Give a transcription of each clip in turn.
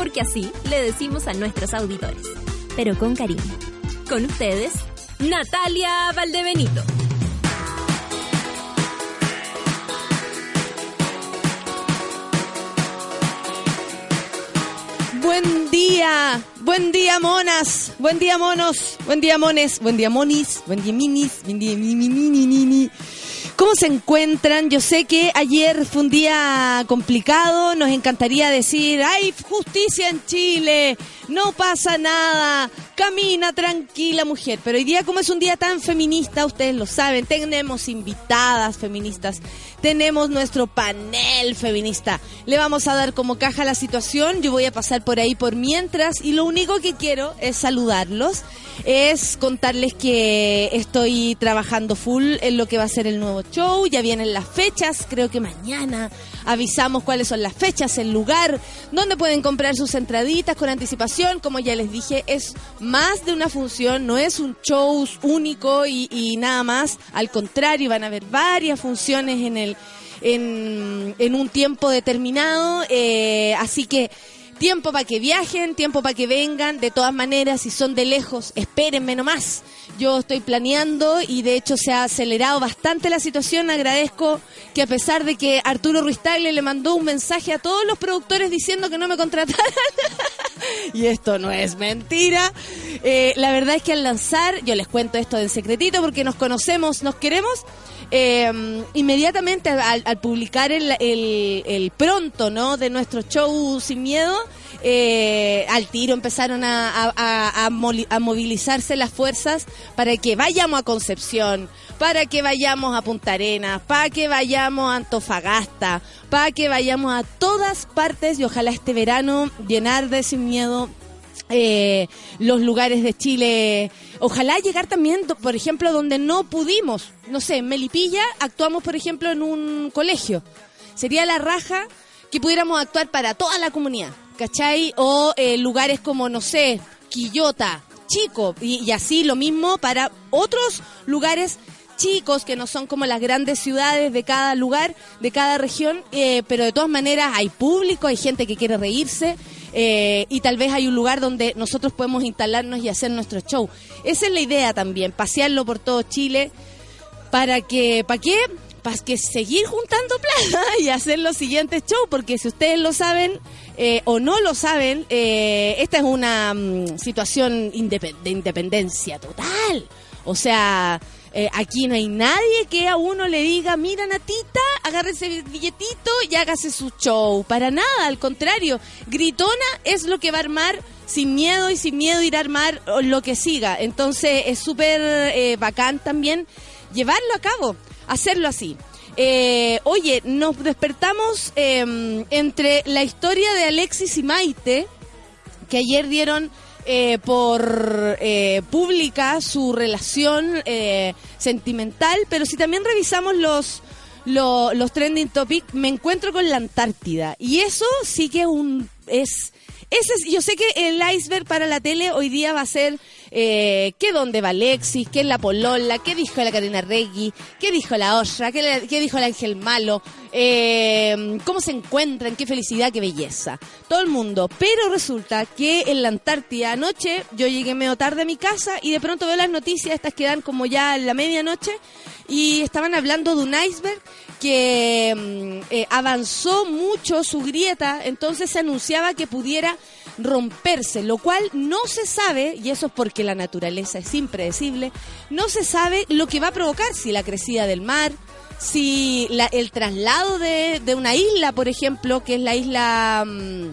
Porque así le decimos a nuestros auditores. Pero con cariño. Con ustedes, Natalia Valdebenito. Buen día, buen día monas, buen día monos, buen día mones, buen día monis, buen día minis, buen día mini, mini, mini. ¿Cómo se encuentran? Yo sé que ayer fue un día complicado, nos encantaría decir, hay justicia en Chile, no pasa nada, camina tranquila mujer, pero hoy día como es un día tan feminista, ustedes lo saben, tenemos invitadas feministas, tenemos nuestro panel feminista, le vamos a dar como caja la situación, yo voy a pasar por ahí por mientras. Y lo único que quiero es saludarlos, es contarles que estoy trabajando full en lo que va a ser el nuevo show, ya vienen las fechas, creo que mañana avisamos cuáles son las fechas, el lugar, donde pueden comprar sus entraditas con anticipación, como ya les dije, es más de una función, no es un show único y, y nada más, al contrario, van a haber varias funciones en el en, en un tiempo determinado, eh, así que tiempo para que viajen, tiempo para que vengan, de todas maneras, si son de lejos, espérenme nomás. Yo estoy planeando y de hecho se ha acelerado bastante la situación. Agradezco que a pesar de que Arturo Ruiz Tagle le mandó un mensaje a todos los productores diciendo que no me contrataran, y esto no es mentira, eh, la verdad es que al lanzar, yo les cuento esto en secretito porque nos conocemos, nos queremos, eh, inmediatamente al, publicar el, el, pronto ¿no? de nuestro show Sin Miedo, eh, al tiro empezaron a, a, a, a movilizarse las fuerzas para que vayamos a Concepción, para que vayamos a Punta Arenas, para que vayamos a Antofagasta, para que vayamos a todas partes y ojalá este verano llenar de Sin Miedo eh, los lugares de Chile. Ojalá llegar también, por ejemplo, donde no pudimos. No sé, en Melipilla actuamos, por ejemplo, en un colegio. Sería la raja que pudiéramos actuar para toda la comunidad, ¿cachai? O eh, lugares como, no sé, Quillota, Chico, y, y así lo mismo para otros lugares chicos que no son como las grandes ciudades de cada lugar, de cada región, eh, pero de todas maneras hay público, hay gente que quiere reírse eh, y tal vez hay un lugar donde nosotros podemos instalarnos y hacer nuestro show. Esa es la idea también, pasearlo por todo Chile para que, ¿para qué? Para que seguir juntando plata y hacer los siguientes shows, porque si ustedes lo saben eh, o no lo saben, eh, esta es una mm, situación indepe- de independencia total. O sea, eh, aquí no hay nadie que a uno le diga, mira Natita, agarre ese billetito y hágase su show. Para nada, al contrario, Gritona es lo que va a armar sin miedo y sin miedo ir a armar lo que siga. Entonces es súper eh, bacán también llevarlo a cabo, hacerlo así. Eh, oye, nos despertamos eh, entre la historia de Alexis y Maite, que ayer dieron eh, por eh, pública su relación eh, sentimental, pero si también revisamos los, lo- los trending topics, me encuentro con la Antártida. Y eso sí que un, es... Ese es- yo sé que el iceberg para la tele hoy día va a ser eh, qué dónde va Alexis, qué es la Polola, qué dijo la Karina Regui, qué dijo la Osra, qué, dijo el Ángel Malo, eh, cómo se encuentran, qué felicidad, qué belleza. Todo el mundo. Pero resulta que en la Antártida anoche yo llegué medio tarde a mi casa y de pronto veo las noticias, estas que dan como ya en la medianoche, y estaban hablando de un iceberg que mm, eh, avanzó mucho su grieta, entonces se anunciaba que pudiera romperse, lo cual no se sabe, y eso es porque la naturaleza es impredecible, no se sabe lo que va a provocar, si la crecida del mar, si la- el traslado de, de una isla, por ejemplo, que es la isla... mm,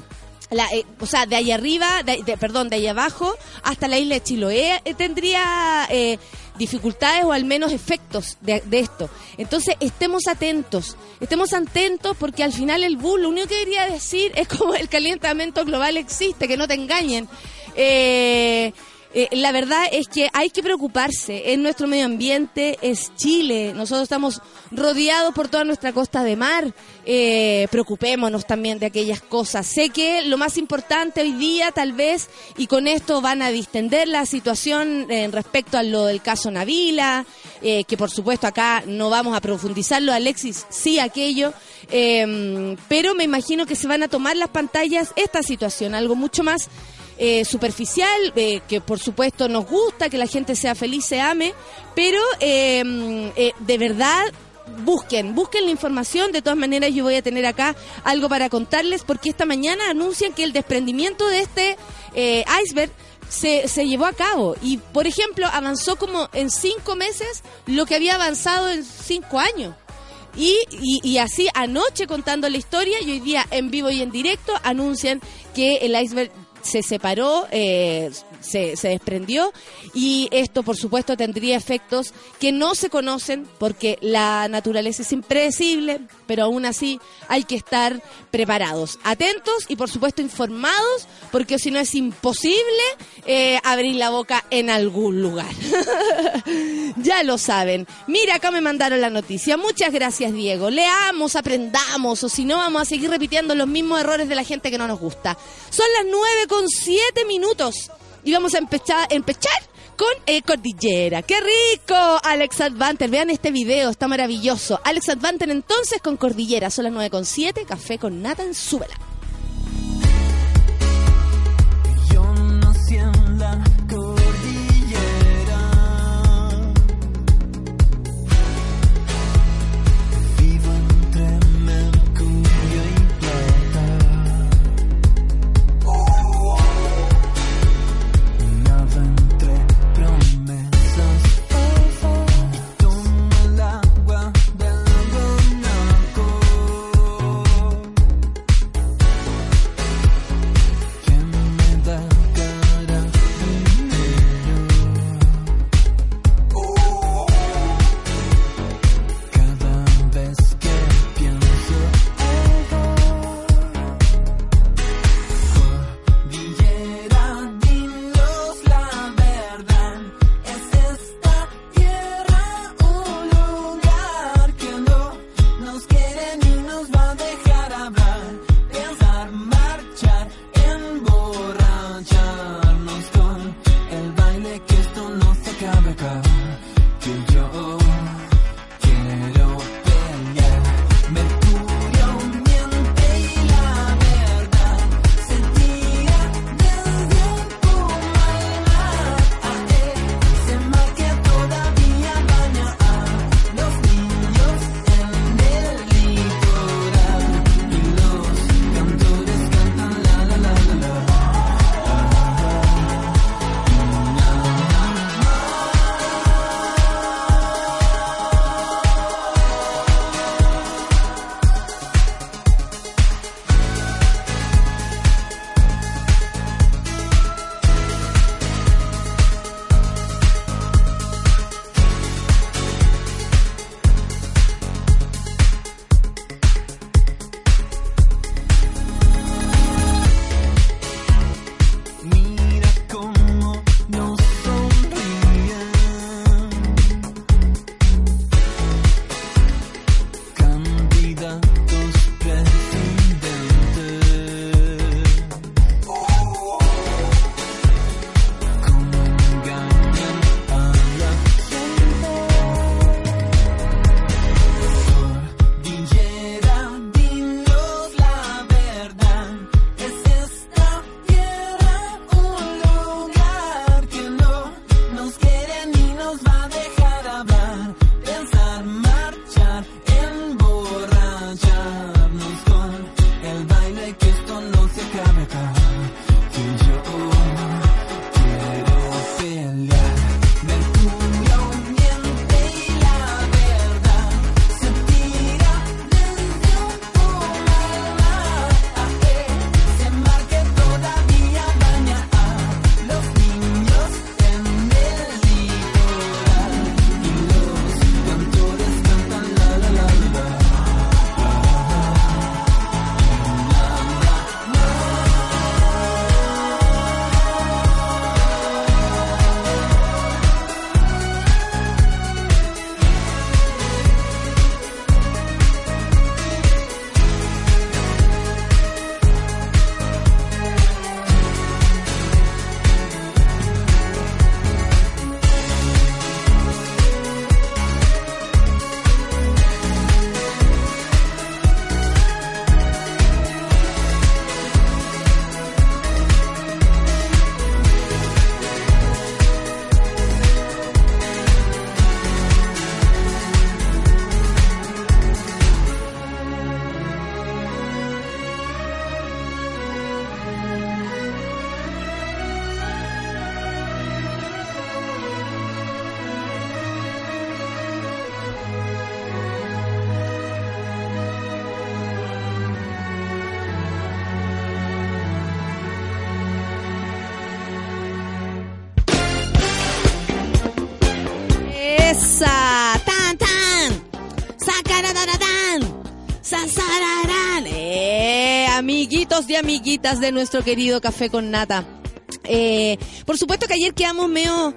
eh, o sea, de ahí arriba, de, perdón, de ahí abajo, hasta la isla de Chiloé, eh, tendría eh, dificultades o al menos efectos de, esto. Entonces, estemos atentos, estemos atentos porque al final el bull lo único que quería decir es como el calentamiento global existe, que no te engañen. Eh, eh, la verdad es que hay que preocuparse. En nuestro medio ambiente es Chile. Nosotros estamos rodeados por toda nuestra costa de mar. Eh, preocupémonos también de aquellas cosas. Sé que lo más importante hoy día, tal vez, y con esto van a distender la situación en respecto a lo del caso Navila, eh, que por supuesto acá no vamos a profundizarlo. Alexis, sí, aquello. pero me imagino que se van a tomar las pantallas esta situación, algo mucho más eh, superficial, eh, que por supuesto nos gusta, que la gente sea feliz, se ame, pero em, eh, de verdad busquen, busquen la información. De todas maneras, yo voy a tener acá algo para contarles, porque esta mañana anuncian que el desprendimiento de este iceberg se, se llevó a cabo. Y, por ejemplo, avanzó como en cinco meses lo que había avanzado en cinco años. Y, y, y, así anoche contando la historia y hoy día en vivo y en directo anuncian que el iceberg se separó, eh, se, se, desprendió y esto por supuesto tendría efectos que no se conocen porque la naturaleza es impredecible, pero aún así hay que estar preparados, atentos y por supuesto informados porque si no es imposible eh, abrir la boca en algún lugar. ya lo saben. Mira, acá me mandaron la noticia. Muchas gracias Diego. Leamos, aprendamos o si no vamos a seguir repitiendo los mismos errores de la gente que no nos gusta. Son las nueve con siete minutos y vamos a empezar, empezar con eh, Cordillera. ¡Qué rico! Alex Advanter, vean este video, está maravilloso. Alex Advanter entonces con Cordillera, son las 9 con 7, café con nata en súbela. Amiguitos y amiguitas de nuestro querido Café con Nata. Eh, por supuesto que ayer quedamos medio...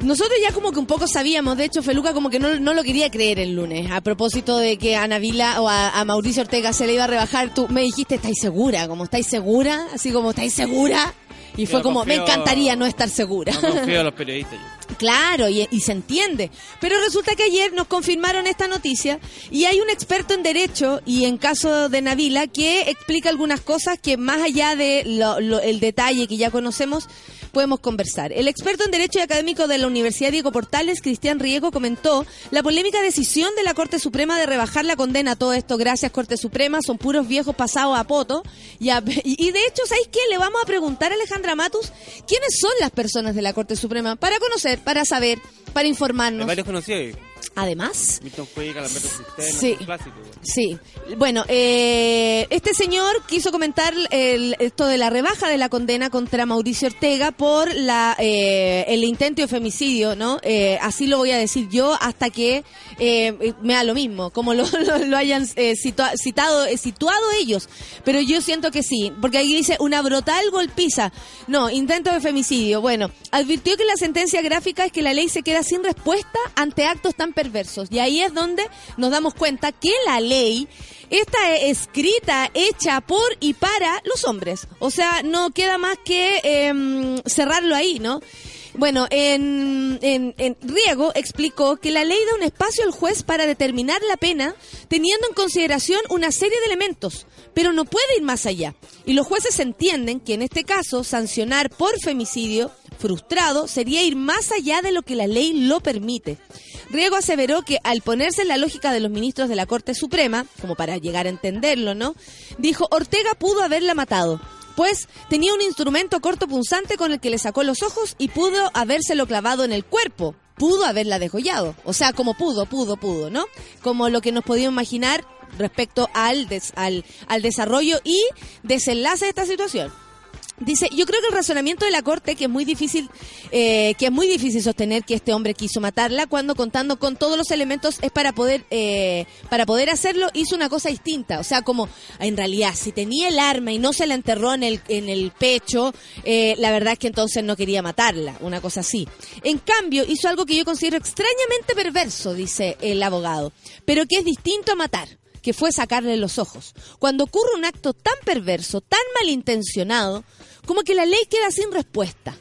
Nosotros ya como que un poco sabíamos, de hecho Feluca como que no, no lo quería creer el lunes, a propósito de que a Navila o a, a Mauricio Ortega se le iba a rebajar, tú me dijiste, ¿estáis segura? Como, ¿estáis segura? Así como, ¿estáis segura? Y fue como, me encantaría no estar segura. No confío en los periodistas. yo. Claro, y, se entiende. Pero resulta que ayer nos confirmaron esta noticia y hay un experto en derecho y en caso de Navila que explica algunas cosas que más allá de lo- lo- el detalle que ya conocemos podemos conversar. El experto en derecho y académico de la Universidad Diego Portales, Cristian Riego, comentó la polémica decisión de la Corte Suprema de rebajar la condena. Todo esto, gracias Corte Suprema, son puros viejos pasados a poto. Y, a- y- de hecho, ¿sabéis qué? Le vamos a preguntar a Alejandra Matus quiénes son las personas de la Corte Suprema para conocer, para saber, para Hay informarnos. varios conocidos. Además, Milton Lamberto Sí. Sí, bueno, eh, este señor quiso comentar el- esto de la rebaja de la condena contra Mauricio Ortega por la eh, el intento de femicidio, ¿no? Eh, así lo voy a decir yo hasta que me da lo mismo, como lo, lo- lo hayan situa- citado, situado ellos. Pero yo siento que sí, porque ahí dice una brutal golpiza. No, intento de femicidio. Bueno, advirtió que la sentencia gráfica es que la ley se queda sin respuesta ante actos tan perversos. Y ahí es donde nos damos cuenta que la ley está escrita, hecha por y para los hombres. O sea, no queda más que em, cerrarlo ahí, ¿no? Bueno, en, en, en Riego explicó que la ley da un espacio al juez para determinar la pena teniendo en consideración una serie de elementos, pero no puede ir más allá. Y los jueces entienden que en este caso sancionar por femicidio frustrado sería ir más allá de lo que la ley lo permite. Riego aseveró que al ponerse en la lógica de los ministros de la Corte Suprema, como para llegar a entenderlo, ¿no? Dijo, Ortega pudo haberla matado, pues tenía un instrumento corto punzante con el que le sacó los ojos y pudo habérselo clavado en el cuerpo. Pudo haberla degollado. O sea, como pudo, pudo, pudo, ¿no? Como lo que nos podíamos imaginar respecto al, des- al, al desarrollo y desenlace de esta situación. Dice, yo creo que el razonamiento de la corte, que es muy difícil, eh, que es muy difícil sostener que este hombre quiso matarla, cuando contando con todos los elementos es para poder, eh, para poder hacerlo, hizo una cosa distinta. O sea, como en realidad, si tenía el arma y no se la enterró en el, en el pecho, eh, la verdad es que entonces no quería matarla, una cosa así. En cambio, hizo algo que yo considero extrañamente perverso, dice el abogado, pero que es distinto a matar que fue sacarle los ojos. Cuando ocurre un acto tan perverso, tan malintencionado, como que la ley queda sin respuesta.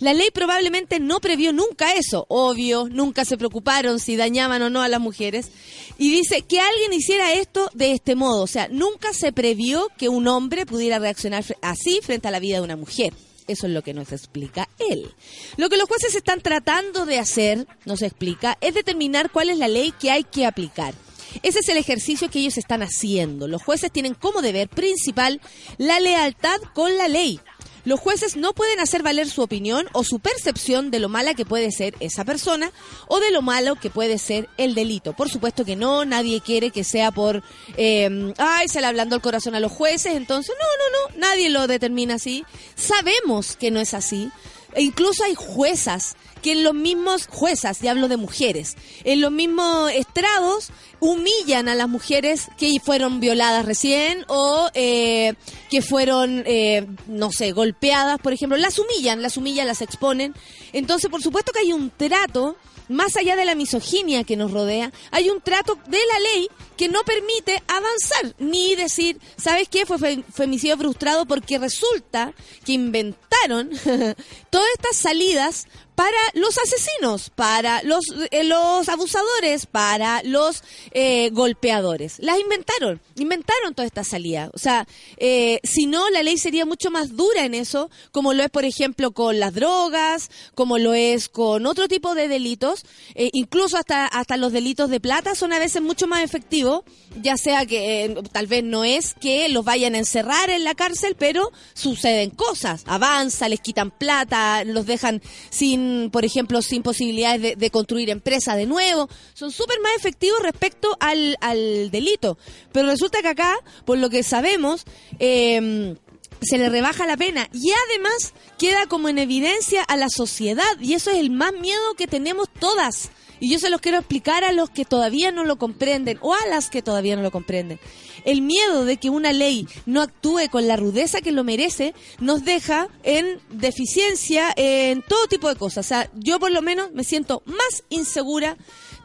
La ley probablemente no previó nunca eso, obvio, nunca se preocuparon si dañaban o no a las mujeres. Y dice que alguien hiciera esto de este modo, o sea, nunca se previó que un hombre pudiera reaccionar así frente a la vida de una mujer. Eso es lo que nos explica él. Lo que los jueces están tratando de hacer, nos explica, es determinar cuál es la ley que hay que aplicar. Ese es el ejercicio que ellos están haciendo. Los jueces tienen como deber principal la lealtad con la ley. Los jueces no pueden hacer valer su opinión o su percepción de lo mala que puede ser esa persona o de lo malo que puede ser el delito. Por supuesto que no, nadie quiere que sea por, eh, ay, se le ablandó el corazón a los jueces, entonces no, no, no, nadie lo determina así. Sabemos que no es así. E incluso hay juezas que en los mismos, juezas, y hablo de mujeres, en los mismos estrados humillan a las mujeres que fueron violadas recién o eh, que fueron, eh, no sé, golpeadas, por ejemplo. Las humillan, las humillan, las exponen. Entonces, por supuesto que hay un trato, más allá de la misoginia que nos rodea, hay un trato de la ley que no permite avanzar, ni decir, ¿sabes qué? Fue fe- femicidio frustrado porque resulta que inventaron todas estas salidas para los asesinos, para los, eh, los abusadores, para los eh, golpeadores. Las inventaron, inventaron toda esta salida. O sea, eh, si no, la ley sería mucho más dura en eso, como lo es, por ejemplo, con las drogas, como lo es con otro tipo de delitos, eh, incluso hasta, hasta los delitos de plata son a veces mucho más efectivos, ya sea que eh, tal vez no es que los vayan a encerrar en la cárcel, pero suceden cosas, avanza, les quitan plata, los dejan sin, por ejemplo, sin posibilidades de, de construir empresa de nuevo, son súper más efectivos respecto al, al delito. Pero resulta que acá, por lo que sabemos, eh, se le rebaja la pena. Y además queda como en evidencia a la sociedad. Y eso es el más miedo que tenemos todas Y yo se los quiero explicar a los que todavía no lo comprenden o a las que todavía no lo comprenden. El miedo de que una ley no actúe con la rudeza que lo merece nos deja en deficiencia en todo tipo de cosas. O sea, yo por lo menos me siento más insegura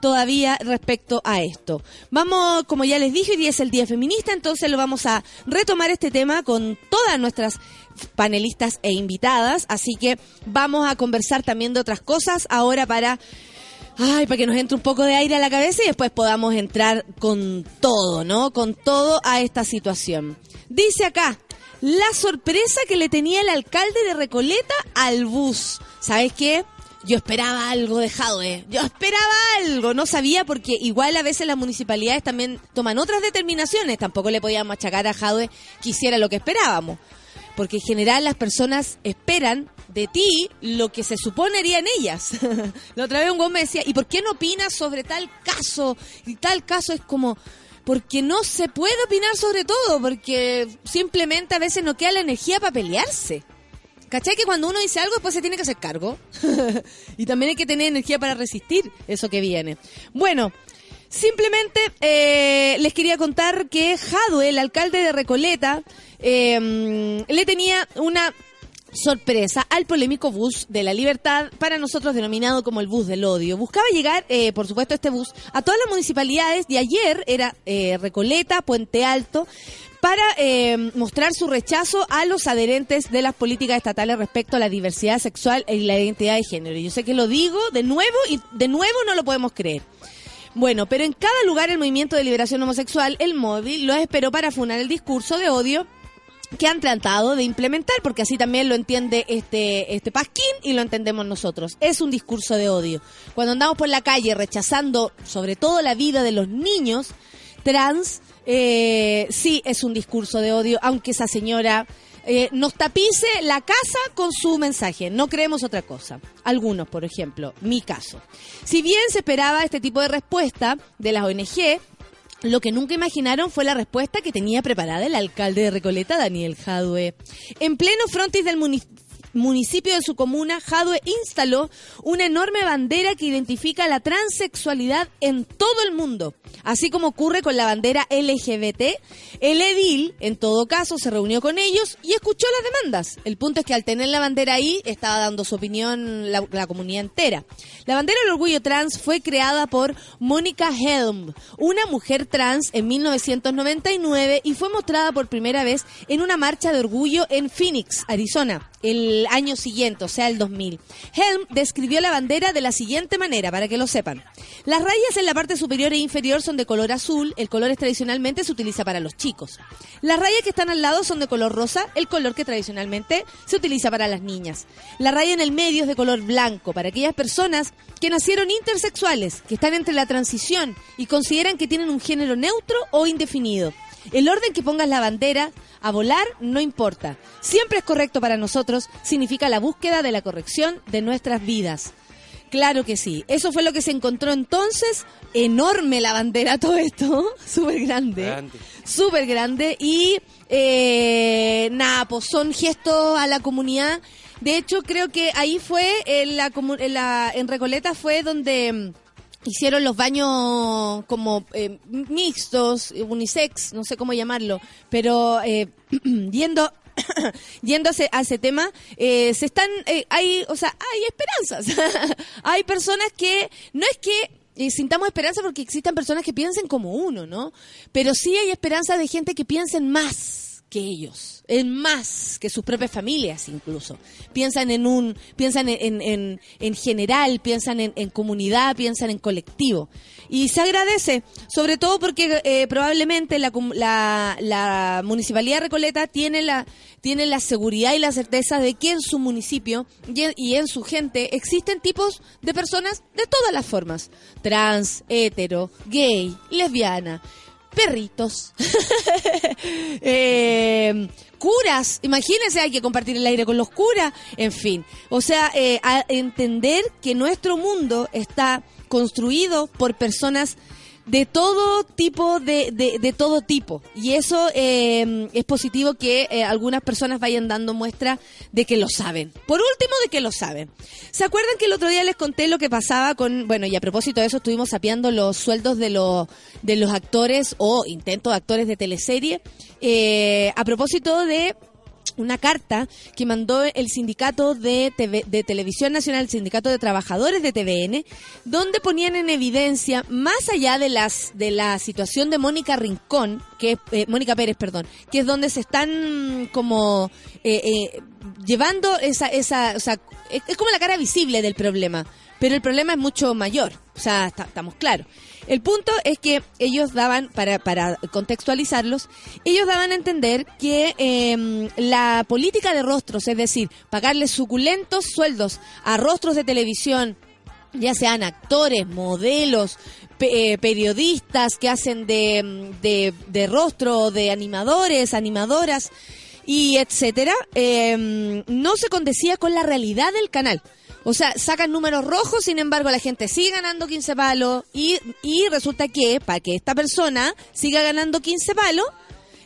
todavía respecto a esto. Vamos, como ya les dije, hoy día es el Día Feminista, entonces lo vamos a retomar este tema con todas nuestras panelistas e invitadas, así que vamos a conversar también de otras cosas ahora para Ay, para que nos entre un poco de aire a la cabeza y después podamos entrar con todo, ¿no? Con todo a esta situación. Dice acá, la sorpresa que le tenía el alcalde de Recoleta al bus. ¿Sabes qué? Yo esperaba algo de Jadwe. Yo esperaba algo. No sabía porque igual a veces las municipalidades también toman otras determinaciones. Tampoco le podíamos achacar a Jadwe que hiciera lo que esperábamos. Porque en general las personas esperan de ti lo que se supone harían ellas. la otra vez un me decía, ¿y por qué no opinas sobre tal caso? Y tal caso es como, porque no se puede opinar sobre todo, porque simplemente a veces no queda la energía para pelearse. ¿Cachai? Que cuando uno dice algo, después se tiene que hacer cargo. y también hay que tener energía para resistir eso que viene. Bueno, simplemente eh, les quería contar que Jadwe, el alcalde de Recoleta, eh, le tenía una sorpresa al polémico bus de la libertad, para nosotros denominado como el bus del odio. Buscaba llegar, eh, por supuesto, este bus a todas las municipalidades de ayer, era eh, Recoleta, Puente Alto, para eh, mostrar su rechazo a los adherentes de las políticas estatales respecto a la diversidad sexual y la identidad de género. Yo sé que lo digo de nuevo y de nuevo no lo podemos creer. Bueno, pero en cada lugar el movimiento de liberación homosexual, el móvil, lo esperó para funar el discurso de odio que han tratado de implementar, porque así también lo entiende este, este Pasquín y lo entendemos nosotros. Es un discurso de odio. Cuando andamos por la calle rechazando sobre todo la vida de los niños trans, eh, sí es un discurso de odio, aunque esa señora eh, nos tapice la casa con su mensaje. No creemos otra cosa. Algunos, por ejemplo, mi caso. Si bien se esperaba este tipo de respuesta de las ONG, lo que nunca imaginaron fue la respuesta que tenía preparada el alcalde de Recoleta, Daniel Jadue. En pleno frontis del municipio de su comuna, Jadwe instaló una enorme bandera que identifica la transexualidad en todo el mundo. Así como ocurre con la bandera LGBT, el edil, en todo caso, se reunió con ellos y escuchó las demandas. El punto es que al tener la bandera ahí, estaba dando su opinión la, la comunidad entera. La bandera del orgullo trans fue creada por Mónica Helm, una mujer trans en 1999 y fue mostrada por primera vez en una marcha de orgullo en Phoenix, Arizona el año siguiente, o sea, el 2000. Helm describió la bandera de la siguiente manera, para que lo sepan. Las rayas en la parte superior e inferior son de color azul, el color que tradicionalmente se utiliza para los chicos. Las rayas que están al lado son de color rosa, el color que tradicionalmente se utiliza para las niñas. La raya en el medio es de color blanco, para aquellas personas que nacieron intersexuales, que están entre la transición y consideran que tienen un género neutro o indefinido. El orden que pongas la bandera a volar no importa. Siempre es correcto para nosotros, significa la búsqueda de la corrección de nuestras vidas. Claro que sí. Eso fue lo que se encontró entonces. Enorme la bandera, todo esto. Súper grande. Grande. Súper grande. Y eh, nada, pues son gestos a la comunidad. De hecho, creo que ahí fue, en, la, comu- en, la- en Recoleta fue donde hicieron los baños como eh, mixtos, unisex, no sé cómo llamarlo, pero eh, yendo ese, a ese tema, eh, se están, eh, hay, o sea, hay esperanzas. hay personas que, no es que eh, sintamos esperanza porque existan personas que piensen como uno, ¿no? Pero sí hay esperanza de gente que piensen más que ellos, en más que sus propias familias incluso. Piensan en un, piensan en, en, en- en general, piensan en, en comunidad, piensan en colectivo. Y se agradece, sobre todo porque eh, probablemente la, la, la municipalidad Recoleta tiene la, tiene la seguridad y la certeza de que en su municipio y en su gente existen tipos de personas de todas las formas. Trans, hetero, gay, lesbiana, perritos, eh, curas, imagínense, hay que compartir el aire con los curas, en fin. O sea, eh, a entender que nuestro mundo está construido por personas de todo tipo de, de, todo tipo. Y eso eh, es positivo que eh, algunas personas vayan dando muestra de que lo saben. Por último de que lo saben. Se acuerdan que el otro día les conté lo que pasaba con bueno y a propósito de eso estuvimos sapeando los sueldos de los de los actores o intentos de actores de teleserie eh, a propósito de una carta que mandó el sindicato de, TV de Televisión Nacional, el sindicato de trabajadores de TVN, donde ponían en evidencia, más allá de las de la situación de Mónica Rincón, que eh, Mónica Pérez, perdón, que es donde se están como eh, eh, llevando esa, esa, o sea, es, es como la cara visible del problema, pero el problema es mucho mayor, o sea, está- estamos claros. El punto es que ellos daban, para, para contextualizarlos, ellos daban a entender que eh, la política de rostros, es decir, pagarles suculentos sueldos a rostros de televisión, ya sean actores, modelos, pe- eh, periodistas que hacen de, mm, de, de rostro, de animadores, animadoras y etcétera, eh, no se condecía con la realidad del canal. O sea, sacan números rojos, sin embargo, la gente sigue ganando 15 palos y, y resulta que para que esta persona siga ganando 15 palos,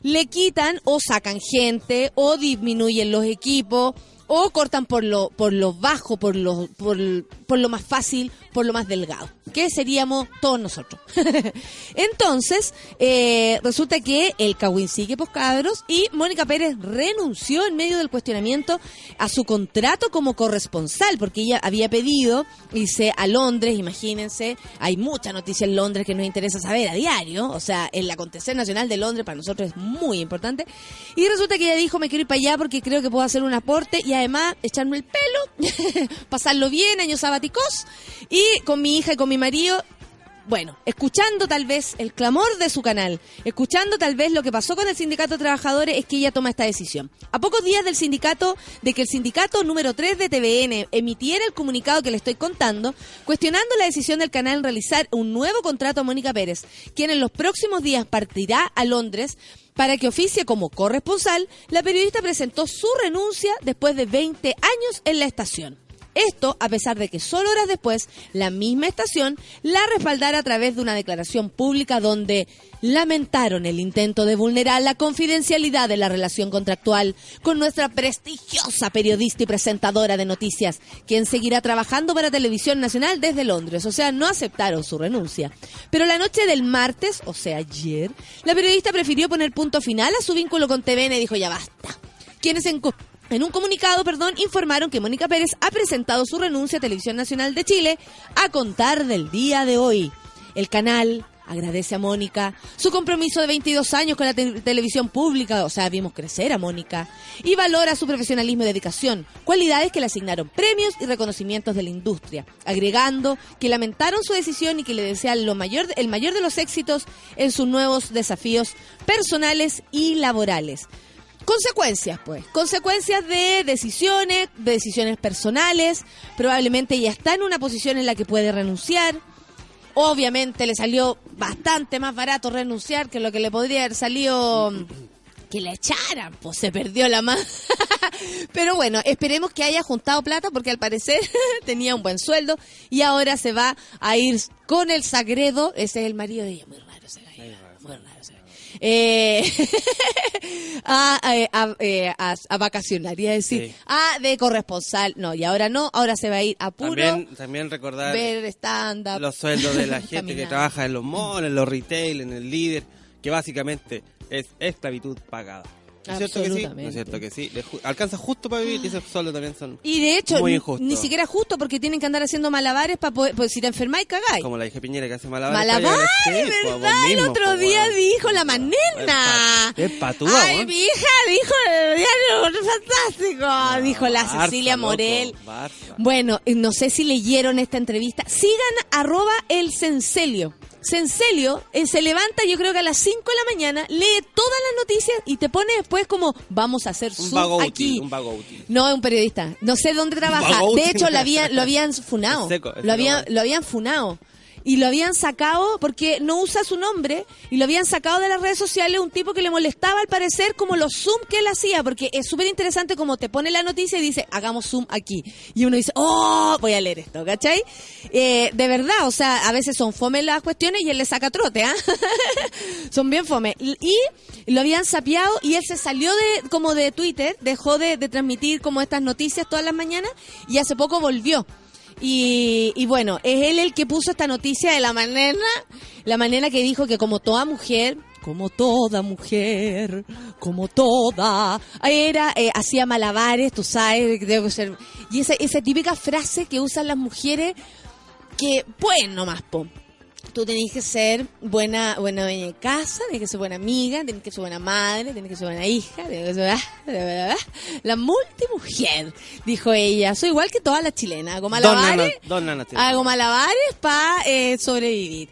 le quitan o sacan gente o disminuyen los equipos o cortan por lo por lo bajo, por lo por, por lo más fácil, por lo más delgado, que seríamos todos nosotros. Entonces, eh, resulta que el Cawin sigue pues cabros y Mónica Pérez renunció en medio del cuestionamiento a su contrato como corresponsal, porque ella había pedido irse a Londres, imagínense, hay mucha noticia en Londres que nos interesa saber a diario, o sea, el acontecer nacional de Londres para nosotros es muy importante, y resulta que ella dijo, me quiero ir para allá porque creo que puedo hacer un aporte y además echarme el pelo, pasarlo bien, años y con mi hija y con mi marido bueno, escuchando tal vez el clamor de su canal, escuchando tal vez lo que pasó con el sindicato de trabajadores, es que ella toma esta decisión. A pocos días del sindicato, de que el sindicato número 3 de TVN emitiera el comunicado que le estoy contando, cuestionando la decisión del canal en realizar un nuevo contrato a Mónica Pérez, quien en los próximos días partirá a Londres para que oficie como corresponsal, la periodista presentó su renuncia después de 20 años en la estación. Esto a pesar de que solo horas después la misma estación la respaldara a través de una declaración pública donde lamentaron el intento de vulnerar la confidencialidad de la relación contractual con nuestra prestigiosa periodista y presentadora de noticias, quien seguirá trabajando para Televisión Nacional desde Londres. O sea, no aceptaron su renuncia. Pero la noche del martes, o sea, ayer, la periodista prefirió poner punto final a su vínculo con TVN y dijo ya basta. Quienes en un comunicado, perdón, informaron que Mónica Pérez ha presentado su renuncia a Televisión Nacional de Chile a contar del día de hoy. El canal agradece a Mónica su compromiso de 22 años con la te- televisión pública, o sea, vimos crecer a Mónica, y valora su profesionalismo y dedicación, cualidades que le asignaron premios y reconocimientos de la industria, agregando que lamentaron su decisión y que le desean lo mayor, el mayor de los éxitos en sus nuevos desafíos personales y laborales. Consecuencias, pues. Consecuencias de decisiones, de decisiones personales. Probablemente ella está en una posición en la que puede renunciar. Obviamente le salió bastante más barato renunciar que lo que le podría haber salido mm, que la echaran. Pues se perdió la mano. Pero bueno, esperemos que haya juntado plata porque al parecer tenía un buen sueldo y ahora se va a ir con el Sagredo. Ese es el marido de ella. Muy raro ese gallo. Muy raro. Eh, a, eh, a, eh, a- a vacacionar, iba a decir, Sí. ah, de corresponsal, no, y ahora no, ahora se va a ir a puro También, también recordar ver stand-up. los sueldos de la gente que trabaja en los malls, en los retail, en el líder, que básicamente es esclavitud pagada. ¿No es cierto que sí? ¿No es cierto que sí? Ju- alcanza justo para vivir y esos sueldos también son Y de hecho, Muy ni- siquiera justo porque tienen que andar haciendo malabares para poder, pues si te enfermáis, cagáis. como la hija Piñera que hace malabares. Malabares, pues, ¿verdad? vos el otro pues, día dijo la manena. Es patúa, Ay, mi hija dijo el diario fantástico. dijo la Barça, Cecilia Morel. Bueno, no sé si leyeron esta entrevista. Sigan arroba el Cencelio. Cencelio eh, se levanta yo creo que a las 5 de la mañana, lee todas las noticias y te pone después como vamos a hacer Un zoom aquí. un. No, es un periodista. No sé dónde trabaja. De hecho, lo habían, lo habían funado. Es seco, es lo, bueno. lo habían funado. Y lo habían sacado porque no usa su nombre y lo habían sacado de las redes sociales un tipo que le molestaba al parecer como los zoom que él hacía porque es súper interesante como te pone la noticia y dice hagamos zoom aquí y uno dice oh voy a leer esto ¿cachai? Eh, de verdad o sea a veces son fome las cuestiones y él le saca trote ¿ah? son bien fome y lo habían sapeado y él se salió de como de Twitter dejó de, de transmitir como estas noticias todas las mañanas y hace poco volvió y, y bueno, es él el que puso esta noticia de la manera, la manera que dijo que como toda mujer, como toda mujer, como toda, era, eh, hacía malabares, tú sabes, debo ser, y esa, esa típica frase que usan las mujeres que, pues nomás, po. Tú tenés que ser buena, buena dueña de casa, tenés que ser buena amiga, tenés que ser buena madre, tenés que ser buena hija, tenés que ser ah, la multimujer, dijo ella. Soy igual que todas las chilenas, hago Don Nana, malabares, Don Nana te- hago malabares para sobrevivir.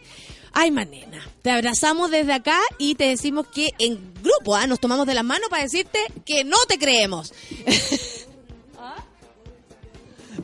Ay, manena, te abrazamos desde acá y te decimos que en grupo ah, nos tomamos de las manos para decirte que no te creemos.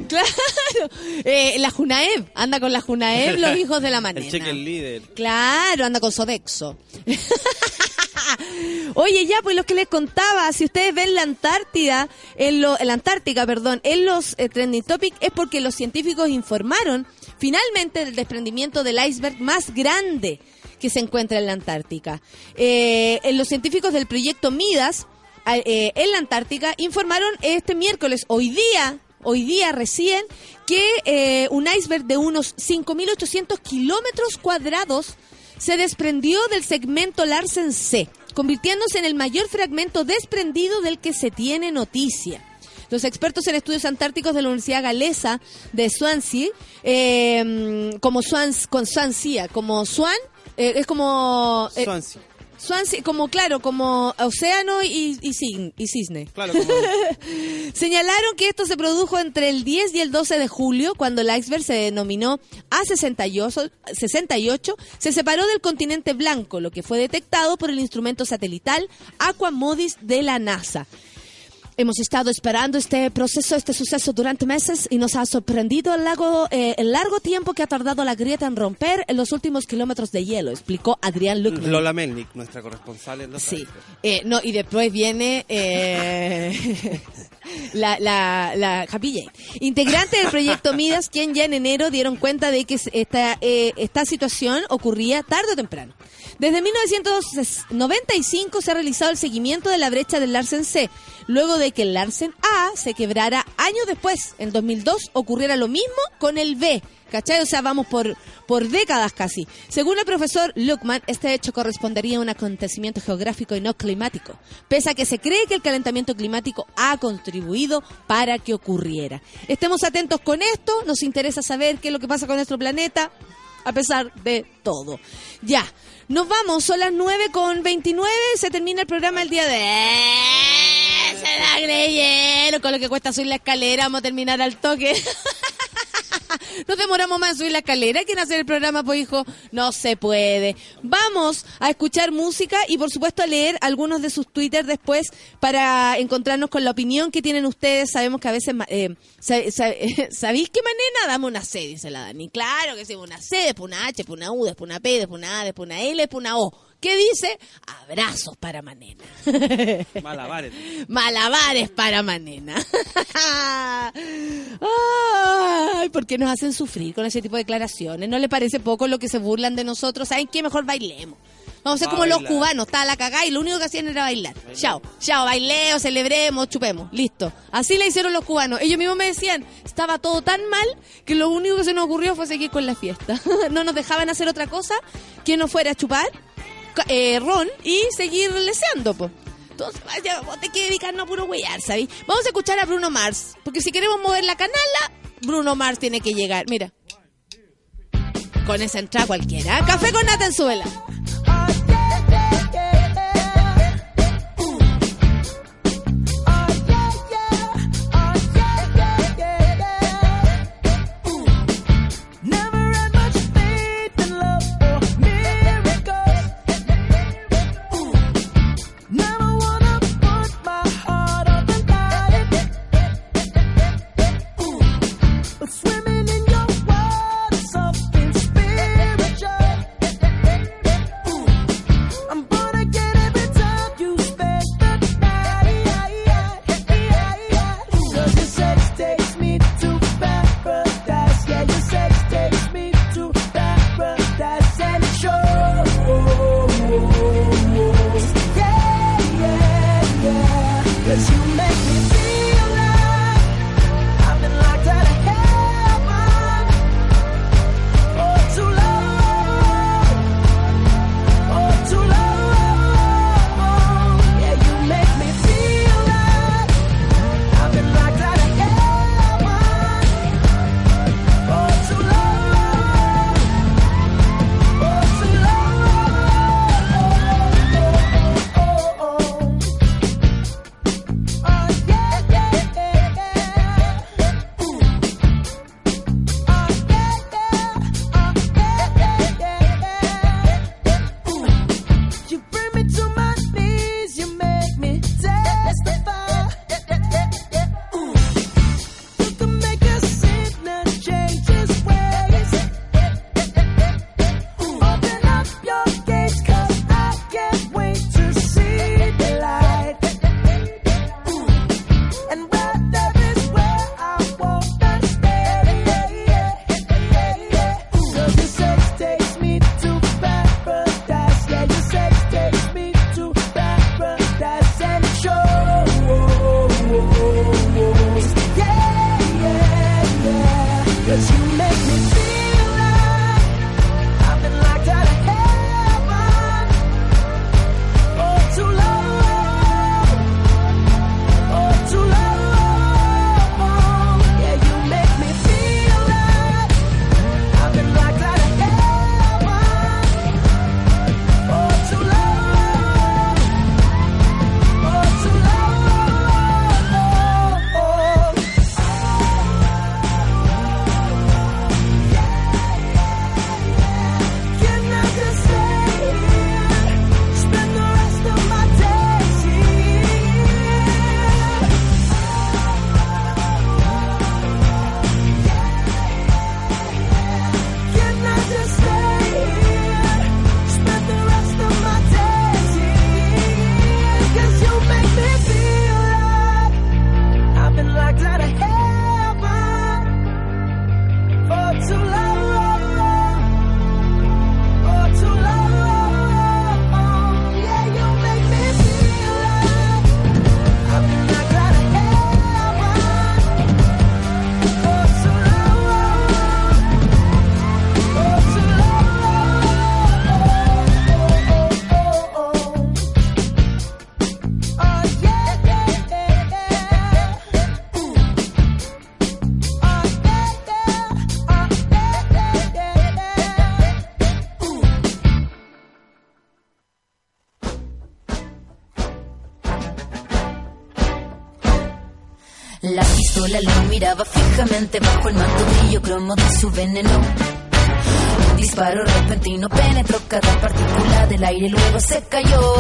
Claro, eh, la Junaev, anda con la Junaev, los hijos de la manena. El cheque el líder. Claro, anda con Sodexo. Oye, ya, pues lo que les contaba, si ustedes ven la Antártida, en, lo, en la Antártica, perdón, en los eh, trending topic es porque los científicos informaron finalmente del desprendimiento del iceberg más grande que se encuentra en la Antártica. Eh, en los científicos del proyecto Midas eh, en la Antártica informaron este miércoles, hoy día, hoy día recién, que eh, un iceberg de unos 5.800 kilómetros cuadrados se desprendió del segmento Larsen C, convirtiéndose en el mayor fragmento desprendido del que se tiene noticia. Los expertos en estudios antárticos de la Universidad Galesa de Swansea, eh, como Swans, con Swansea, como Swan, eh, es como eh, Swansea. Swansea, como claro, como océano y, y, cisne. Claro, como Señalaron que esto se produjo entre el 10 y el 12 de julio, cuando el iceberg se denominó A68, 68, se separó del continente blanco, lo que fue detectado por el instrumento satelital Aquamodis de la NASA. Hemos estado esperando este proceso, este suceso durante meses y nos ha sorprendido el, lago, eh, el largo tiempo que ha tardado la grieta en romper en los últimos kilómetros de hielo, explicó Adrián Luckman. Lola Melnik, nuestra corresponsal en los Sí. Eh, no, y después viene eh, la, la, la Happy Jane. Integrante del proyecto Midas, quien ya en enero dieron cuenta de que esta, eh, esta situación ocurría tarde o temprano. Desde 1995 se ha realizado el seguimiento de la brecha del Larsen C, luego de que el Larsen A se quebrara años después. En 2002 ocurriera lo mismo con el B. ¿Cachai? O sea, vamos por, por décadas casi. Según el profesor Luckman, este hecho correspondería a un acontecimiento geográfico y no climático, pese a que se cree que el calentamiento climático ha contribuido para que ocurriera. Estemos atentos con esto, nos interesa saber qué es lo que pasa con nuestro planeta, a pesar de todo. Ya, nos vamos, son las 9 con 29, se termina el programa el día de... ¡Eh! Se la creyeron, con lo que cuesta subir la escalera, vamos a terminar al toque. Nos demoramos más en subir la escalera que en hacer el programa, pues hijo, no se puede. Vamos a escuchar música y por supuesto a leer algunos de sus Twitter después para encontrarnos con la opinión que tienen ustedes. Sabemos que a veces, eh, sa- sa- ¿sabéis qué manera? Dame una C, dice la Dani. Claro que sí, una C, después una H, después una U, después una P, después una A, después una L, después una O. ¿Qué dice? Abrazos para Manena. Malabares. Malabares para Manena. Ay, ¿por qué nos hacen sufrir con ese tipo de declaraciones? ¿No le parece poco lo que se burlan de nosotros? ¿Saben qué? Mejor bailemos. Vamos a ser Va como los cubanos, estaba la cagada y lo único que hacían era bailar. Chao, chao, baileo, celebremos, chupemos, listo. Así le hicieron los cubanos. Ellos mismos me decían, estaba todo tan mal que lo único que se nos ocurrió fue seguir con la fiesta. no nos dejaban hacer otra cosa que no fuera a chupar eh, ron y seguir leseando, pues. Entonces, vaya, vos te que dedicarnos a puro huear, ¿sabes? Vamos a escuchar a Bruno Mars, porque si queremos mover la canala, Bruno Mars tiene que llegar. Mira. Con esa entrada cualquiera. Café con nata. La lo miraba fijamente bajo el manto brillo cromo de su veneno. Un disparo repentino penetró cada partícula del aire, luego se cayó.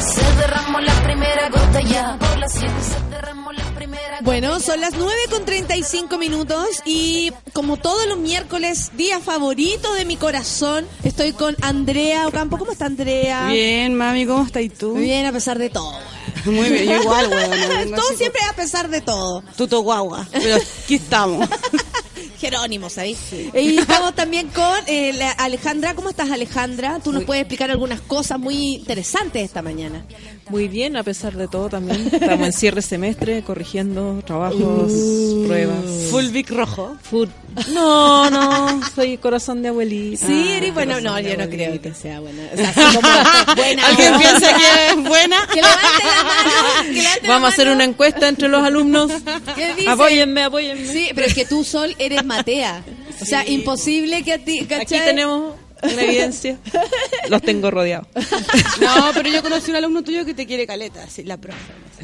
Se derramó la primera gota ya por la sien, se derramó la primera gota. Bueno, son las 9 con 35 minutos y como todos los miércoles, día favorito de mi corazón, estoy con Andrea Ocampo. ¿Cómo está Andrea? Bien, mami, ¿cómo estás y tú? Muy bien, a pesar de todo. Muy bien, igual, weón. todo siempre pesar de todo. Tuto guagua. Pero aquí estamos. Jerónimo, ¿sabes? Y estamos también con eh, la Alejandra. ¿Cómo estás, Alejandra? Tú nos puedes explicar algunas cosas muy interesantes esta mañana. Muy bien, a pesar de todo también. Estamos en cierre semestre, corrigiendo trabajos, pruebas. Full Big Rojo. Food. No, no, soy corazón de abuelita. Sí, eres bueno. No, yo no creo que sea buena. O sea, como buena. ¿Alguien piensa que es buena? Que levante la mano. Que levante la Vamos a hacer mano. una encuesta entre los alumnos. ¿Qué dice? Apóyenme, apóyenme. Sí, pero es que tú, Sol, eres Matea. O sea, imposible que a ti, ¿cachai? Aquí tenemos una evidencia. Los tengo rodeados. No, pero yo conocí un alumno tuyo que te quiere caleta, sí, la profe.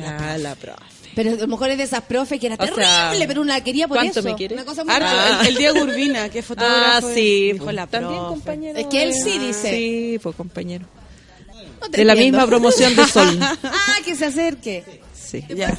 Ah, la profe. Pero a lo mejor es de esas profes que era O terrible, sea, pero una quería por ¿cuánto eso. me quiere? Una cosa muy el, el Diego Urbina, que es fotógrafo. Ah, sí. Dijo la También profe. compañero. Es que él sí dice. Sí, fue compañero. No te De la misma promoción de Sol. ah, que se acerque. Sí. Ya.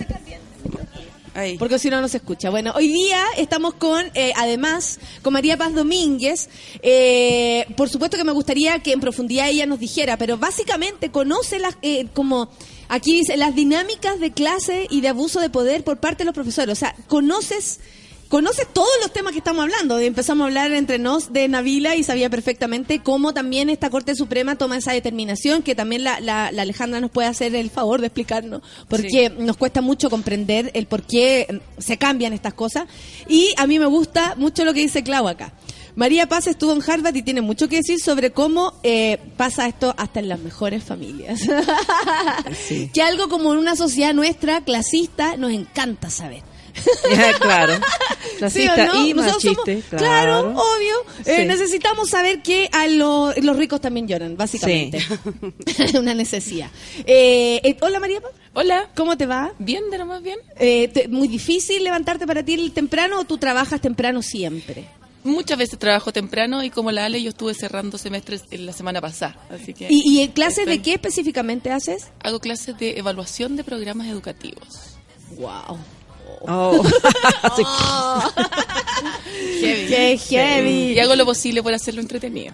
Ahí. Porque si no, no se escucha. Bueno, hoy día estamos con, eh, además, con María Paz Domínguez. Eh, por supuesto que me gustaría que en profundidad ella nos dijera, pero básicamente conoce las, eh, como, aquí dice, las dinámicas de clase y de abuso de poder por parte de los profesores. O sea, conoces... Conoces todos los temas que estamos hablando. Empezamos a hablar entre nos de Navila y sabía perfectamente cómo también esta Corte Suprema toma esa determinación, que también la, la- la Alejandra nos puede hacer el favor de explicarnos, porque nos cuesta mucho comprender el por qué se cambian estas cosas. Y a mí me gusta mucho lo que dice Clau acá. María Paz estuvo en Harvard y tiene mucho que decir sobre cómo eh, pasa esto hasta en las mejores familias. que algo como en una sociedad nuestra, clasista, nos encanta saber. claro. ¿Sí Clasista o no? y machiste. somos- claro, obvio. Eh, Sí. necesitamos saber que a lo- los ricos también lloran, básicamente. Una necesidad. Eh, eh, hola María Paz. Hola. ¿Cómo te va? ¿Bien, de lo más bien? Eh, te- ¿Muy difícil levantarte para ti el temprano o tú trabajas temprano siempre? Muchas veces trabajo temprano y como la Ale yo estuve cerrando semestres en la semana pasada, así que ¿Y, y en clases de qué específicamente haces? hago clases de evaluación de programas educativos. Wow. Oh. ¡Qué heavy! Y hago lo posible por hacerlo entretenido.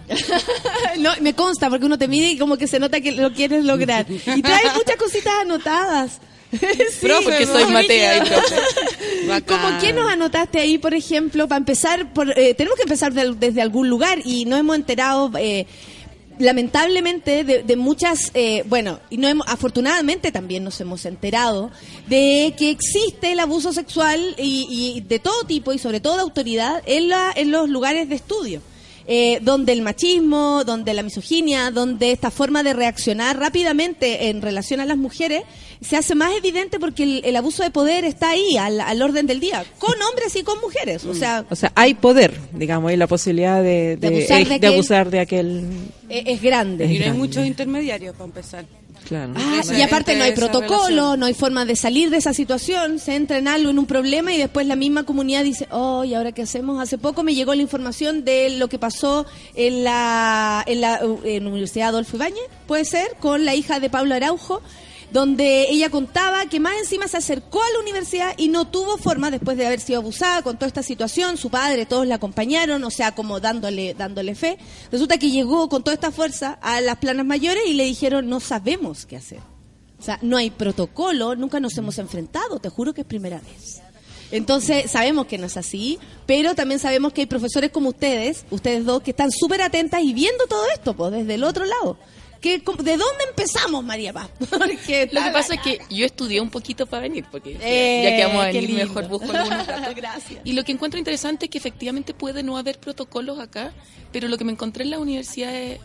No, me consta porque uno te mide y como que se nota que lo quieres lograr. Y traes muchas cositas anotadas. Sí, Porque me soy. Matea y profe. ¿Cómo qué nos anotaste ahí, por ejemplo, para empezar? Por, eh, tenemos que empezar de- desde algún lugar y no hemos enterado, eh, lamentablemente, de, de muchas, eh, bueno, y no hemos, afortunadamente también nos hemos enterado de que existe el abuso sexual y, y de todo tipo y sobre todo de autoridad en, la, en los lugares de estudio. eh, donde el machismo, donde la misoginia, donde esta forma de reaccionar rápidamente en relación a las mujeres se hace más evidente porque el, el abuso de poder está ahí, al, al orden del día, con hombres y con mujeres. O sea, O sea, hay poder, digamos, y la posibilidad de, De de, abusar de eh, de aquel- abusar de aquel. es grande. Y no hay muchos intermediarios para empezar. Claro. Ah, y aparte no hay protocolo, relación. no hay forma de salir de esa situación, se entra en algo, en un problema y después la misma comunidad dice, oh, ¿y ahora qué hacemos? Hace poco me llegó la información de lo que pasó en la, en la, en la Universidad Adolfo Ibáñez, puede ser, con la hija de Pablo Araujo, donde ella contaba que más encima se acercó a la universidad y no tuvo forma después de haber sido abusada con toda esta situación, su padre, todos la acompañaron, o sea, como dándole, dándole fe. Resulta que llegó con toda esta fuerza a las planas mayores y le dijeron, no sabemos qué hacer. O sea, no hay protocolo, nunca nos hemos enfrentado, te juro que es primera vez. Entonces, sabemos que no es así, pero también sabemos que hay profesores como ustedes, ustedes dos, que están súper atentas y viendo todo esto, pues, desde el otro lado. ¿Qué- ¿De dónde empezamos, María Paz? Porque Lo que pasa es que yo estudié un poquito para venir, porque Eh, ya que vamos a venir mejor busco algunos datos. Gracias. Y lo que encuentro interesante es que efectivamente puede no haber protocolos acá, pero lo que me encontré en las universidades,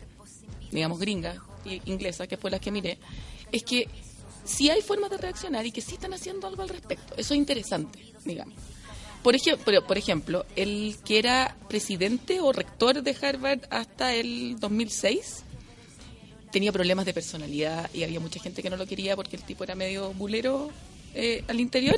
digamos, gringas y inglesas, que fue las que miré, es que sí hay formas de reaccionar y que sí están haciendo algo al respecto. Eso es interesante, digamos. Por ejemplo, por ejemplo, el que era presidente o rector de Harvard hasta el 2006 tenía problemas de personalidad y había mucha gente que no lo quería porque el tipo era medio bulero eh, al interior.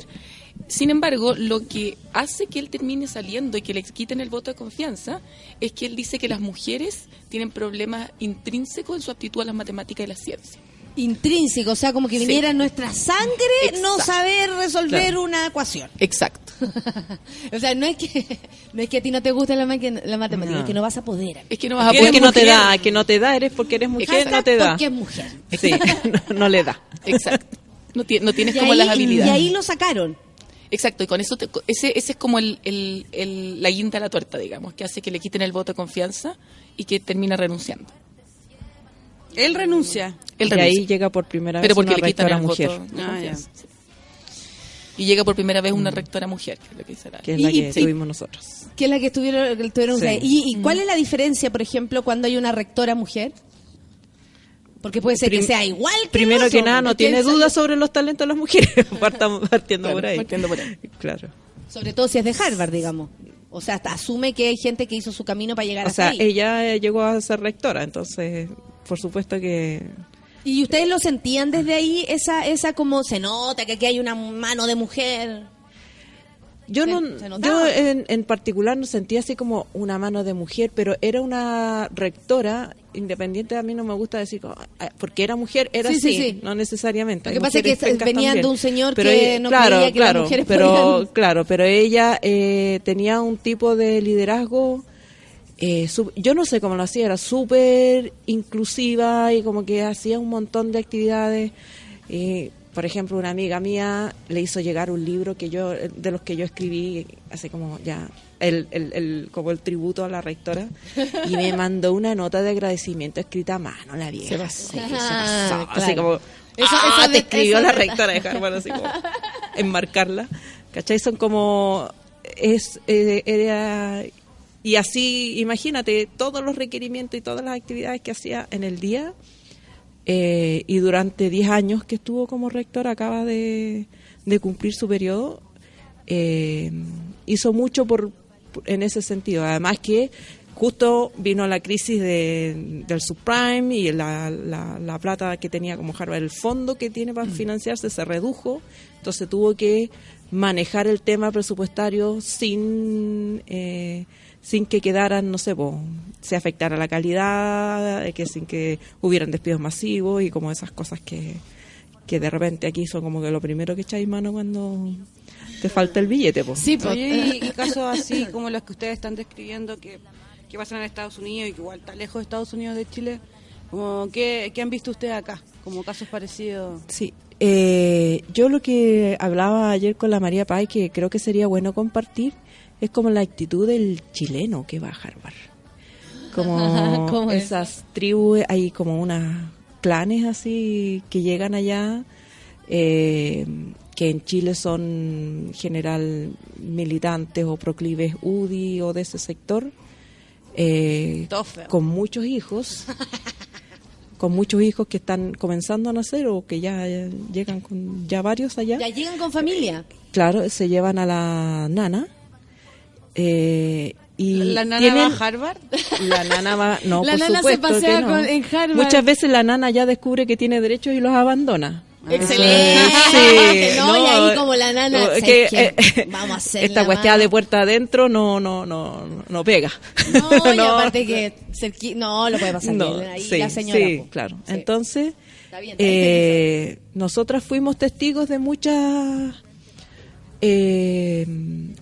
Sin embargo, lo que hace que él termine saliendo y que le quiten el voto de confianza es que él dice que las mujeres tienen problemas intrínsecos en su aptitud a las matemáticas y las ciencias. Intrínseco, o sea, como que Sí. viniera en nuestra sangre no saber resolver Claro. una ecuación. Exacto. o sea, no es que no es que a ti no te guste la, maqui- la matemática, No. es que no vas a poder. Es que no vas a Es poder que no te da, que no te da, eres porque eres mujer, no te da. Porque es mujer. Sí, no, no le da. Exacto. No, ti- no tienes Y como ahí- las Y habilidades. ahí lo sacaron. Exacto, y con eso te- ese, ese es como el, el- el- la guinda a la tuerta, digamos, que hace que le quiten el voto de confianza y que termina renunciando. Él renuncia. Él y renuncia. ahí llega por primera pero vez porque una le quitan rectora el mujer, voto Ah, sí. Y llega por primera vez una rectora mujer, que es lo que la- que es la Y- que y- tuvimos nosotros. Que es la que estuvieron, que estuvieron Sí. ustedes. ¿Y, y cuál es la diferencia, por ejemplo, cuando hay una rectora mujer? Porque puede ser que Prim- sea igual que Primero que nada, no tiene dudas sobre los talentos de las mujeres. Partamos partiendo Claro, por ahí. partiendo por ahí. Claro. Sobre todo si es de Harvard, digamos. O sea, hasta asume que hay gente que hizo su camino para llegar O hasta sea, ahí. ella eh, llegó a ser rectora, entonces, por supuesto que ¿Y ustedes lo sentían desde ahí? Esa, esa como se nota que aquí hay una mano de mujer. Yo no, yo en, en particular no sentía así como una mano de mujer, pero era una rectora independiente. A mí no me gusta decir porque era mujer, era Sí, sí, así, sí. no necesariamente. Lo que pasa es que pencas venían de un señor Pero que ella- no claro, creía que las claro, mujeres pero podían- claro, pero ella eh, tenía un tipo de liderazgo. eh, su- yo no sé cómo lo hacía, era súper inclusiva y como que hacía un montón de actividades. Eh, por ejemplo, una amiga mía le hizo llegar un libro que yo de los que yo escribí hace como ya el, el, el- como el tributo a la rectora y me mandó una nota de agradecimiento escrita a mano la vieja. Sí, se Ah, pasó, Así claro. como Eso- ah, eso te de- escribió la rectora de Harvard así como enmarcarla. ¿Cachai? Son como es eh, era y así imagínate todos los requerimientos y todas las actividades que hacía en el día eh, y durante 10 años que estuvo como rector, acaba de, de cumplir su periodo, eh, hizo mucho por- en ese sentido. Además que justo vino la crisis de, del subprime y la, la, la plata que tenía como Harvard, el fondo que tiene para financiarse se redujo, entonces tuvo que manejar el tema presupuestario sin... eh, sin que quedaran, no sé, po, se afectara la calidad, eh, que sin que hubieran despidos masivos y como esas cosas que, que de repente aquí son como que lo primero que echáis mano cuando te falta el billete. Po. Sí, pues. Y, y casos así como los que ustedes están describiendo que, que pasan en Estados Unidos y que igual está lejos de Estados Unidos de Chile, como ¿qué, qué han visto ustedes acá? Como casos parecidos. Sí, eh, yo lo que hablaba ayer con la María Pay, que creo que sería bueno compartir, es como la actitud del chileno que va a Harvard. Como ¿Cómo es? esas tribus, hay como unas clanes así que llegan allá, eh, que en Chile son en general militantes o proclives UDI o de ese sector, eh, con muchos hijos con muchos hijos que están comenzando a nacer o que ya llegan con ya varios allá. Ya llegan con familia. Claro, se llevan a la nana. eh, y ¿La nana tienen- va a Harvard? La nana va, no, La por nana se supuesto pasea que no. con- en Harvard. Muchas veces la nana ya descubre que tiene derechos y los abandona. Excelente. Sí, no, y ahí como la nana, no, ¿sabes que, qué? eh, vamos a hacer esta cuestión de puerta adentro no no no no pega. No, y No. aparte que cerqui- no lo puede pasar No, bien ahí sí, la señora. sí, po. claro. Sí. Entonces, Está bien, está bien. eh, nosotras fuimos testigos de muchas eh,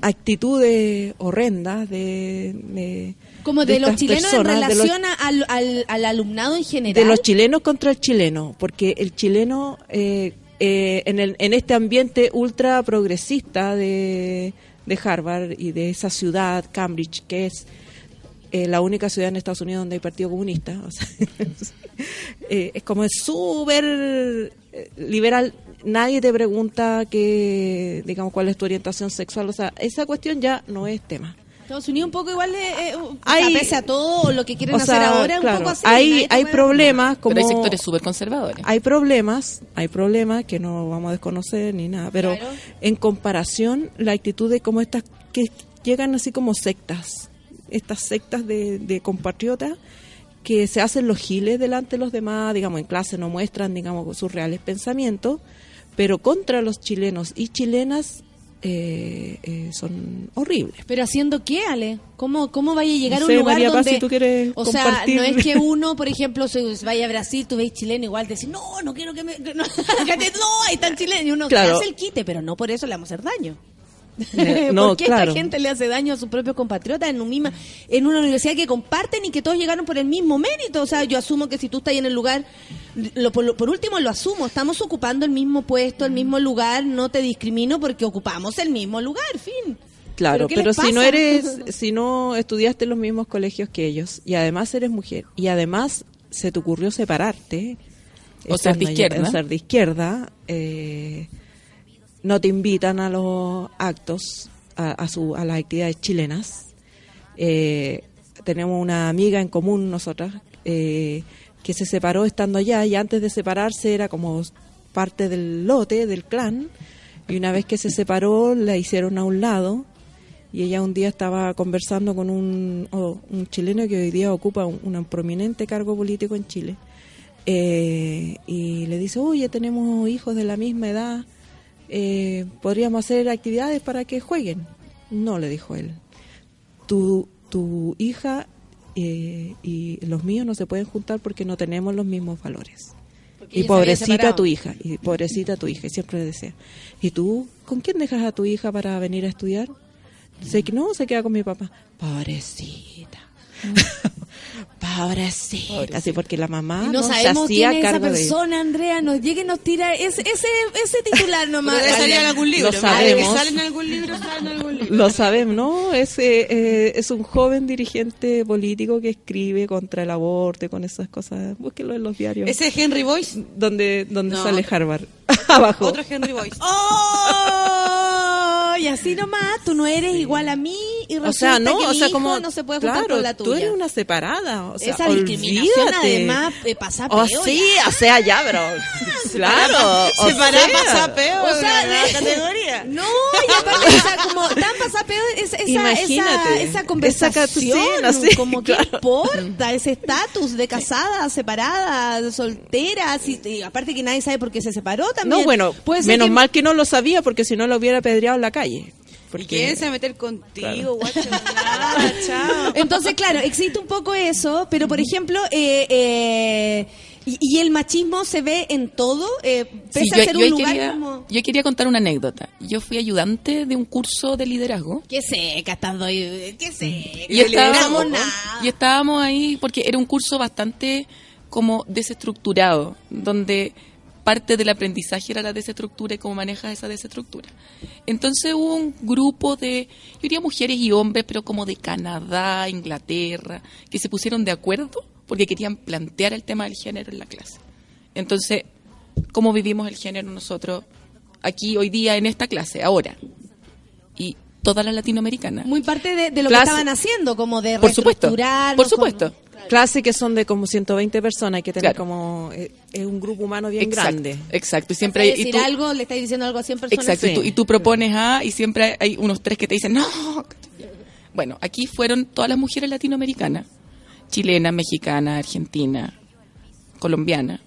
actitudes horrendas de, de- como de, los chilenos en los- relación al, al, al alumnado en general. de los chilenos contra el chileno, porque el chileno eh, eh, en, el, en este ambiente ultra progresista de, de Harvard y de esa ciudad, Cambridge, que es eh, la única ciudad en Estados Unidos donde hay partido comunista, o sea, eh, es como es súper eh, liberal. Nadie te pregunta que, digamos, cuál es tu orientación sexual, o sea, esa cuestión ya no es tema. Estados Unidos un poco igual, de, eh, o Hay- sea, pese a todo lo que quieren O hacer sea, ahora, un claro, poco así. hay, hay problemas como Pero hay sectores súper conservadores. hay problemas, hay problemas que no vamos a desconocer ni nada, pero Claro. en comparación la actitud de como estas que llegan así como sectas, estas sectas de, de compatriotas que se hacen los giles delante de los demás, digamos en clase no muestran digamos sus reales pensamientos, pero contra los chilenos y chilenas eh, eh, son horribles. ¿Pero haciendo qué, Ale? ¿Cómo, cómo vaya a llegar No a un lugar María Paz, donde... si tú quieres o sea, compartir. no es que uno, por ejemplo, se vaya a Brasil, tú veis chileno, igual te decís, no, no quiero que me... No, no ahí están chilenos. Y uno Claro. hace el quite, pero no por eso le vamos a hacer daño. No, ¿Por qué claro. esta gente le hace daño a sus propios compatriotas en, un misma, en una universidad que comparten y que todos llegaron por el mismo mérito? O sea, yo asumo que si tú estás ahí en el lugar, lo, por, lo- por último lo asumo, estamos ocupando el mismo puesto, el mismo lugar, no te discrimino porque ocupamos el mismo lugar, fin. Claro, ¿Pero pero, si no eres, si no estudiaste en los mismos colegios que ellos y además eres mujer y además se te ocurrió separarte O ser de izquierda. o ser de izquierda, eh, no te invitan a los actos, a, a, su, a las actividades chilenas. Eh, tenemos una amiga en común nosotras eh, que se separó estando allá y antes de separarse era como parte del lote, del clan, y una vez que se separó la hicieron a un lado. Y ella un día estaba conversando con un, oh, un chileno que hoy día ocupa un, un prominente cargo político en Chile. Eh, y le dice, oye, tenemos hijos de la misma edad, eh, podríamos hacer actividades para que jueguen. No, le dijo él. Tu, tu hija eh, y los míos no se pueden juntar porque no tenemos los mismos valores. Porque Y se pobrecita tu hija, y pobrecita tu hija, y siempre le decía, ¿y tú con quién dejas a tu hija para venir a estudiar? Que no, se queda con mi papá. Pobrecita. Pobrecita. Así porque la mamá no, no se sabemos hacía quién es esa cargo de ella. persona, Andrea. Nos llega y nos tira ese, ese, ese titular nomás. Debe salir en algún libro. Lo sabemos. Que sale en algún libro, sale en algún libro. Lo sabemos, ¿no? Es, eh, eh, es un joven dirigente político que escribe contra el aborto y con esas cosas. Búsquelo en los diarios. Ese es Henry Boyce. donde donde No. sale Harvard. Abajo. Otro Henry Boyce. ¡Oh! Y así nomás, tú no eres igual a mí y O resulta sea, no, que o mi sea, hijo como no se puede juntar claro, con la tuya. tú eres una separada, o sea, Esa discriminación olvídate. además eh, pasa O peo sí, ya. o sea, ya, pero claro, o Separada sea, pasa peo. O sea, categoría. No, y aparte, o sea, como tan pasapeo esa, esa, esa, Imagínate, esa esa conversación, sí, como que claro. importa ese estatus de casada, separada, soltera, si- y aparte que nadie sabe por qué se separó también. No, bueno, menos que- mal que no lo sabía porque si no lo hubiera apedreado en la calle. ¿Y Porque quién se va a meter contigo, guacho? Nada, chao. Entonces, claro, existe un poco eso, pero por ejemplo, eh, eh, y, y el machismo se ve en todo, eh, pese Sí, a yo, ser yo un lugar quería, como... yo quería contar una anécdota. Yo fui ayudante de un curso de liderazgo. Qué seca estás doy, qué seca. Y estábamos, estábamos nada. y estábamos ahí porque era un curso bastante como desestructurado, donde parte del aprendizaje era la desestructura y cómo manejas esa desestructura. Entonces hubo un grupo de, yo diría mujeres y hombres, pero como de Canadá, Inglaterra, que se pusieron de acuerdo porque querían plantear el tema del género en la clase. Entonces, ¿cómo vivimos el género nosotros aquí hoy día en esta clase, ahora? Y todas las latinoamericanas. Muy parte de, de lo Clase- que estaban haciendo, como de Por supuesto, por supuesto. como- clase que son de como 120 personas, hay que tener Claro. como eh, es un grupo humano bien Exacto, grande. Exacto, y Siempre hay- y decir tú- algo, le estáis diciendo algo a 100 personas. Exacto, y, tú, y tú propones A y siempre hay unos tres que te dicen no. Bueno, aquí fueron todas las mujeres latinoamericanas, chilena, mexicana, argentina, colombiana,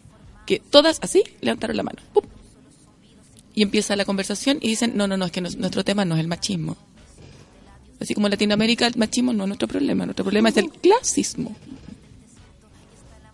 que todas así levantaron la mano. ¡pum! Y empieza la conversación y dicen, no, no, no, es que nuestro tema no es el machismo. Así como en Latinoamérica el machismo no es nuestro problema, nuestro problema es el clasismo.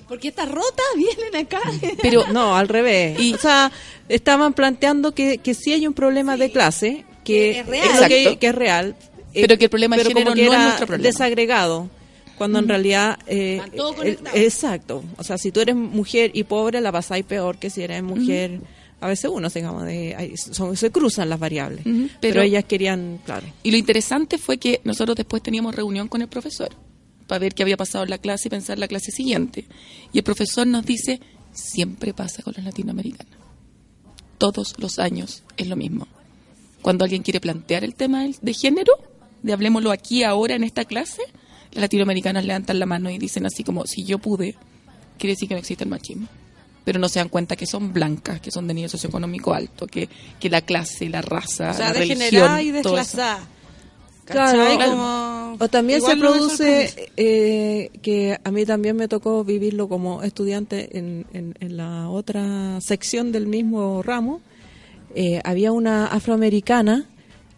Porque estas rotas vienen acá. Pero No, al revés. Y- o sea, estaban planteando que, que sí hay un problema de clase, que Es real. que, Exacto. que es real. eh, Pero que el problema de pero género como que no es era nuestro problema. desagregado. Cuando en realidad... eh, Están todos eh, exacto. O sea, si tú eres mujer y pobre, la pasáis peor que si eres mujer... A veces uno, digamos, de, hay- son- se cruzan las variables. Pero, pero- ellas querían, claro. Y lo interesante fue que nosotros después teníamos reunión con el profesor para ver qué había pasado en la clase y pensar la clase siguiente. Y el profesor nos dice, siempre pasa con las latinoamericanas. Todos los años es lo mismo. Cuando alguien quiere plantear el tema de género, de hablemoslo aquí, ahora, en esta clase, las latinoamericanas levantan la mano y dicen así como, si yo pude, quiere decir que no existe el machismo. Pero no se dan cuenta que son blancas, que son de nivel socioeconómico alto, que, que la clase, la raza, O sea, la degenerada religión, y desclasada. Claro. Como- O también Igual se produce, eh, que a mí también me tocó vivirlo como estudiante en, en- en la otra sección del mismo ramo, eh, había una afroamericana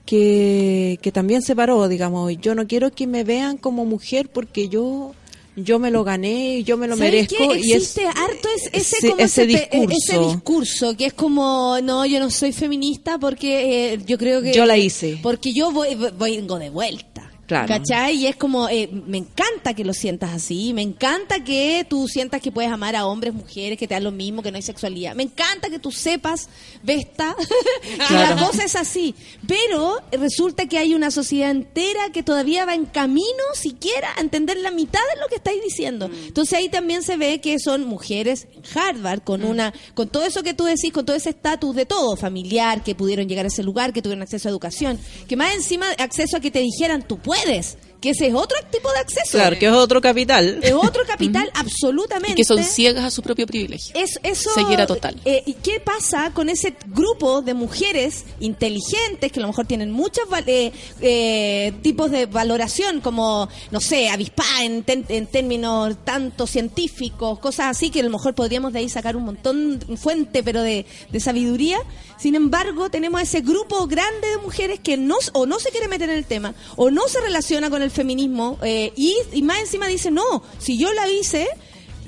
que, que también se paró, digamos, yo no quiero que me vean como mujer porque yo yo me lo gané, yo me lo ¿Sabes merezco qué? y es Existe harto es- ese, ese- como ese ese, discurso. ese discurso que es como no yo no soy feminista porque eh, yo creo que Yo la hice. porque yo voy, voy- vengo de vuelta Claro. ¿Cachai? Y es como, eh, me encanta que lo sientas así, me encanta que tú sientas que puedes amar a hombres, mujeres, que te dan lo mismo, que no hay sexualidad. Me encanta que tú sepas, Vesta, que Claro. la cosa es así. Pero resulta que hay una sociedad entera que todavía va en camino siquiera a entender la mitad de lo que estáis diciendo. Entonces ahí también se ve que son mujeres en Harvard con una con todo eso que tú decís, con todo ese estatus de todo, familiar, que pudieron llegar a ese lugar, que tuvieron acceso a educación, que más encima acceso a que te dijeran tú puedes, que ese es otro tipo de acceso. Claro, que es otro capital. es otro capital absolutamente. Y que son ciegas a su propio privilegio. Es, eso, Ceguera total. eh, ¿Y qué pasa con ese grupo de mujeres inteligentes que a lo mejor tienen muchos eh, eh, tipos de valoración, como, no sé, avispa en, ten- en términos tanto científicos, cosas así, que a lo mejor podríamos de ahí sacar un montón, fuente, pero de, de sabiduría? Sin embargo, tenemos ese grupo grande de mujeres que no, o no se quiere meter en el tema, o no se relaciona con el feminismo, eh, y, y más encima dice, no, si yo la hice,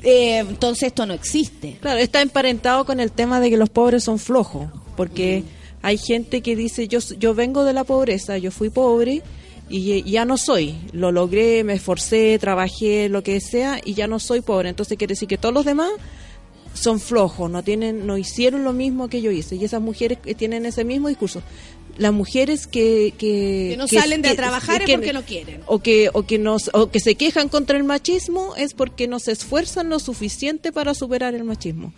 eh, entonces esto no existe. Claro, está emparentado con el tema de que los pobres son flojos, porque hay gente que dice, yo, yo vengo de la pobreza, yo fui pobre y ya no soy, lo logré, me esforcé, trabajé, lo que sea, y ya no soy pobre. Entonces quiere decir que todos los demás son flojos, no tienen, no hicieron lo mismo que yo hice, y esas mujeres tienen ese mismo discurso. Las mujeres que que, Que no salen de trabajar es porque no quieren. o que o que nos o que se quejan contra el machismo es porque no se esfuerzan lo suficiente para superar el machismo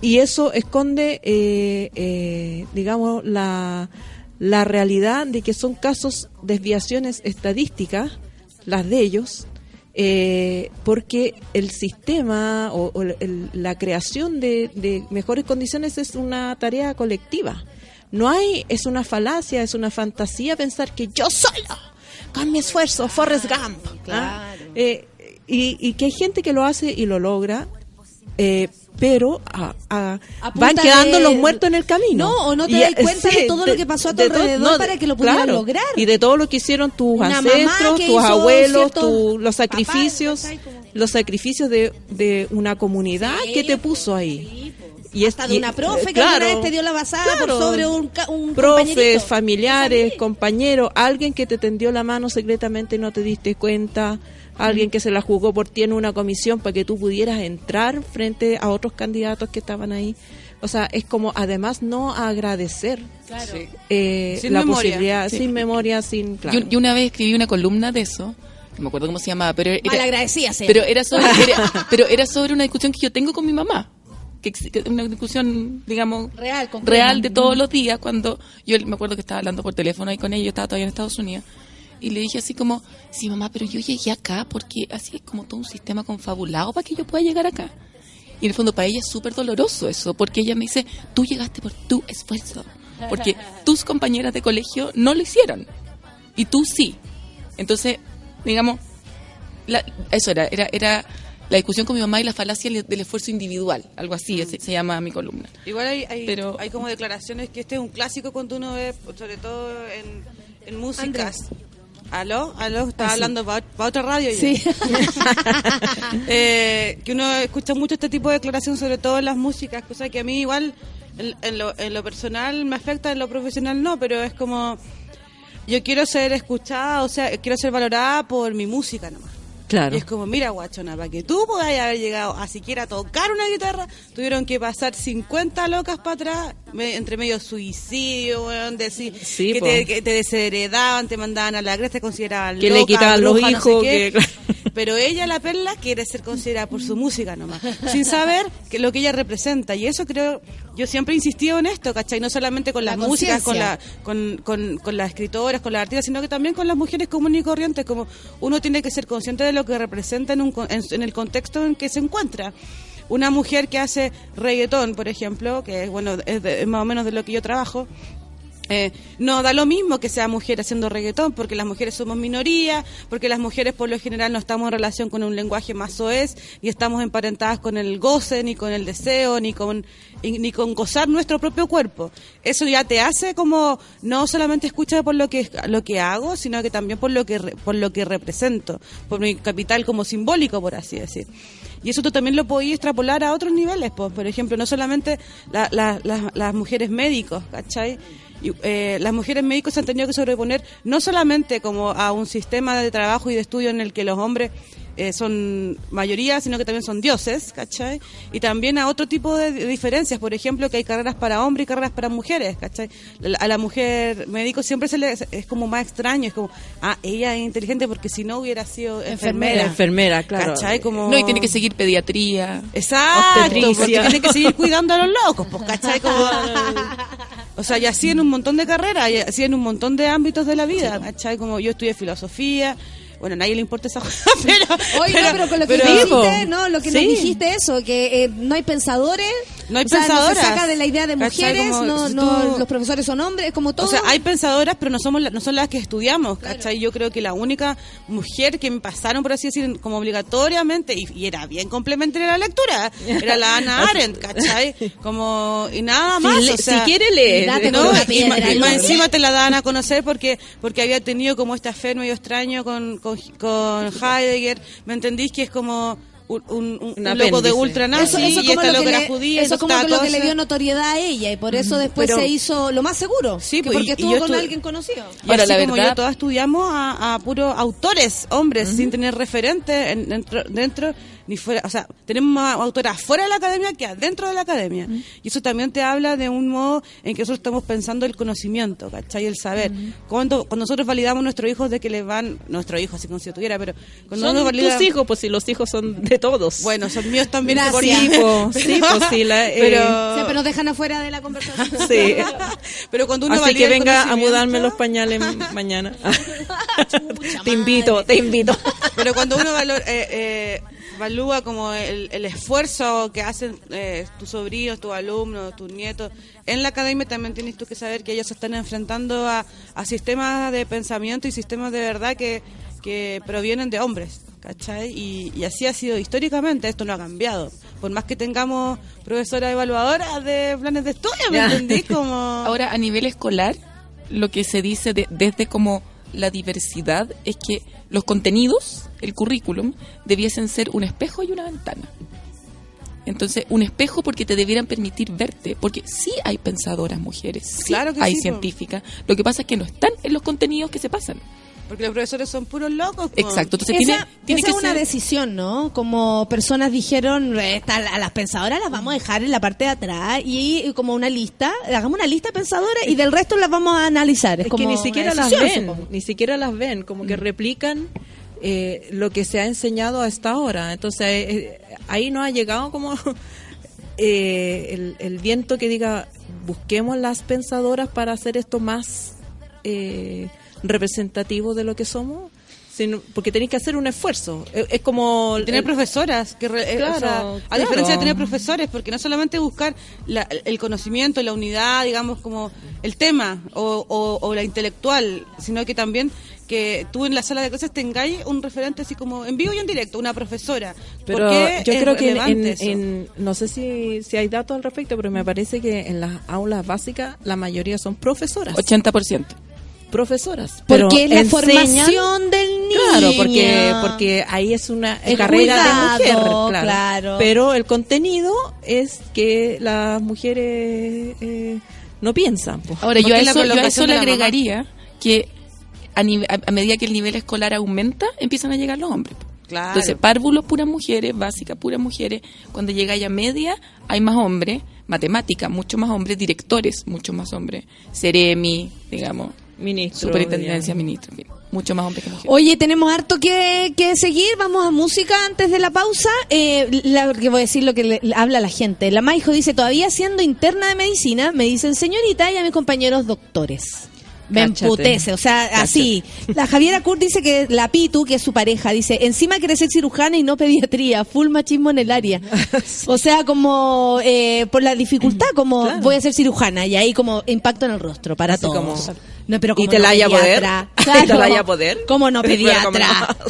y eso esconde eh, eh, digamos la la realidad de que son casos desviaciones estadísticas las de ellos eh, porque el sistema o, o el- la creación de, de mejores condiciones es una tarea colectiva no hay, es una falacia, es una fantasía pensar que yo solo, con mi esfuerzo, Forrest Gump. ¿ah? Eh, y, y que hay gente que lo hace y lo logra, eh, pero a- a- A van quedando de- los muertos en el camino. No, o no te Y, das cuenta de todo lo que pasó a tu todo- alrededor para que lo pudieran claro, lograr. Y de todo lo que hicieron tus Una ancestros, tus abuelos, tu- los sacrificios, los sacrificios de, de una comunidad Sí, que te po, puso ahí. sí, po. Y Hasta de una profe eh, que claro, alguna vez te dio la basada por sobre un, un profes, familiares, compañeros, alguien que te tendió la mano secretamente y no te diste cuenta, alguien que se la jugó por ti en una comisión para que tú pudieras entrar frente a otros candidatos que estaban ahí. O sea, es como además no agradecer Sí. eh, Sin la memoria. posibilidad, Sí. sin memoria, sin... claro. Yo, yo una vez escribí una columna de eso, no me acuerdo cómo se llamaba, pero era, Malagradecida sea. pero era sobre, era- pero era sobre una discusión que yo tengo con mi mamá. Que que una discusión, digamos, Real, real de todos los días. Cuando yo me acuerdo que estaba hablando por teléfono ahí con ella, yo estaba todavía en Estados Unidos. Y le dije así como, sí, mamá, pero yo llegué acá porque así es como todo un sistema confabulado para que yo pueda llegar acá. Y en el fondo para ella es súper doloroso eso, porque ella me dice, tú llegaste por tu esfuerzo, porque tus compañeras de colegio no lo hicieron, y tú sí. Entonces, digamos, la- eso era, era, era la discusión con mi mamá y la falacia del esfuerzo individual, algo así se, se llama mi columna. Igual hay, hay, Pero- hay como declaraciones que este es un clásico cuando uno ve, sobre todo en, en músicas. ¿Aló? ¿Aló? Estaba hablando para otra radio. yo. Sí. Eh, que uno escucha mucho este tipo de declaraciones, sobre todo en las músicas, cosa que a mí igual, en, en lo, en lo personal me afecta, en lo profesional no, pero es como, yo quiero ser escuchada, o sea, quiero ser valorada por mi música nomás. Claro. Y es como, mira, guachona, para que tú puedas haber llegado a siquiera a tocar una guitarra, tuvieron que pasar 50 locas para atrás, me- entre medio suicidio, weón, decir, Sí, que, te, que te desheredaban, te mandaban a la cresta, te consideraban Que le loca, quitaban los bruja, no sé hijos, que- Pero ella, la perla, quiere ser considerada por su música nomás, sin saber que lo que ella representa. Y eso creo, yo siempre he insistido en esto, ¿cachai? No solamente con La las músicas, con, la, con, con, con las escritoras, con las artistas, sino que también con las mujeres comunes y corrientes, como uno tiene que ser consciente de lo que representa en, un, en, en el contexto en que se encuentra. Una mujer que hace reggaetón, por ejemplo, que bueno, es, de- es más o menos de lo que yo trabajo, Eh, no da lo mismo que sea mujer haciendo reggaetón, porque las mujeres somos minoría, porque las mujeres por lo general no estamos en relación con un lenguaje más soez, ni estamos emparentadas con el goce, ni con el deseo, ni con, ni con gozar nuestro propio cuerpo. Eso ya te hace como no solamente escuchar por lo que lo que hago, sino que también por lo que por lo que represento, por mi capital como simbólico, por así decir. Y eso tú también lo podías extrapolar a otros niveles, pues, por ejemplo, no solamente la- la- la- las mujeres médicos, ¿cachai? Y, eh, las mujeres médicos se han tenido que sobreponer no solamente como a un sistema de trabajo y de estudio en el que los hombres eh, son mayoría, sino que también son dioses, ¿cachai? Y también a otro tipo de diferencias, por ejemplo, que hay carreras para hombres y carreras para mujeres, ¿cachai? A la mujer médico siempre se le es como más extraño, es como, ah, ella es inteligente porque si no hubiera sido enfermera. Enfermera, claro. ¿Cachai? Como... No, y tiene que seguir pediatría. Exacto, Obstetricia. porque tiene que seguir cuidando a los locos, pues, ¿cachai? Como, o sea, y así en un montón de carreras, y así en un montón de ámbitos de la vida, ¿cachai? Como yo estudié filosofía, bueno, a nadie le importa esa cosa, pero... Oye, no, pero con lo que pero- dijiste, no, lo que nos Sí. dijiste eso, que eh, no hay pensadores, No hay o sea, pensadoras. no se saca de la idea de mujeres, Como no, si no, tú- los profesores son hombres, es como todo. O sea, hay pensadoras, pero no somos la- no son las que estudiamos, ¿cachai? Yo creo que la única mujer que me pasaron, por así decir, como obligatoriamente, y, y era bien complementaria a la lectura, era la Ana Arendt, ¿cachai? Como, y nada Si más, le- o sea, si quiere leer. Date no, y, más encima te la dan a conocer porque porque había tenido como este fe medio extraño con, con, con Heidegger, ¿me entendís? Que es como un, un- loco de apéndice. ultra nazi eso, eso y como esta lo que era le, judía. eso como lo que le dio notoriedad a ella y por eso después Pero- se hizo lo más seguro, Sí, que pues, porque y- estuvo con estuve- alguien conocido. Y Ahora, así la como verdad- yo, todas estudiamos a, a puros autores, hombres, sin tener referente en- dentro, dentro ni fuera, o sea, tenemos más autoras fuera de la academia que adentro de la academia. Y eso también te habla de un modo en que nosotros estamos pensando el conocimiento, ¿cachai? El saber. Cuando, cuando nosotros validamos a nuestros hijos de que les van, nuestro hijo, así como si yo tuviera, pero cuando Son uno valida, tus hijos, pues si los hijos son de todos. bueno, son míos también. Gracias. por sí, hijos. pues, sí, pues, sí, la- eh, pero, Siempre nos dejan afuera de la conversación. Sí. pero cuando uno Así valida que venga a mudarme los pañales mañana. te invito, te invito. Pero cuando uno valor- eh, eh, evalúa como el, el esfuerzo que hacen eh, tus sobrinos, tus alumnos, tus nietos, en la academia también tienes tú que saber que ellos se están enfrentando a, a sistemas de pensamiento y sistemas de verdad que, que provienen de hombres. ¿Cachai? Y, y así ha sido históricamente, esto no ha cambiado. Por más que tengamos profesoras evaluadoras de planes de estudio, ¿me entendí? Como... Ahora, a nivel escolar, lo que se dice de- desde como la diversidad es que los contenidos, el currículum, debiesen ser un espejo y una ventana. Entonces, un espejo porque te debieran permitir verte, porque sí hay pensadoras mujeres, sí Claro que hay sí, científicas. Lo que pasa es que no están en los contenidos que se pasan. Porque los profesores son puros locos. Exacto. Entonces, Esa, tiene, tiene esa que es una ser- decisión, ¿no? Como personas dijeron, "Esta- a las pensadoras las vamos a dejar en la parte de atrás y, y como una lista, hagamos una lista de pensadoras y del resto las vamos a analizar. Es, Es como que ni una siquiera las ven, supongo. ni siquiera las ven, como que replican eh, lo que se ha enseñado hasta ahora. Entonces eh, ahí no ha llegado como eh, el, el viento que diga busquemos las pensadoras para hacer esto más eh, representativo de lo que somos, sino, porque tenéis que hacer un esfuerzo. Es, es como tener el- profesoras que re- eh, Claro, o sea, a diferencia de tener profesores porque no solamente buscar la- el conocimiento la unidad digamos como el tema o, o- o la intelectual sino que también que tú en la sala de clases tengáis un referente así como en vivo y en directo una profesora Pero Porque yo es creo que en, relevante en- eso. en- no sé si, si hay datos al respecto, pero me parece que en las aulas básicas la mayoría son profesoras. 80%. Profesoras. pero Porque es la enseñan- formación del niño. Claro, porque, porque ahí es una El carrera cuidado, de mujer, claro. claro. Pero el contenido es que las mujeres eh, no piensan. po. Ahora, yo a, eso, yo a eso le mamá. agregaría que a, a- a medida que el nivel escolar aumenta, empiezan a llegar los hombres. Claro. Entonces, párvulos, puras mujeres, básica, puras mujeres. Cuando llega ya media, hay más hombres. Matemática, mucho más hombres. Directores, mucho más hombres. Ceremi, digamos. Ministro, Superintendencia, digamos. ministro. en fin, Mucho más hombres que mujeres. Oye, tenemos harto que, que seguir. Vamos a música antes de la pausa. Eh, la, que voy a decir lo que le- habla la gente. La Maijo dice, todavía siendo interna de medicina, me dicen señorita y a mis compañeros doctores. Me Cáchate. emputece, o sea, así. La Javiera Kurt dice que la Pitu, que es su pareja, dice, encima quiere ser cirujana y no pediatría, full machismo en el área. O sea, como eh, por la dificultad, como Claro. voy a ser cirujana y ahí como impacto en el rostro para Así todos. como- no, pero ¿Y como te no la haya poder? pediatra. ¿Y te la haya poder? Como no pediatra.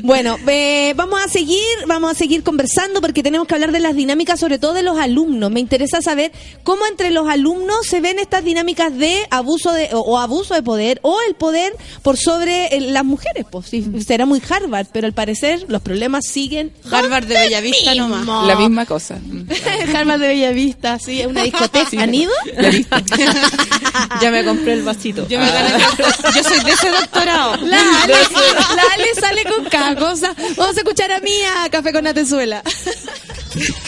Bueno, eh, vamos a seguir, vamos a seguir conversando porque tenemos que hablar de las dinámicas, sobre todo de los alumnos. Me interesa saber cómo entre los alumnos se ven estas dinámicas de abuso de o, o abuso de poder o el poder por sobre eh, las mujeres. Pues sí, será muy Harvard, pero al parecer los problemas siguen. Harvard de Bellavista mismo. nomás. La misma cosa. Mm. Harvard de Bellavista, sí, es una discoteca. ¿Han ido? ya me compré el vasito. Yo, me gané- yo soy de ese doctorado. La Ale, la Ale sale con cada. Vamos a escuchar a Mía, Café con Atenzuela.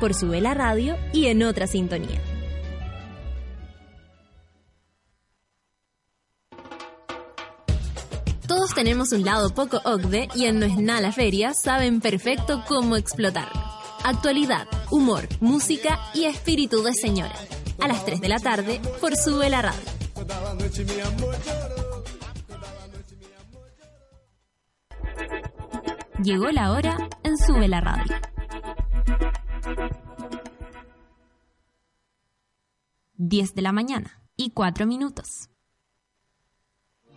Por Sube la Radio y en otra sintonía. Todos tenemos un lado poco OCDE y en No es nada la feria saben perfecto cómo explotarlo. Actualidad, humor, música y espíritu de señora. A las 3 de la tarde por Sube la Radio. Llegó la hora en Sube la Radio. 10 de la mañana y 4 minutos.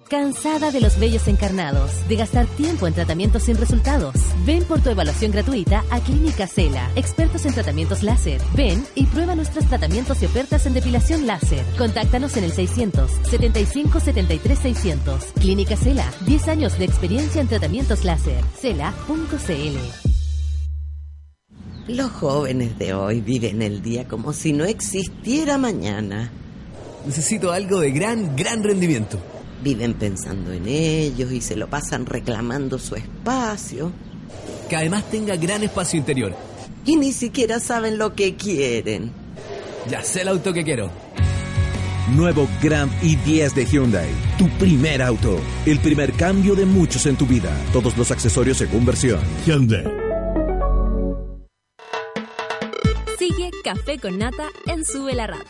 ¿Cansada de los vellos encarnados? ¿De gastar tiempo en tratamientos sin resultados? Ven por tu evaluación gratuita a Clínica Cela, expertos en tratamientos láser. Ven y prueba nuestros tratamientos y ofertas en depilación láser. Contáctanos en el 600 75 73 600. Clínica Cela, 10 años de experiencia en tratamientos láser. Cela.cl. Los jóvenes de hoy viven el día como si no existiera mañana. Necesito algo de gran, gran rendimiento. Viven pensando en ellos y se lo pasan reclamando su espacio. que además tenga gran espacio interior. Y ni siquiera saben lo que quieren. Ya sé el auto que quiero. Nuevo Grand i10 de Hyundai. Tu primer auto. El primer cambio de muchos en tu vida. Todos los accesorios según versión. Hyundai. Café con Nata en Sube la Radio.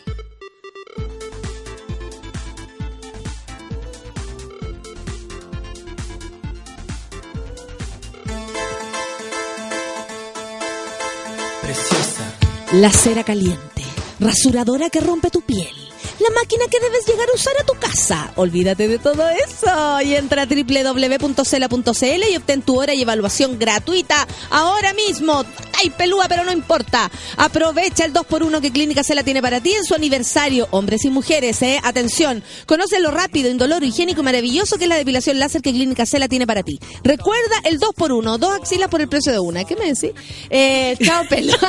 Preciosa. La cera caliente, rasuradora que rompe tu piel, la máquina que debes llegar a usar a tu casa. Olvídate de todo eso y entra a www.cela.cl y obtén tu hora y evaluación gratuita ahora mismo. Ay, pelúa, pero no importa. Aprovecha el 2x1 que Clínica Cela tiene para ti en su aniversario. Hombres y mujeres, ¿eh? Atención. Conoce lo rápido, indoloro, higiénico y maravilloso que es la depilación láser que Clínica Cela tiene para ti. Recuerda el 2x1, dos axilas por el precio de una. ¿Qué me decís? Eh, chao, pelo.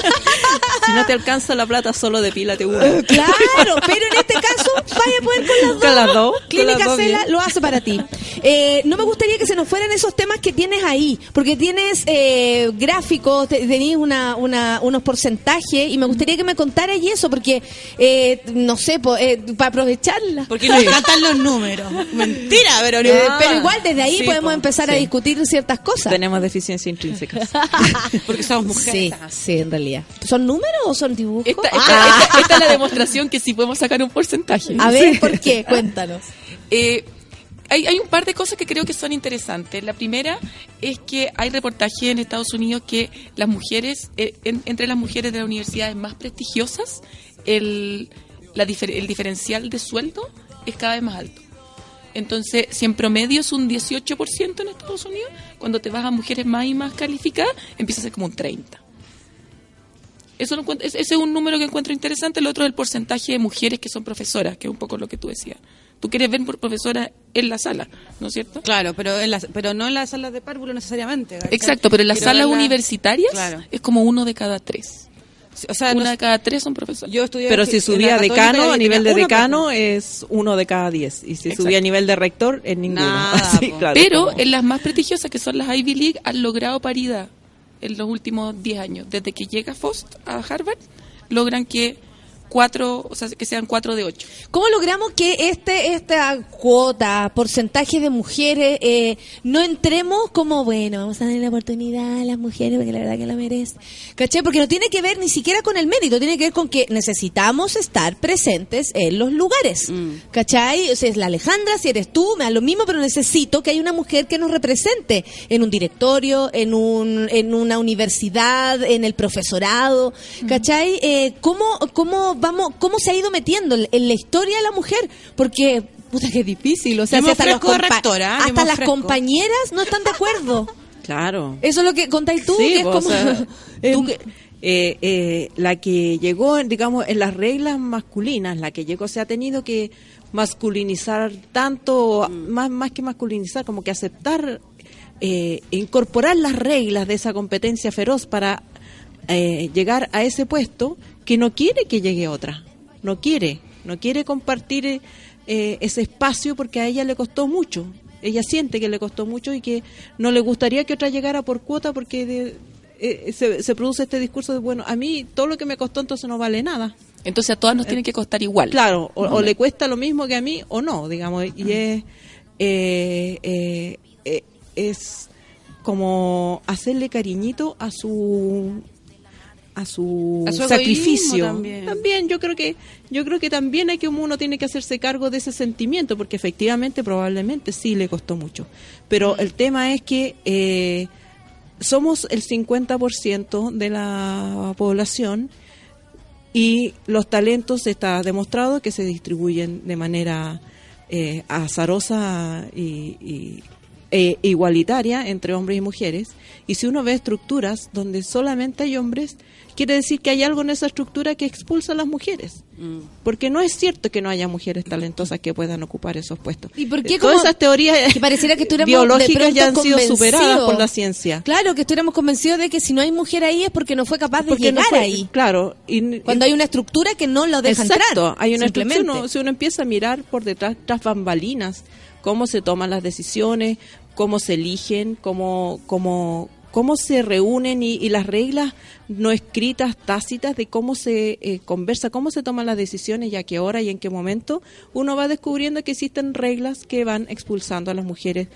Si no te alcanza la plata, solo depílate una. Claro, pero en este caso vaya a poder con las dos. Con las dos, con Clínica las dos, Cela bien. lo hace para ti. Eh, no me gustaría que se nos fueran esos temas que tienes ahí, porque tienes eh, gráficos, te- tenés una, una- unos porcentajes y me gustaría que me contaras y eso, porque eh, no sé, po- eh, para aprovecharla. Porque nos encantan los números. Mentira, Verónica. Eh, pero igual desde ahí Sí, podemos po, empezar a discutir ciertas cosas. Tenemos deficiencia intrínseca. Porque somos mujeres. Sí, sí, en realidad. ¿Son números o son dibujos? Esta, esta- Ah. esta- esta es la demostración que sí podemos sacar un porcentaje. A ver, ¿por qué? Cuéntanos. Eh, hay, hay un par de cosas que creo que son interesantes. La primera es que hay reportajes en Estados Unidos que las mujeres, eh, en- entre las mujeres de las universidades más prestigiosas, el, la difer- el diferencial de sueldo es cada vez más alto. Entonces, si en promedio es un 18% en Estados Unidos, cuando te vas a mujeres más y más calificadas, empieza a ser como un 30%. Eso lo encuentro- ese es un número que encuentro interesante. El otro es el porcentaje de mujeres que son profesoras, que es un poco lo que tú decías. Tú quieres ver por profesora en la sala, ¿no es cierto? Claro, pero, en las, pero no en las salas de párvulo necesariamente. Exacto, pero en las salas universitarias Claro. es como uno de cada tres. O sea, una no- de cada tres son profesores. yo estudié Pero si la subía Católica decano, a nivel de decano es uno de cada diez. Y si Exacto. subía a nivel de rector, es ninguno. Nada, claro, Pero como- en las más prestigiosas, que son las Ivy League, han logrado paridad en los últimos 10 años. Desde que llega Fost a Harvard, logran que cuatro, o sea, que sean cuatro de ocho. ¿Cómo logramos que este esta cuota, porcentaje de mujeres, eh, no entremos como, bueno, vamos a darle la oportunidad a las mujeres porque la verdad que la merecen? ¿Caché? Porque no tiene que ver ni siquiera con el mérito, tiene que ver con que necesitamos estar presentes en los lugares. ¿Cachai? O sea, es la Alejandra, si eres tú, me da lo mismo, pero necesito que haya una mujer que nos represente en un directorio, en, un, en una universidad, en el profesorado. ¿Cachai? Eh, ¿cómo, cómo, vamos, ¿Cómo se ha ido metiendo en la historia de la mujer? Porque, puta, que difícil. O sea, si hasta, rectora, me hasta las compañeras no están de acuerdo. Claro. Eso es lo que contáis tú, Sí, que es o como... sea, eh, tú que- eh, eh, la que llegó, digamos, en las reglas masculinas, la que llegó, se ha tenido que masculinizar tanto, más, más que masculinizar, como que aceptar, eh, incorporar las reglas de esa competencia feroz para eh, llegar a ese puesto que no quiere que llegue otra, no quiere, no quiere compartir eh, eh, ese espacio porque a ella le costó mucho. Ella siente que le costó mucho y que no le gustaría que otra llegara por cuota porque de- eh, se, se produce este discurso de, bueno, a mí todo lo que me costó entonces no vale nada. Entonces a todas nos tienen que costar igual. Claro, o, No, o no. le cuesta lo mismo que a mí o no, digamos, y es, eh, eh, eh, es como hacerle cariñito a su a su, A su egoísmo sacrificio también. yo creo que yo creo que también hay que uno tiene que hacerse cargo de ese sentimiento porque efectivamente probablemente sí le costó mucho pero el tema es que eh, somos el 50% de la población y los talentos está demostrado que se distribuyen de manera eh, azarosa y, y- e igualitaria entre hombres y mujeres. Y si uno ve estructuras donde solamente hay hombres, quiere decir que hay algo en esa estructura que expulsa a las mujeres. Mm. Porque no es cierto que no haya mujeres talentosas que puedan ocupar esos puestos. ¿Y por qué Eh, Todas como- esas teorías que pareciera que biológicas ya han sido superadas por la ciencia. Claro, que estuviéramos convencidos de que si no hay mujer ahí es porque no fue capaz de Porque no llegar fue- ahí. Claro. y- Cuando hay una estructura que no lo deja Exacto, entrar. hay una estructura. uno- si uno empieza a mirar por detrás, tras bambalinas, cómo se toman las decisiones, cómo se eligen, cómo, cómo, cómo se reúnen y, y las reglas no escritas, tácitas de cómo se eh, conversa, cómo se toman las decisiones y a qué hora y en qué momento, uno va descubriendo que existen reglas que van expulsando a las mujeres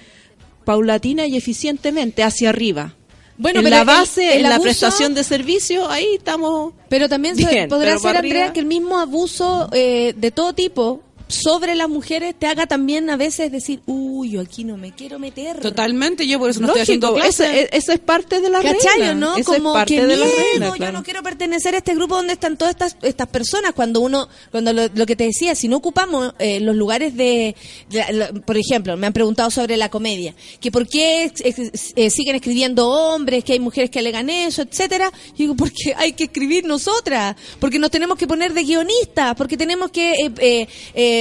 paulatina y eficientemente hacia arriba. Bueno, en pero la base, el en la prestación de servicio, ahí estamos. Pero también Bien, podrá pero ser, Andrea, arriba- que el mismo abuso eh, de todo tipo sobre las mujeres te haga también a veces decir, uy, yo aquí no me quiero meter. Totalmente, yo por eso no estoy haciendo clases. esa, eso es parte de la ¿Cachai, regla. no? Como es parte que de la miedo, regla, yo no quiero pertenecer a este grupo donde están todas estas estas personas. Cuando uno, cuando lo, lo que te decía, si no ocupamos eh, los lugares de, de- lo- por ejemplo, me han preguntado sobre la comedia, que por qué eh, siguen escribiendo hombres, que hay mujeres que alegan eso, etcétera. Yo digo, porque hay que escribir nosotras, porque nos tenemos que poner de guionistas, porque tenemos que eh,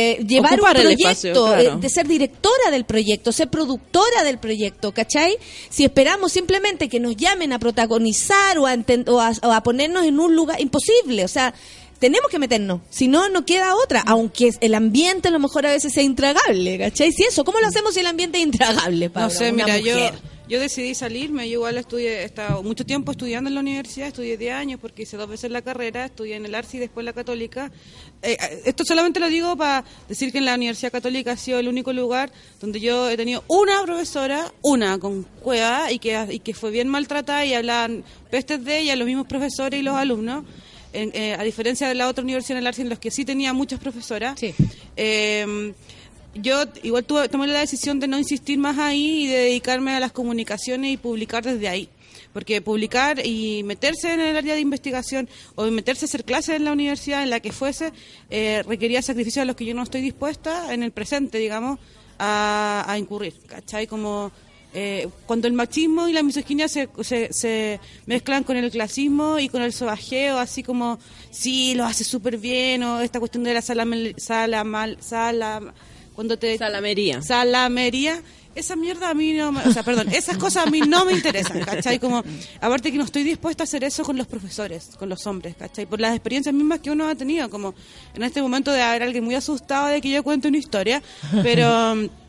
eh, llevar Ocupar un proyecto, espacio, claro. eh, de ser directora del proyecto, ser productora del proyecto, ¿cachai? Si esperamos simplemente que nos llamen a protagonizar o a, enten- o a, o a ponernos en un lugar imposible, o sea, tenemos que meternos, si no, no queda otra, aunque el ambiente a lo mejor a veces sea intragable, ¿cachai? Si eso, ¿cómo lo hacemos si el ambiente es intragable, No Paula? sé, Una mira, yo, mujer. yo decidí salirme, yo igual estudié, he estado mucho tiempo estudiando en la universidad, estudié 10 años porque hice dos veces la carrera, estudié en el ARCI y después en la Católica. Eh, eh, esto solamente lo digo para decir que en la Universidad Católica ha sido el único lugar donde yo he tenido una profesora, una con cueva y que, y que fue bien maltratada y hablaban pestes de ella, los mismos profesores y los alumnos. En- eh, a diferencia de la otra universidad en el ARCI en los que sí tenía muchas profesoras. Eh, yo igual tuve, tomé la decisión de no insistir más ahí y de dedicarme a las comunicaciones y publicar desde ahí. Porque publicar y meterse en el área de investigación o meterse a hacer clases en la universidad, en la que fuese, eh, requería sacrificios a los que yo no estoy dispuesta en el presente, digamos, a, a incurrir. ¿Cachai? Como eh, cuando el machismo y la misoginia se, se, se mezclan con el clasismo y con el sobajeo, así como, sí, lo hace súper bien, o esta cuestión de la salamel- salamal, salam, cuando te... Salamería. Salamería. Esa mierda a mí no me... O sea, perdón, esas cosas a mí no me interesan, ¿cachai? Como, aparte que no estoy dispuesta a hacer eso con los profesores, con los hombres, ¿cachai? Por las experiencias mismas que uno ha tenido, como en este momento de haber alguien muy asustado de que yo cuente una historia, pero...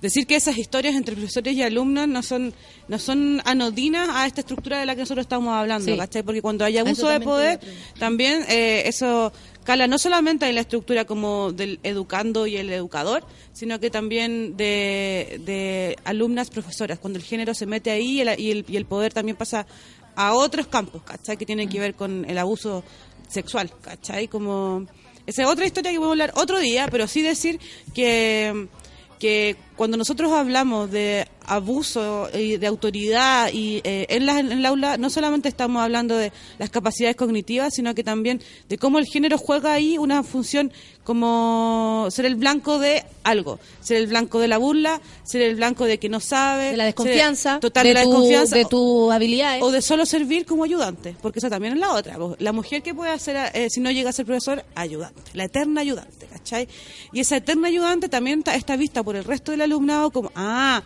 decir que esas historias entre profesores y alumnos no son no son anodinas a esta estructura de la que nosotros estamos hablando, Sí. ¿cachai? Porque cuando hay abuso de poder, también eh, eso cala no solamente en la estructura como del educando y el educador, sino que también de, de alumnas profesoras, cuando el género se mete ahí y el, y el, y el poder también pasa a otros campos, ¿cachai? Que tienen que ver con el abuso sexual, ¿cachai? Como... Esa es otra historia que voy a hablar otro día, pero sí decir que que cuando nosotros hablamos de abuso y de autoridad y eh, en, la, en el aula no solamente estamos hablando de las capacidades cognitivas sino que también de cómo el género juega ahí una función como ser el blanco de algo ser el blanco de la burla ser el blanco de que no sabe De la desconfianza, total de la tu- desconfianza de habilidades. o de solo servir como ayudante, porque esa también es la otra. La mujer que puede hacer, eh, si no llega a ser profesor, ayudante, la eterna ayudante, ¿cachai? Y esa eterna ayudante también ta- está vista por el resto del alumnado como, ah,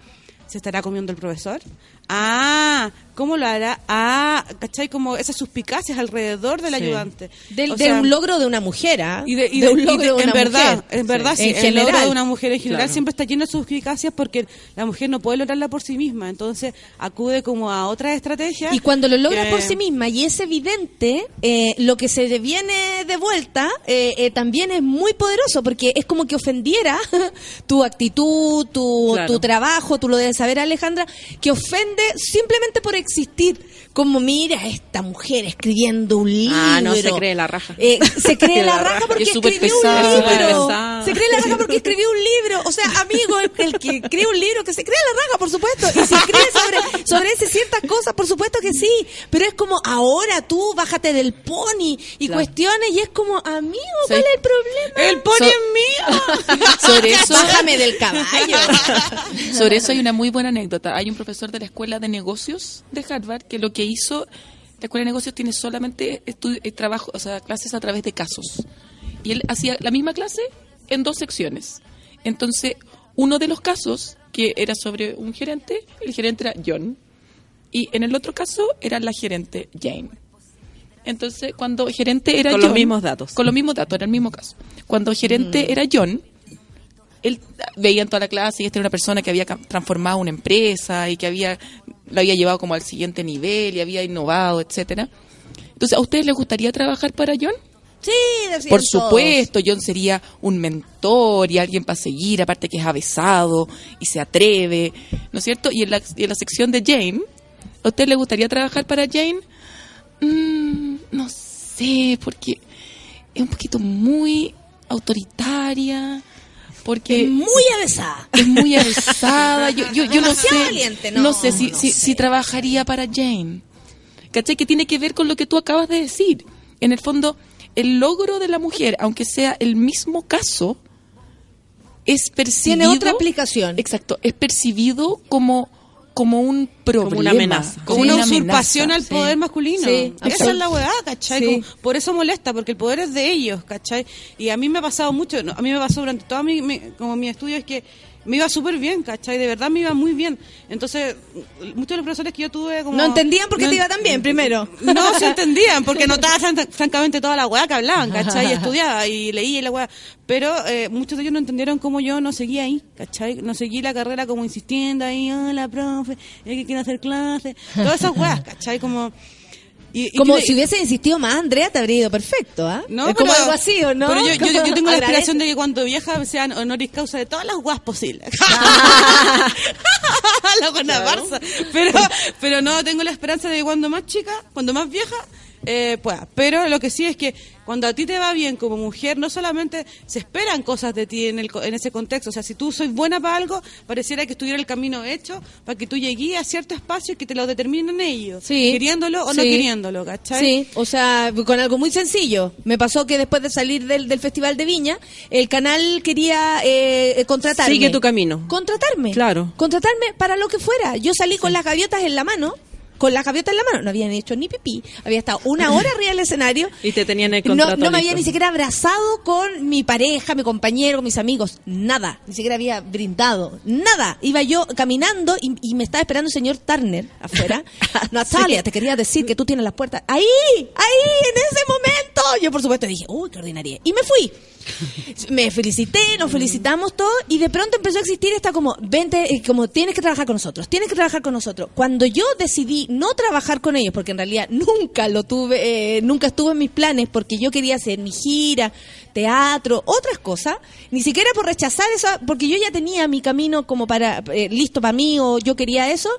¿se estará comiendo el profesor? Ah, ¿cómo lo hará? Ah, ¿cachai? Como esas suspicacias alrededor del Sí. ayudante. Del- O de sea, un logro de una mujer, ¿ah? y de, y De de- un y logro de- de en una verdad, mujer. en verdad sí, En el logro general. de una mujer en general Claro. siempre está lleno de suspicacias porque la mujer no puede lograrla por sí misma, entonces acude como a otras estrategias. Y cuando lo logra que- por sí misma y es evidente, eh, lo que se le viene de vuelta eh, eh, también es muy poderoso porque es como que ofendiera tu actitud, tu, Claro. tu trabajo, tú lo debes saber Alejandra, que ofende simplemente por existir. Como mira esta mujer escribiendo un libro. Ah, no, se cree la raja. Eh, se cree La la raja. porque Es escribió pesada. un libro. Se cree la raja porque escribió un libro. O sea, amigo, el, el que escribe un libro, que se cree la raja, por supuesto. Y si escribe sobre, sobre ese ciertas cosas, por supuesto que sí. Pero es como, ahora tú bájate del pony y Claro. cuestiones y es como, amigo, ¿cuál Sí. es el problema? El pony So- es mío. Sobre eso, Bájame del caballo. sobre eso hay una muy buena anécdota. Hay un profesor de la Escuela de Negocios de Harvard que lo que hizo, la Escuela de Negocios tiene solamente eh, trabajo, o sea, clases a través de casos. Y él hacía la misma clase en dos secciones. Entonces, uno de los casos, que era sobre un gerente, el gerente era John, y en el otro caso era la gerente Jane. Entonces, cuando gerente era Con John... los mismos datos. Con los mismos datos, era el mismo caso. Cuando gerente era John, él veía en toda la clase y esta era una persona que había transformado una empresa y que había lo había llevado como al siguiente nivel y había innovado, etcétera. Entonces, ¿a ustedes les gustaría trabajar para John? Sí, decían Por todos. supuesto, John sería un mentor y alguien para seguir, aparte que es avesado y se atreve, ¿no es cierto? Y en la, y en la sección de Jane, ¿a usted le gustaría trabajar para Jane? Mm, no sé, porque es un poquito muy autoritaria, porque Es muy avesada. es muy avesada. Yo, yo, yo no sé, no, sé si, no si, sé. si trabajaría para Jane. ¿Cachai? Que tiene que ver con lo que tú acabas de decir. En el fondo, el logro de la mujer, aunque sea el mismo caso, es percibido... Tiene otra aplicación. Exacto, es percibido como, como un problema. una amenaza. Como Sí, una usurpación amenaza, al sí. poder masculino. Sí, Esa es la weá, ¿cachai? Como- por eso molesta, porque el poder es de ellos, ¿cachai? Y a mí me ha pasado mucho, a mí me pasó durante todo mi, mi- como mi estudio, es que me iba súper bien, ¿cachai? De verdad me iba muy bien. Entonces, muchos de los profesores que yo tuve como... No entendían por qué no te iba tan bien, primero. No se entendían, porque notaba fran- francamente toda la weá que hablaban, ¿cachai? Y estudiaba y leía y la weá. Pero eh, muchos de ellos no entendieron cómo yo no seguía ahí, ¿cachai? No seguí la carrera como insistiendo ahí, hola, profe, es que quiero hacer clases. Todas esas weas, ¿cachai? Como... y- y Como si hubiese insistido más, Andrea te habría ido perfecto, ¿ah? no, es como algo así, ¿o no? Pero yo, yo, yo tengo la aspiración de que cuando vieja sean honoris causa de todas las guas posibles. la buena. Pero, pero no, tengo la esperanza de que cuando más chica, cuando más vieja, eh, pueda. Pero lo que sí es que cuando a ti te va bien como mujer, no solamente se esperan cosas de ti en, el, co- en ese contexto. O sea, si tú soy buena para algo, pareciera que estuviera el camino hecho para que tú llegues a cierto espacio y que te lo determinen ellos. Sí. Queriéndolo o no queriéndolo, ¿cachai? Sí, o sea, con algo muy sencillo. Me pasó que después de salir del, del Festival de Viña, el canal quería eh, contratarme. Sigue tu camino. Contratarme. Claro. Contratarme para lo que fuera. Yo salí con las gaviotas en la mano. Con las gaviotas en la mano. No habían hecho ni pipí. Había estado una hora arriba del escenario. Y te tenían el No, contrato no me había ni siquiera abrazado con mi pareja, mi compañero, mis amigos. Nada. Ni siquiera había brindado. Nada. Iba yo caminando y, y me estaba esperando el señor Turner afuera. Natalia, te quería decir que tú tienes las puertas. Ahí, ahí, en ese momento. Yo, por supuesto, dije, uy, qué ordinaria. Y me fui. Me felicité, nos felicitamos todos y de pronto empezó a existir esta como, vente, eh, como tienes que trabajar con nosotros, tienes que trabajar con nosotros. Cuando yo decidí no trabajar con ellos, porque en realidad nunca lo tuve, eh, nunca estuvo en mis planes, porque yo quería hacer mi gira, teatro, otras cosas, ni siquiera por rechazar eso, porque yo ya tenía mi camino como para, eh, listo para mí o yo quería eso,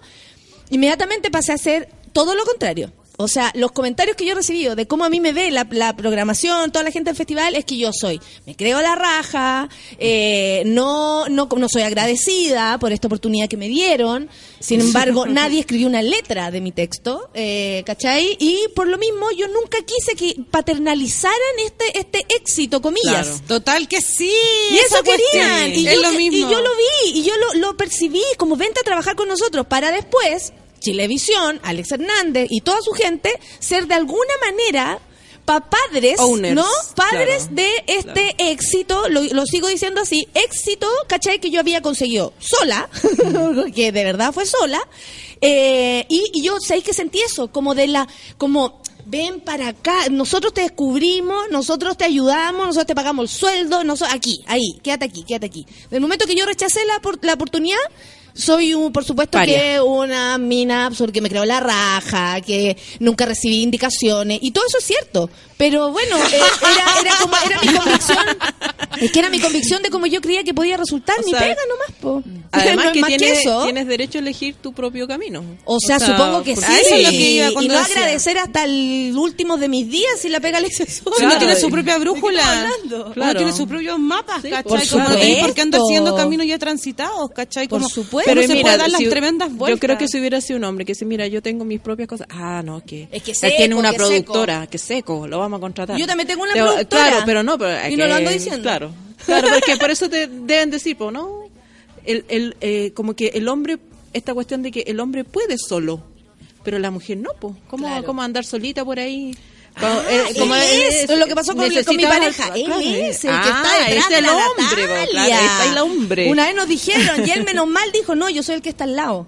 inmediatamente pasé a hacer todo lo contrario. O sea, los comentarios que yo he recibido de cómo a mí me ve la, la programación, toda la gente del festival, es que yo soy, me creo la raja, eh, no, no, no soy agradecida por esta oportunidad que me dieron. Sin embargo, nadie escribió una letra de mi texto, eh, ¿cachai? Y por lo mismo, yo nunca quise que paternalizaran este, este éxito, comillas. Claro. Total que sí. Y eso querían. Y es yo, lo mismo. y yo lo vi, y yo lo, lo percibí como vente a trabajar con nosotros para después, Chilevisión, Alex Hernández y toda su gente, ser de alguna manera pa padres, Owners, ¿no? Padres claro, de este éxito, lo, lo sigo diciendo así, éxito, ¿cachai? Que yo había conseguido sola, que de verdad fue sola, eh, y, y yo sé que sentí eso, como de la, como ven para acá, nosotros te descubrimos, nosotros te ayudamos, nosotros te pagamos el sueldo, nosotros, aquí, ahí, quédate aquí, quédate aquí. Del momento que yo rechacé la, la oportunidad, soy un, por supuesto Paria. que una mina absurda, que me creo la raja, que nunca recibí indicaciones, y todo eso es cierto. Pero bueno, eh, era, era como, era mi convicción, es que era mi convicción de cómo yo creía que podía resultar O mi sea, pega nomás, po. Además No es que, más tienes, eso. tienes derecho a elegir tu propio camino. O sea, supongo que por- sí. Eso es lo que iba y no decía. agradecer hasta el último de mis días si la pega el exceso. Si no Claro. tiene su propia brújula. Uno tiene sus propios mapas, Sí, ¿cachai? por Como no tenéis por qué andar supuesto. siguiendo caminos ya transitados, ¿cachai? Por Como supuesto. Pero se mira, puede dar las si- tremendas vueltas. Yo creo que si hubiera sido un hombre que dice, mira, yo tengo mis propias cosas. Ah, no, que, Es que él seco, tiene una que productora, que seco, lo vamos a contratar. Yo también tengo una Te- productora. Claro, pero no, pero Y no lo ando diciendo. Claro, claro, porque por eso te deben decir, pues, ¿no? El, el, eh, como que el hombre, esta cuestión de que el hombre puede solo, pero la mujer no, pues. ¿Cómo, Claro. ¿Cómo andar solita por ahí? Ah, Eh, como él es, él lo que pasó con, con mi pareja. Él claro, es el que ah, está detrás es de el la hombre, claro, está el hombre. Una vez nos dijeron, y él menos mal dijo, no, yo soy el que está al lado.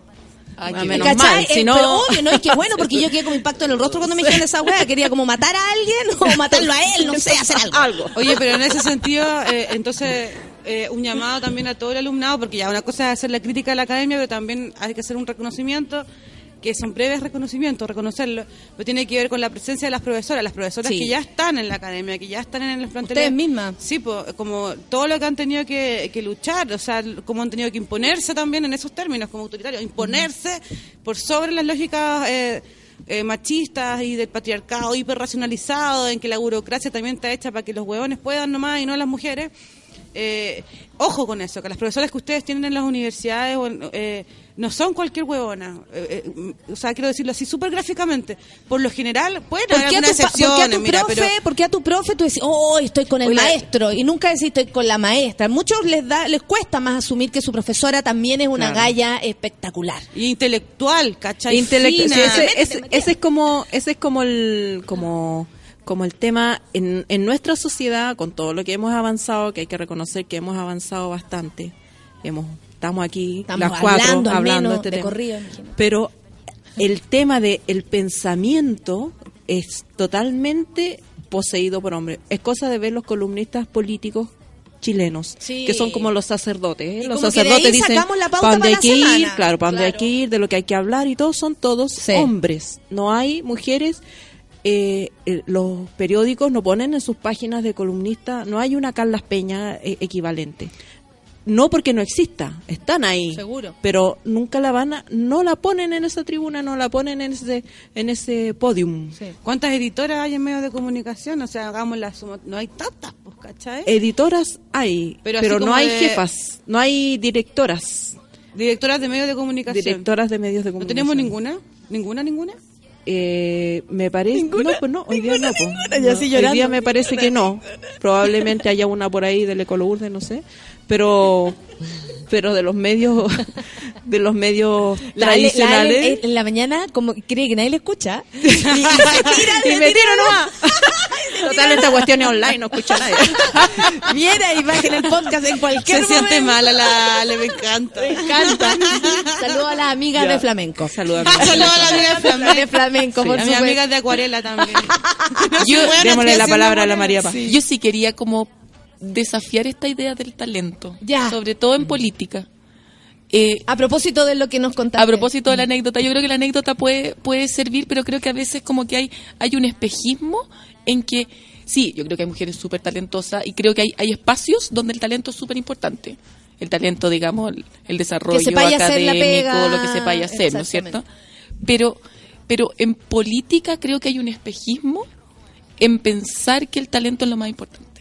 Ah, qué menos ¿Cachai? mal, si Eh, no... Pero obvio, ¿no? Y qué bueno, porque yo quedé con impacto en el rostro cuando me dijeron esa wea. Quería como matar a alguien o matarlo a él, no sé, hacer algo. Oye, pero en ese sentido, eh, entonces, eh, un llamado también a todo el alumnado, porque ya una cosa es hacer la crítica a la academia, pero también hay que hacer un reconocimiento que son breves reconocimientos, reconocerlo, pero tiene que ver con la presencia de las profesoras, las profesoras Sí. que ya están en la academia, que ya están en el plantel. Ustedes mismas. Sí, po, como todo lo que han tenido que, que luchar, o sea, cómo han tenido que imponerse también en esos términos como autoritarios, imponerse por sobre las lógicas eh, eh, machistas y del patriarcado hiperracionalizado, en que la burocracia también está hecha para que los huevones puedan nomás y no las mujeres. Eh, ojo con eso, que las profesoras que ustedes tienen en las universidades eh, no son cualquier huevona. Eh, eh, o sea, quiero decirlo así súper gráficamente. Por lo general, pueden ¿Por haber qué, a algunas tu, pa- por qué a tu mira, profe, pero... por qué a tu profe tú decís, oh, estoy con el Oye, maestro? Y nunca decís, estoy con la maestra. Muchos les da les cuesta más asumir que su profesora también es una Claro. galla espectacular. Y intelectual, ¿cachai? Sí, ese, ese- ese es como ese es como el como como el tema en, en nuestra sociedad con todo lo que hemos avanzado que hay que reconocer que hemos avanzado bastante hemos estamos aquí Estamos las cuatro hablando, hablando menos, este de tema. corrido, pero el tema de el pensamiento es totalmente poseído por hombres es cosa de ver los columnistas políticos chilenos Sí. que son como los sacerdotes ¿eh? Los sacerdotes dicen sacamos la pauta "Pa' dónde para hay que ir semana". claro para dónde hay que ir de lo que hay que hablar y todos son todos Sí. hombres no hay mujeres eh, eh, los periódicos no ponen en sus páginas de columnista no hay una Carlas Peña eh, equivalente no porque no exista están ahí Seguro. pero nunca la van a no la ponen en esa tribuna no la ponen en ese en ese podium ¿Cuántas editoras hay en medios de comunicación? O sea, hagamos la suma. No hay tantas, pues, ¿cachai? editoras hay Pero no hay de- jefas no hay directoras Directoras de medios de comunicación. directoras de medios de ¿No comunicación tenemos ninguna? ¿Ninguna, ninguna? Eh, me parece no pues no hoy día no, pues. No, hoy día me parece que no probablemente haya una por ahí del Ecolourde no sé pero pero de los medios de los medios La Ale- la Ale tradicionales en la mañana como cree que nadie le escucha. Y, y me tiro nomás total esta cuestión es online no escucha nadie Viera y bajen el podcast en cualquier Se siente momento. mala la Ale, me encanta. Me encanta. Saludos a las amigas Ya. de flamenco. saludos Saludos a la amiga de flamenco. De flamenco, Sí, por a mis amigas de acuarela también. Yo, démosle la palabra a la. María Paz. Sí. yo sí quería como desafiar esta idea del talento, Ya. sobre todo en política. Eh, A propósito de lo que nos contaste. A propósito de la anécdota, yo creo que la anécdota puede, puede servir, pero creo que a veces como que hay, hay un espejismo en que, sí, yo creo que hay mujeres súper talentosas y creo que hay, hay espacios donde el talento es súper importante. El talento, digamos, el, el desarrollo Que académico, lo que se vaya a hacer, ¿no es cierto? Pero, pero en política creo que hay un espejismo en pensar que el talento es lo más importante.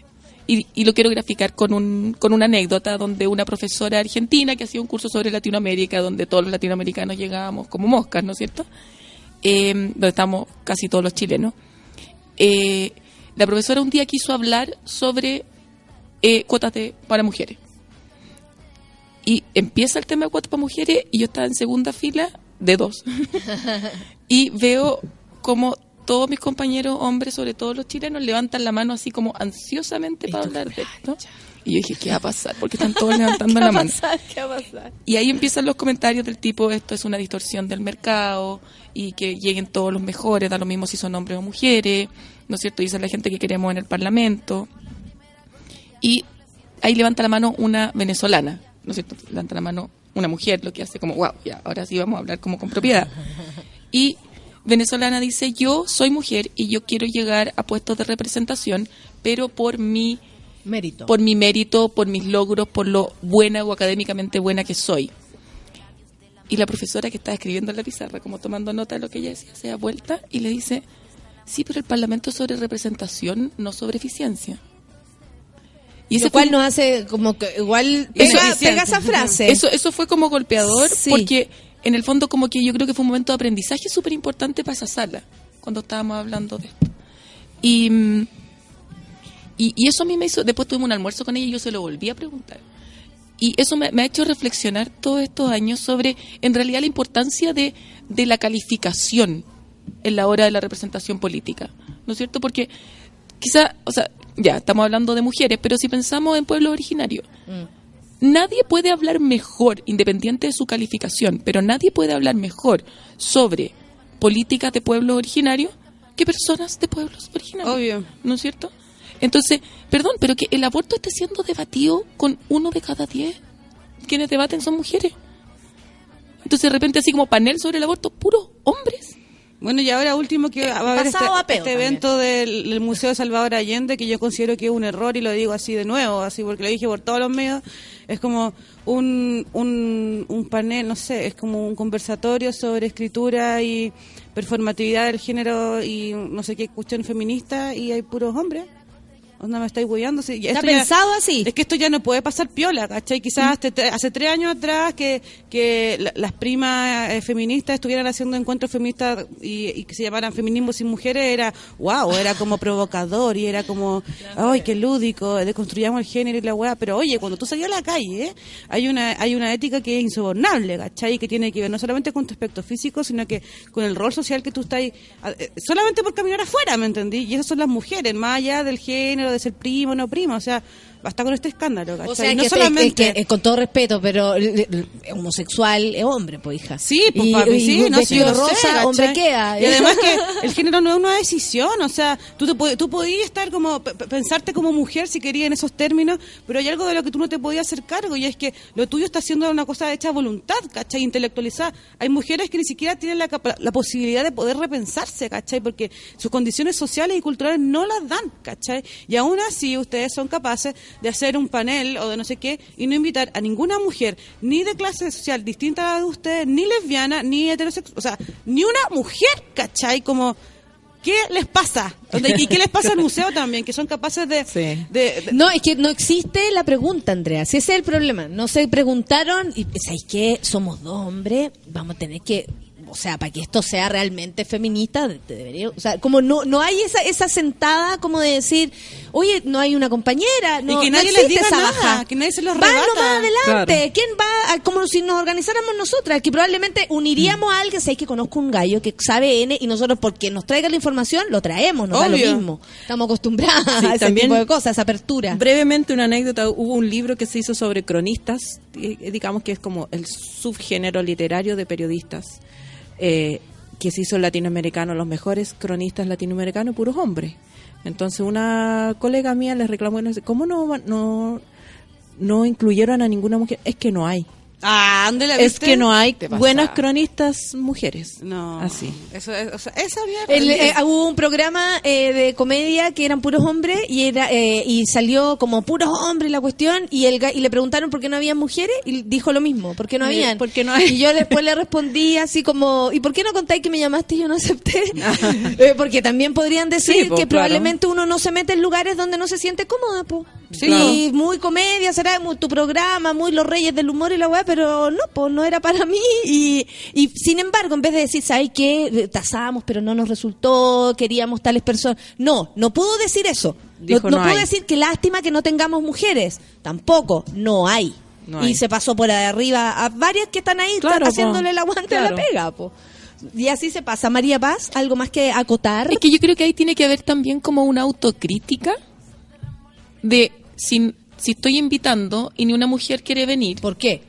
Y, lo quiero graficar con, un, con una anécdota donde una profesora argentina que hacía un curso sobre Latinoamérica, donde todos los latinoamericanos llegábamos como moscas, ¿no es cierto? Eh, donde estamos casi todos los chilenos. Eh, la profesora un día quiso hablar sobre eh, cuotas de, para mujeres. Y empieza el tema de cuotas para mujeres y yo estaba en segunda fila de dos. y veo como todos mis compañeros hombres, sobre todo los chilenos, levantan la mano así como ansiosamente para hablar de esto. Y yo dije, ¿qué va a pasar? Porque están todos levantando la mano. ¿Qué va a pasar? Y ahí empiezan los comentarios del tipo, esto es una distorsión del mercado y que lleguen todos los mejores, da lo mismo si son hombres o mujeres, ¿no es cierto? Dice la gente que queremos en el Parlamento. Y ahí levanta la mano una venezolana, ¿no es cierto? Levanta la mano una mujer, lo que hace como, wow, ya, ahora sí vamos a hablar como con propiedad. Y venezolana dice, yo soy mujer y yo quiero llegar a puestos de representación, pero por mi Mérito. por mi mérito, por mis logros, por lo buena o académicamente buena que soy. Y la profesora que estaba escribiendo en la pizarra, como tomando nota de lo que ella decía, se da vuelta y le dice, sí, pero el Parlamento es sobre representación, no sobre eficiencia. Y ese lo fue cual un- nos hace como que igual Eso- pega, pega esa frase. Eso, eso fue como golpeador Sí. porque en el fondo como que yo creo que fue un momento de aprendizaje súper importante para esa sala cuando estábamos hablando de esto. Y, mm, y, eso a mí me hizo, después tuvimos un almuerzo con ella y yo se lo volví a preguntar. Y eso me, ha hecho reflexionar todos estos años sobre en realidad la importancia de, de la calificación en la hora de la representación política. ¿No es cierto? Porque quizá, o sea, ya estamos hablando de mujeres, pero si pensamos en pueblos originarios, nadie puede hablar mejor, independiente de su calificación, pero nadie puede hablar mejor sobre políticas de pueblos originarios que personas de pueblos originarios. Obvio. ¿No es cierto? Entonces, perdón, pero que el aborto esté siendo debatido con uno de cada diez quienes debaten son mujeres. Entonces de repente así como panel sobre el aborto, puros hombres. Bueno, y ahora último que va a haber este, a este evento del, del Museo de Salvador Allende, que yo considero que es un error y lo digo así de nuevo, así porque lo dije por todos los medios, es como un, un, un panel, no sé, es como un conversatorio sobre escritura y performatividad del género y no sé qué cuestión feminista y hay puros hombres. Onda, me estáis hueando. Sí, ¿Está ya- pensado así? Es que esto ya no puede pasar piola, ¿cachai? Quizás hace, tre- hace tres años atrás que, que la- las primas eh, feministas estuvieran haciendo encuentros feministas y, y que se llamaran Feminismo sin Mujeres, era wow, era como provocador y era como, ay, qué lúdico, deconstruyamos el género y la weá. Pero oye, cuando tú salías a la calle, ¿eh? hay una hay una ética que es insobornable, ¿cachai? Que tiene que ver no solamente con tu aspecto físico, sino que con el rol social que tú estás eh, solamente por caminar afuera, ¿me entendí? Y esas son las mujeres, más allá del género, de ser primo no primo, o sea, basta con este escándalo, ¿cachai? O sea, no que, solamente... es que, eh, con todo respeto, pero homosexual es hombre, pues hija. Sí, pues Y- papi, sí, no, sí, yo sé, rosa, hombre queda. Y además que el género no es una decisión, o sea, tú, te, tú podías estar como, pensarte como mujer si querías en esos términos, pero hay algo de lo que tú no te podías hacer cargo y es que lo tuyo está siendo una cosa hecha a voluntad, ¿cachai? Intelectualizada. Hay mujeres que ni siquiera tienen la, la posibilidad de poder repensarse, ¿cachai? Porque sus condiciones sociales y culturales no las dan, ¿cachai? Y aún así ustedes son capaces de hacer un panel o de no sé qué y no invitar a ninguna mujer, ni de clase social distinta a la de ustedes, ni lesbiana, ni heterosexual, o sea, ni una mujer, ¿cachai? Como, ¿qué les pasa? ¿Y qué les pasa al museo también? Que son capaces de... de- de- No, es que no existe la pregunta, Andrea. Si ese es el problema. No se preguntaron, y ¿sabéis qué? Somos dos hombres, vamos a tener que. O sea, para que esto sea realmente feminista, te debería, o sea, como no no hay esa esa sentada como de decir, oye, no hay una compañera, no, que no nadie les existe diga esa nada, baja. que nadie se los rebata. nomás adelante. Claro. ¿Quién va? a- como si nos organizáramos nosotras, que probablemente uniríamos a alguien, sabéis que conozco un gallo que sabe N y nosotros porque nos traiga la información lo traemos, nos da Obvio. lo mismo. Estamos acostumbrados Sí, a ese también- tipo de cosas, esa apertura. Brevemente una anécdota, hubo un libro que se hizo sobre cronistas, eh, digamos que es como el subgénero literario de periodistas, eh, que se hizo latinoamericano, los mejores cronistas latinoamericanos, puros hombres. Entonces una colega mía les reclamó, ¿cómo no, no, no incluyeron a ninguna mujer? Es que no hay. Ah, ¿dónde la Es viste? que no hay buenas cronistas mujeres. No. Así. Eso es, o sea, esa. El, eh, hubo un programa eh, de comedia que eran puros hombres y era eh, y salió como puros hombres la cuestión y el y le preguntaron por qué no había mujeres y dijo lo mismo, por qué no Eh, habían. ¿por qué no hay? Y yo después le respondí así como, ¿y por qué no contáis que me llamaste y yo no acepté? Eh, porque también podrían decir Sí, po, que claro. probablemente uno no se mete en lugares donde no se siente cómoda, po. Sí. Y muy comedia, será muy tu programa, muy los reyes del humor y la weá, pero no, pues no era para mí. Y, y sin embargo, en vez de decir, ¿sabes qué? Tasamos, pero no nos resultó, queríamos tales personas. No, no puedo decir eso. No, Dijo, no no puedo decir que lástima que no tengamos mujeres. Tampoco, no hay. No y hay. se pasó por arriba a varias que están ahí Claro, haciéndole po. el aguante a la pega, po. Y así se pasa. María Paz, ¿algo más que acotar? Es que yo creo que ahí tiene que haber también como una autocrítica de si, si estoy invitando y ni una mujer quiere venir. ¿Por qué?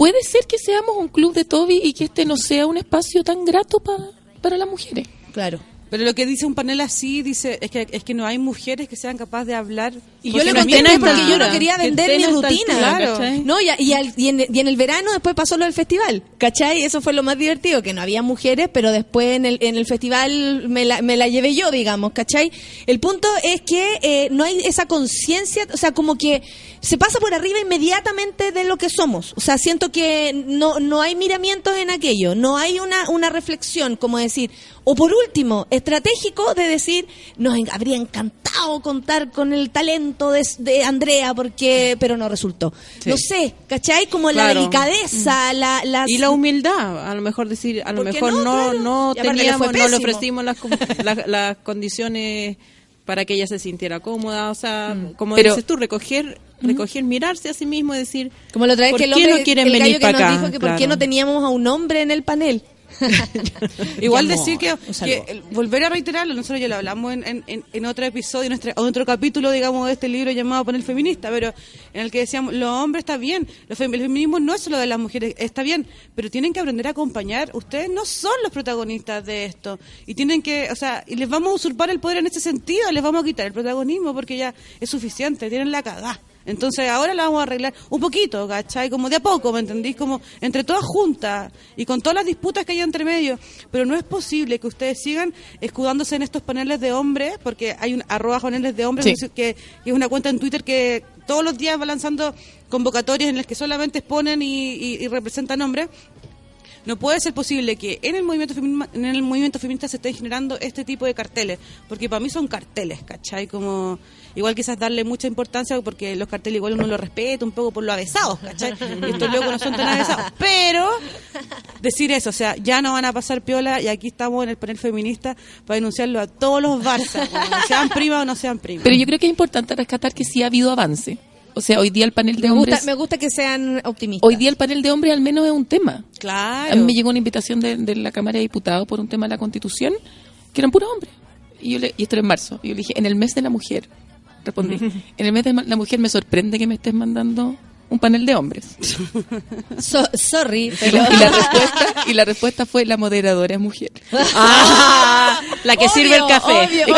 Puede ser que seamos un club de Toby y que este no sea un espacio tan grato pa- para las mujeres. Claro. Pero lo que dice un panel así, dice, es que, es que no hay mujeres que sean capaces de hablar. Y yo le conté porque yo no quería que vender mi rutina. ¿cachai? No, y, y, al- y en, y en el verano después pasó lo del festival, ¿cachai? Eso fue lo más divertido, que no había mujeres, pero después en el, en el festival me la, me la llevé yo, digamos, ¿cachai? El punto es que eh, no hay esa conciencia, o sea, como que se pasa por arriba inmediatamente de lo que somos. O sea, siento que no, no hay miramientos en aquello, no hay una, una reflexión, como decir, o por último, estratégico de decir, nos habría encantado contar con el talento de, de Andrea, porque pero no resultó. Sí. No sé, ¿cachai? Como la Claro. delicadeza, la, la... Y la humildad, a lo mejor decir, a lo ¿Por qué mejor no? no, Claro. no le teníamos, fue no le ofrecimos las, com- la- las condiciones para que ella se sintiera cómoda, o sea, como Pero- dices tú, recoger, recoger, mirarse a sí mismo y decir, Como la otra vez ¿por que el qué hombre, no quieren el venir que para nos acá? dijo que por qué Claro. no teníamos a un hombre en el panel. Igual decir que, el- volver a reiterarlo, nosotros ya lo hablamos en, en, otro episodio, en nuestra- otro capítulo, digamos, de este libro llamado Panel Feminista, pero en el que decíamos, los hombres está bien, el feminismo no es solo de las mujeres, está bien, pero tienen que aprender a acompañar, ustedes no son los protagonistas de esto, y tienen que, o sea, y les vamos a usurpar el poder en ese sentido, les vamos a quitar el protagonismo porque ya es suficiente, tienen la cagá. Entonces ahora la vamos a arreglar un poquito, ¿cachai? Como de a poco, ¿me entendís? Como entre todas juntas y con todas las disputas que hay entre medio. Pero no es posible que ustedes sigan escudándose en estos paneles de hombres, porque hay un arroba paneles de hombres, Sí. que, que es una cuenta en Twitter que todos los días va lanzando convocatorias en las que solamente exponen y, y- y representan hombres. No puede ser posible que en el movimiento feminista, en el movimiento feminista se estén generando este tipo de carteles, porque para mí son carteles, ¿cachai? Como igual quizás darle mucha importancia porque los carteles igual uno los respeta un poco por lo avesados, ¿cachai? Y estos locos no son tan avesados, pero decir eso, o sea, ya no van a pasar piola y aquí estamos en el panel feminista para denunciarlo a todos los Barça, sean primas o no sean primas. Pero yo creo que es importante rescatar que sí ha habido avance. O sea, hoy día el panel de Me gusta, hombres... me gusta que sean optimistas. Hoy día el panel de hombres al menos es un tema. Claro. A mí me llegó una invitación de, de la Cámara de Diputados por un tema de la Constitución, que eran puros hombres. Y, yo le, y esto era en marzo. Y yo le dije, en el mes de la mujer, respondí, en el mes de la mujer me sorprende que me estés mandando un panel de hombres. So- sorry, pero... la, y la respuesta, y la respuesta fue, la moderadora es mujer. Ah, la que sirve el café. Obvio, obvio,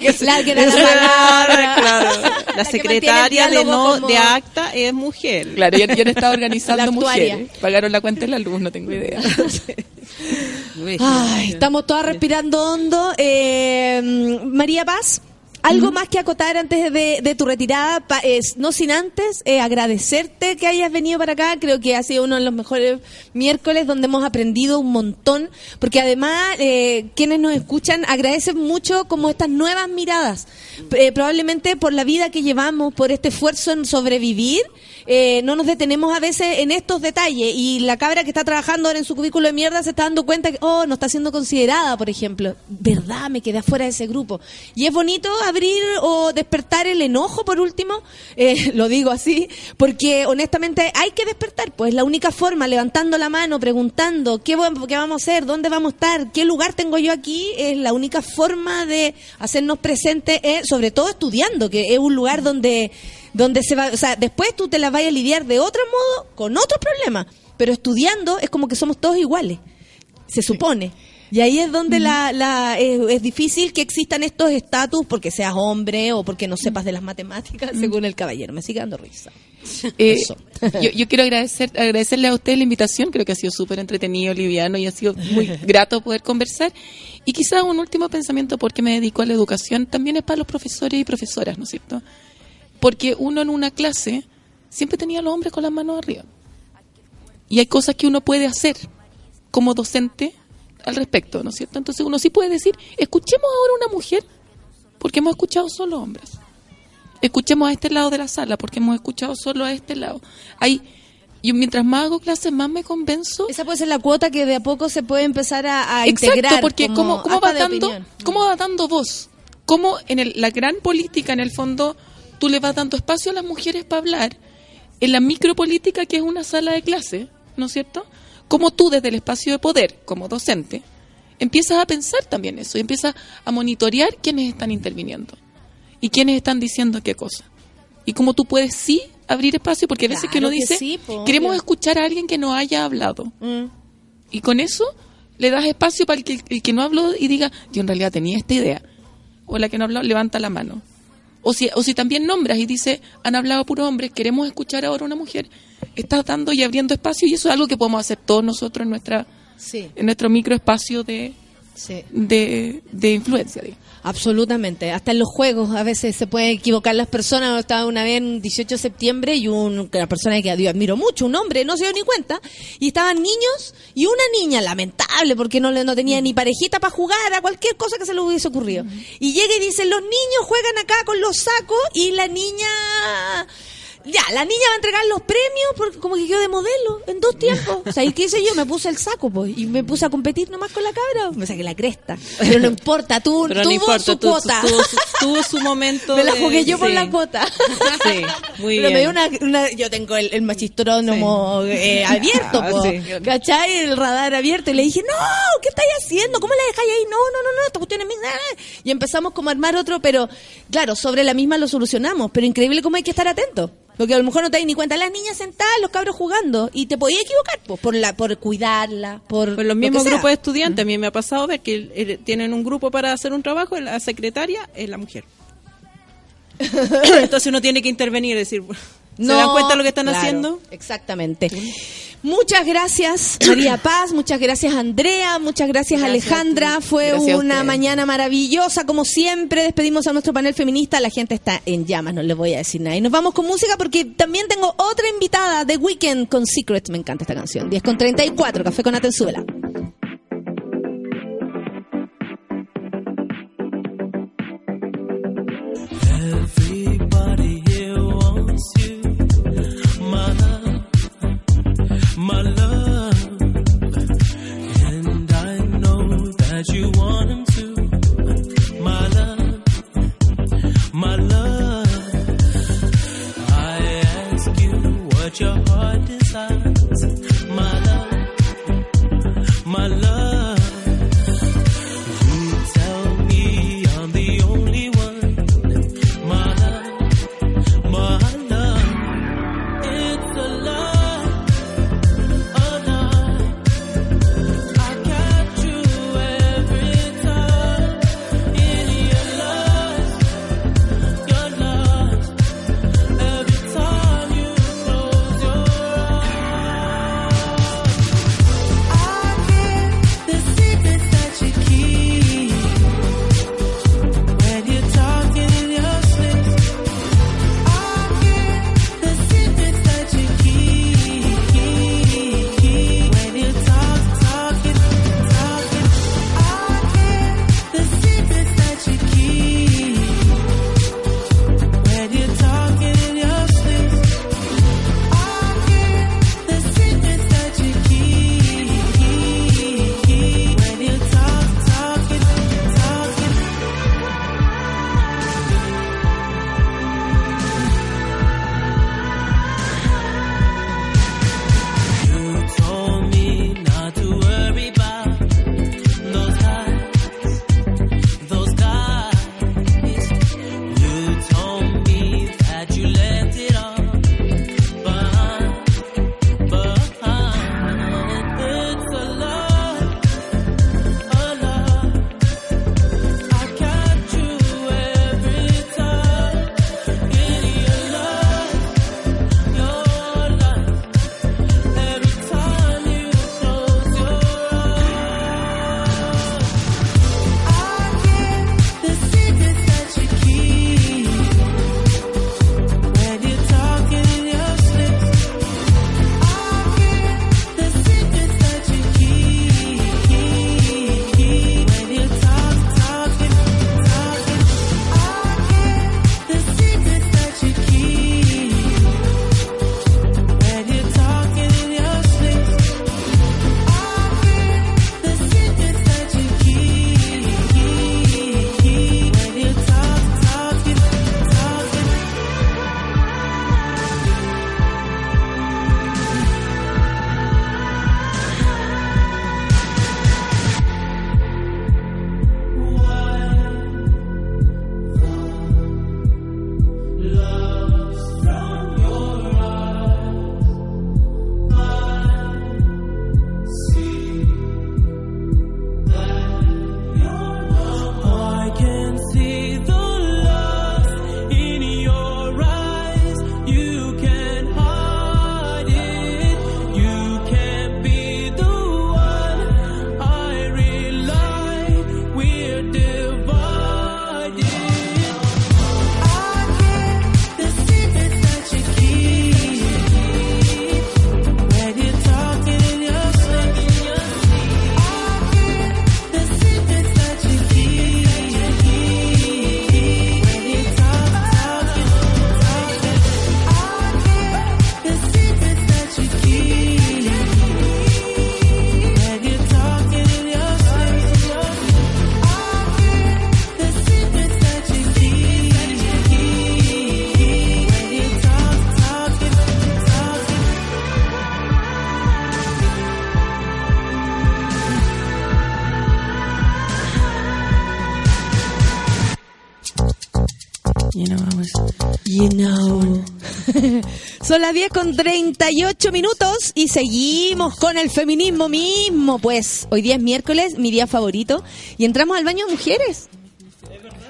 que- la que la palabra. Claro, La secretaria de, no, como- de acta es mujer. Claro, yo, yo no estaba organizando mujeres. Pagaron la cuenta de la luz, no tengo idea. Ay, estamos todas respirando hondo. Eh, María Paz, ¿algo más que acotar antes de, de tu retirada? Pa- es, no sin antes eh, agradecerte que hayas venido para acá. Creo que ha sido uno de los mejores miércoles donde hemos aprendido un montón. Porque además, eh, quienes nos escuchan agradecen mucho como estas nuevas miradas. Eh, probablemente por la vida que llevamos, por este esfuerzo en sobrevivir. eh, no nos detenemos a veces en estos detalles y la cabra que está trabajando ahora en su cubículo de mierda se está dando cuenta que, oh, no está siendo considerada, por ejemplo. ¿Verdad? Me quedé afuera de ese grupo. Y es bonito abrir o despertar el enojo, por último, eh, lo digo así, porque honestamente hay que despertar, pues la única forma, levantando la mano, preguntando, ¿qué, qué vamos a hacer? ¿Dónde vamos a estar? ¿Qué lugar tengo yo aquí? Es la única forma de hacernos presentes, eh, sobre todo estudiando, que es un lugar donde donde se va, o sea, después tú te las vayas a lidiar de otro modo, con otro problema, pero estudiando es como que somos todos iguales, se supone. Y ahí es donde la, la, es, es difícil que existan estos estatus porque seas hombre o porque no sepas de las matemáticas, según el caballero. Me sigue dando risa. Eh, Eso. yo, yo quiero agradecer, agradecerle a ustedes la invitación, creo que ha sido súper entretenido, liviano y ha sido muy grato poder conversar. Y quizás un último pensamiento, porque me dedico a la educación, también es para los profesores y profesoras, ¿no es cierto? Porque uno en una clase siempre tenía a los hombres con las manos arriba. Y hay cosas que uno puede hacer como docente al respecto, ¿no es cierto? Entonces uno sí puede decir, escuchemos ahora una mujer, porque hemos escuchado solo hombres escuchemos a este lado de la sala, porque hemos escuchado solo a este lado. Hay, yo mientras más hago clases, más me convenzo. Esa puede ser la cuota que de a poco se puede empezar a, a Exacto, integrar. porque como cómo, va dando, opinión. cómo va dando voz, cómo en el- la gran política, en el fondo, tú le vas dando espacio a las mujeres para hablar, en la micropolítica, que es una sala de clase, ¿no es cierto? Cómo tú desde el espacio de poder, como docente, empiezas a pensar también eso, y empiezas a monitorear quiénes están interviniendo y quiénes están diciendo qué cosa. Y cómo tú puedes sí abrir espacio, porque a veces que uno que dice, sí, po, queremos escuchar a alguien que no haya hablado. Mm. Y con eso le das espacio para el que, el que no habló y diga, yo en realidad tenía esta idea. O la que no habló, levanta la mano. O si, o si también nombras y dice, han hablado puros hombres, queremos escuchar ahora a una mujer, estás dando y abriendo espacio y eso es algo que podemos hacer todos nosotros en nuestra Sí, en nuestro microespacio de, sí. de, de influencia. digamos. Absolutamente. Hasta en los juegos a veces se pueden equivocar las personas. Estaba una vez en 18 de septiembre y un, una persona que yo admiro mucho, un hombre, no se dio ni cuenta, y estaban niños y una niña, lamentable, porque no, le- no tenía ni parejita para jugar a cualquier cosa que se le hubiese ocurrido. Y llega y dice, los niños juegan acá con los sacos y la niña... Ya, la niña va a entregar los premios porque como que quedó de modelo en dos tiempos. O sea, ¿y qué hice yo? Me puse el saco, pues, y me puse a competir nomás con la cabra. Me saqué la cresta. Pero no importa, tú, Pero no tuvo importa, su cuota. tuvo, su- tuvo su momento. Me la de- jugué yo por sí. la cuota. Sí, muy Pero bien. me dio una, una- yo tengo el, el machistrónomo eh, abierto, Ah, po, sí. ¿cachai? El radar abierto. Y le dije, no, ¿qué estáis haciendo? ¿Cómo la dejáis ahí? No, no, no, no, esta cuestión es mía. Y empezamos como a armar otro, pero claro, sobre la misma lo solucionamos. Pero increíble cómo hay que estar atento. Lo que a lo mejor no te das ni cuenta. Las niñas sentadas, los cabros jugando. Y te podías equivocar, pues, por la, por cuidarla, por. Pues los mismos grupos de estudiantes. A mm. mí me ha pasado ver que eh, tienen un grupo para hacer un trabajo, la secretaria es la mujer. Entonces uno tiene que intervenir y decir, ¿se dan cuenta de lo que están haciendo? Exactamente. Muchas gracias María Paz, muchas gracias Andrea, muchas gracias, Alejandra. Fue una mañana maravillosa, como siempre. Despedimos a nuestro panel feminista. La gente está en llamas, no les voy a decir nada. Y nos vamos con música porque también tengo otra invitada de Weekend con Secrets. Me encanta esta canción. 10 con 34, Café con Atenzuela. las 10 con 38 minutos y seguimos con el feminismo mismo. Pues hoy día es miércoles, mi día favorito, y entramos al baño de mujeres.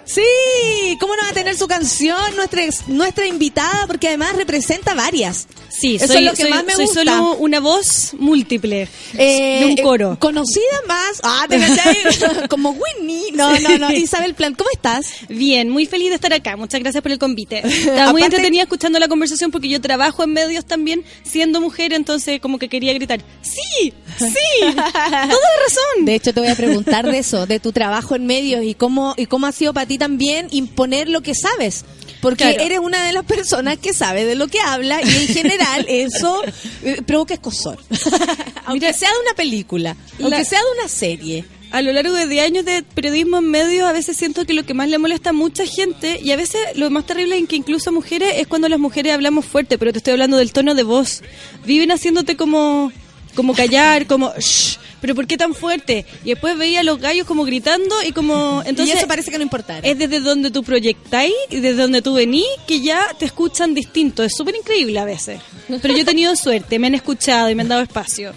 Sí, ¿cómo no va a tener su canción nuestra, nuestra invitada? Porque además representa varias. Sí, Eso soy, es lo que soy- más me soy gusta. solo una voz múltiple Eh, de un coro. eh, conocida más. Ah, ¿te? Como Whitney. No, no, no. Isabel Plan, ¿cómo estás? Bien, muy feliz de estar acá. Muchas gracias por el convite. Estaba muy Aparte- entretenida escuchando la conversación porque yo trabajo en medios también, siendo mujer, entonces como que quería gritar, ¡Sí! ¡Sí! ¡Toda la razón! De hecho, te voy a preguntar de eso, de tu trabajo en medios y cómo, y cómo ha sido para ti también imponer lo que sabes. Porque Claro. eres una de las personas que sabe de lo que habla y en general eso eh, provoca escosor. aunque sea de una película, aunque La- sea de una serie. A lo largo de 10 años de periodismo en medios, a veces siento que lo que más le molesta a mucha gente, y a veces lo más terrible en que incluso mujeres, es cuando las mujeres hablamos fuerte, pero te estoy hablando del tono de voz. Viven haciéndote como, como callar, como, "Shh", pero ¿por qué tan fuerte? Y después veía a los gallos como gritando y como... Entonces, y eso parece que no importara. es desde donde tú proyectáis y desde donde tú venís que ya te escuchan distinto. Es súper increíble a veces. Pero yo he tenido suerte, me han escuchado y me han dado espacio.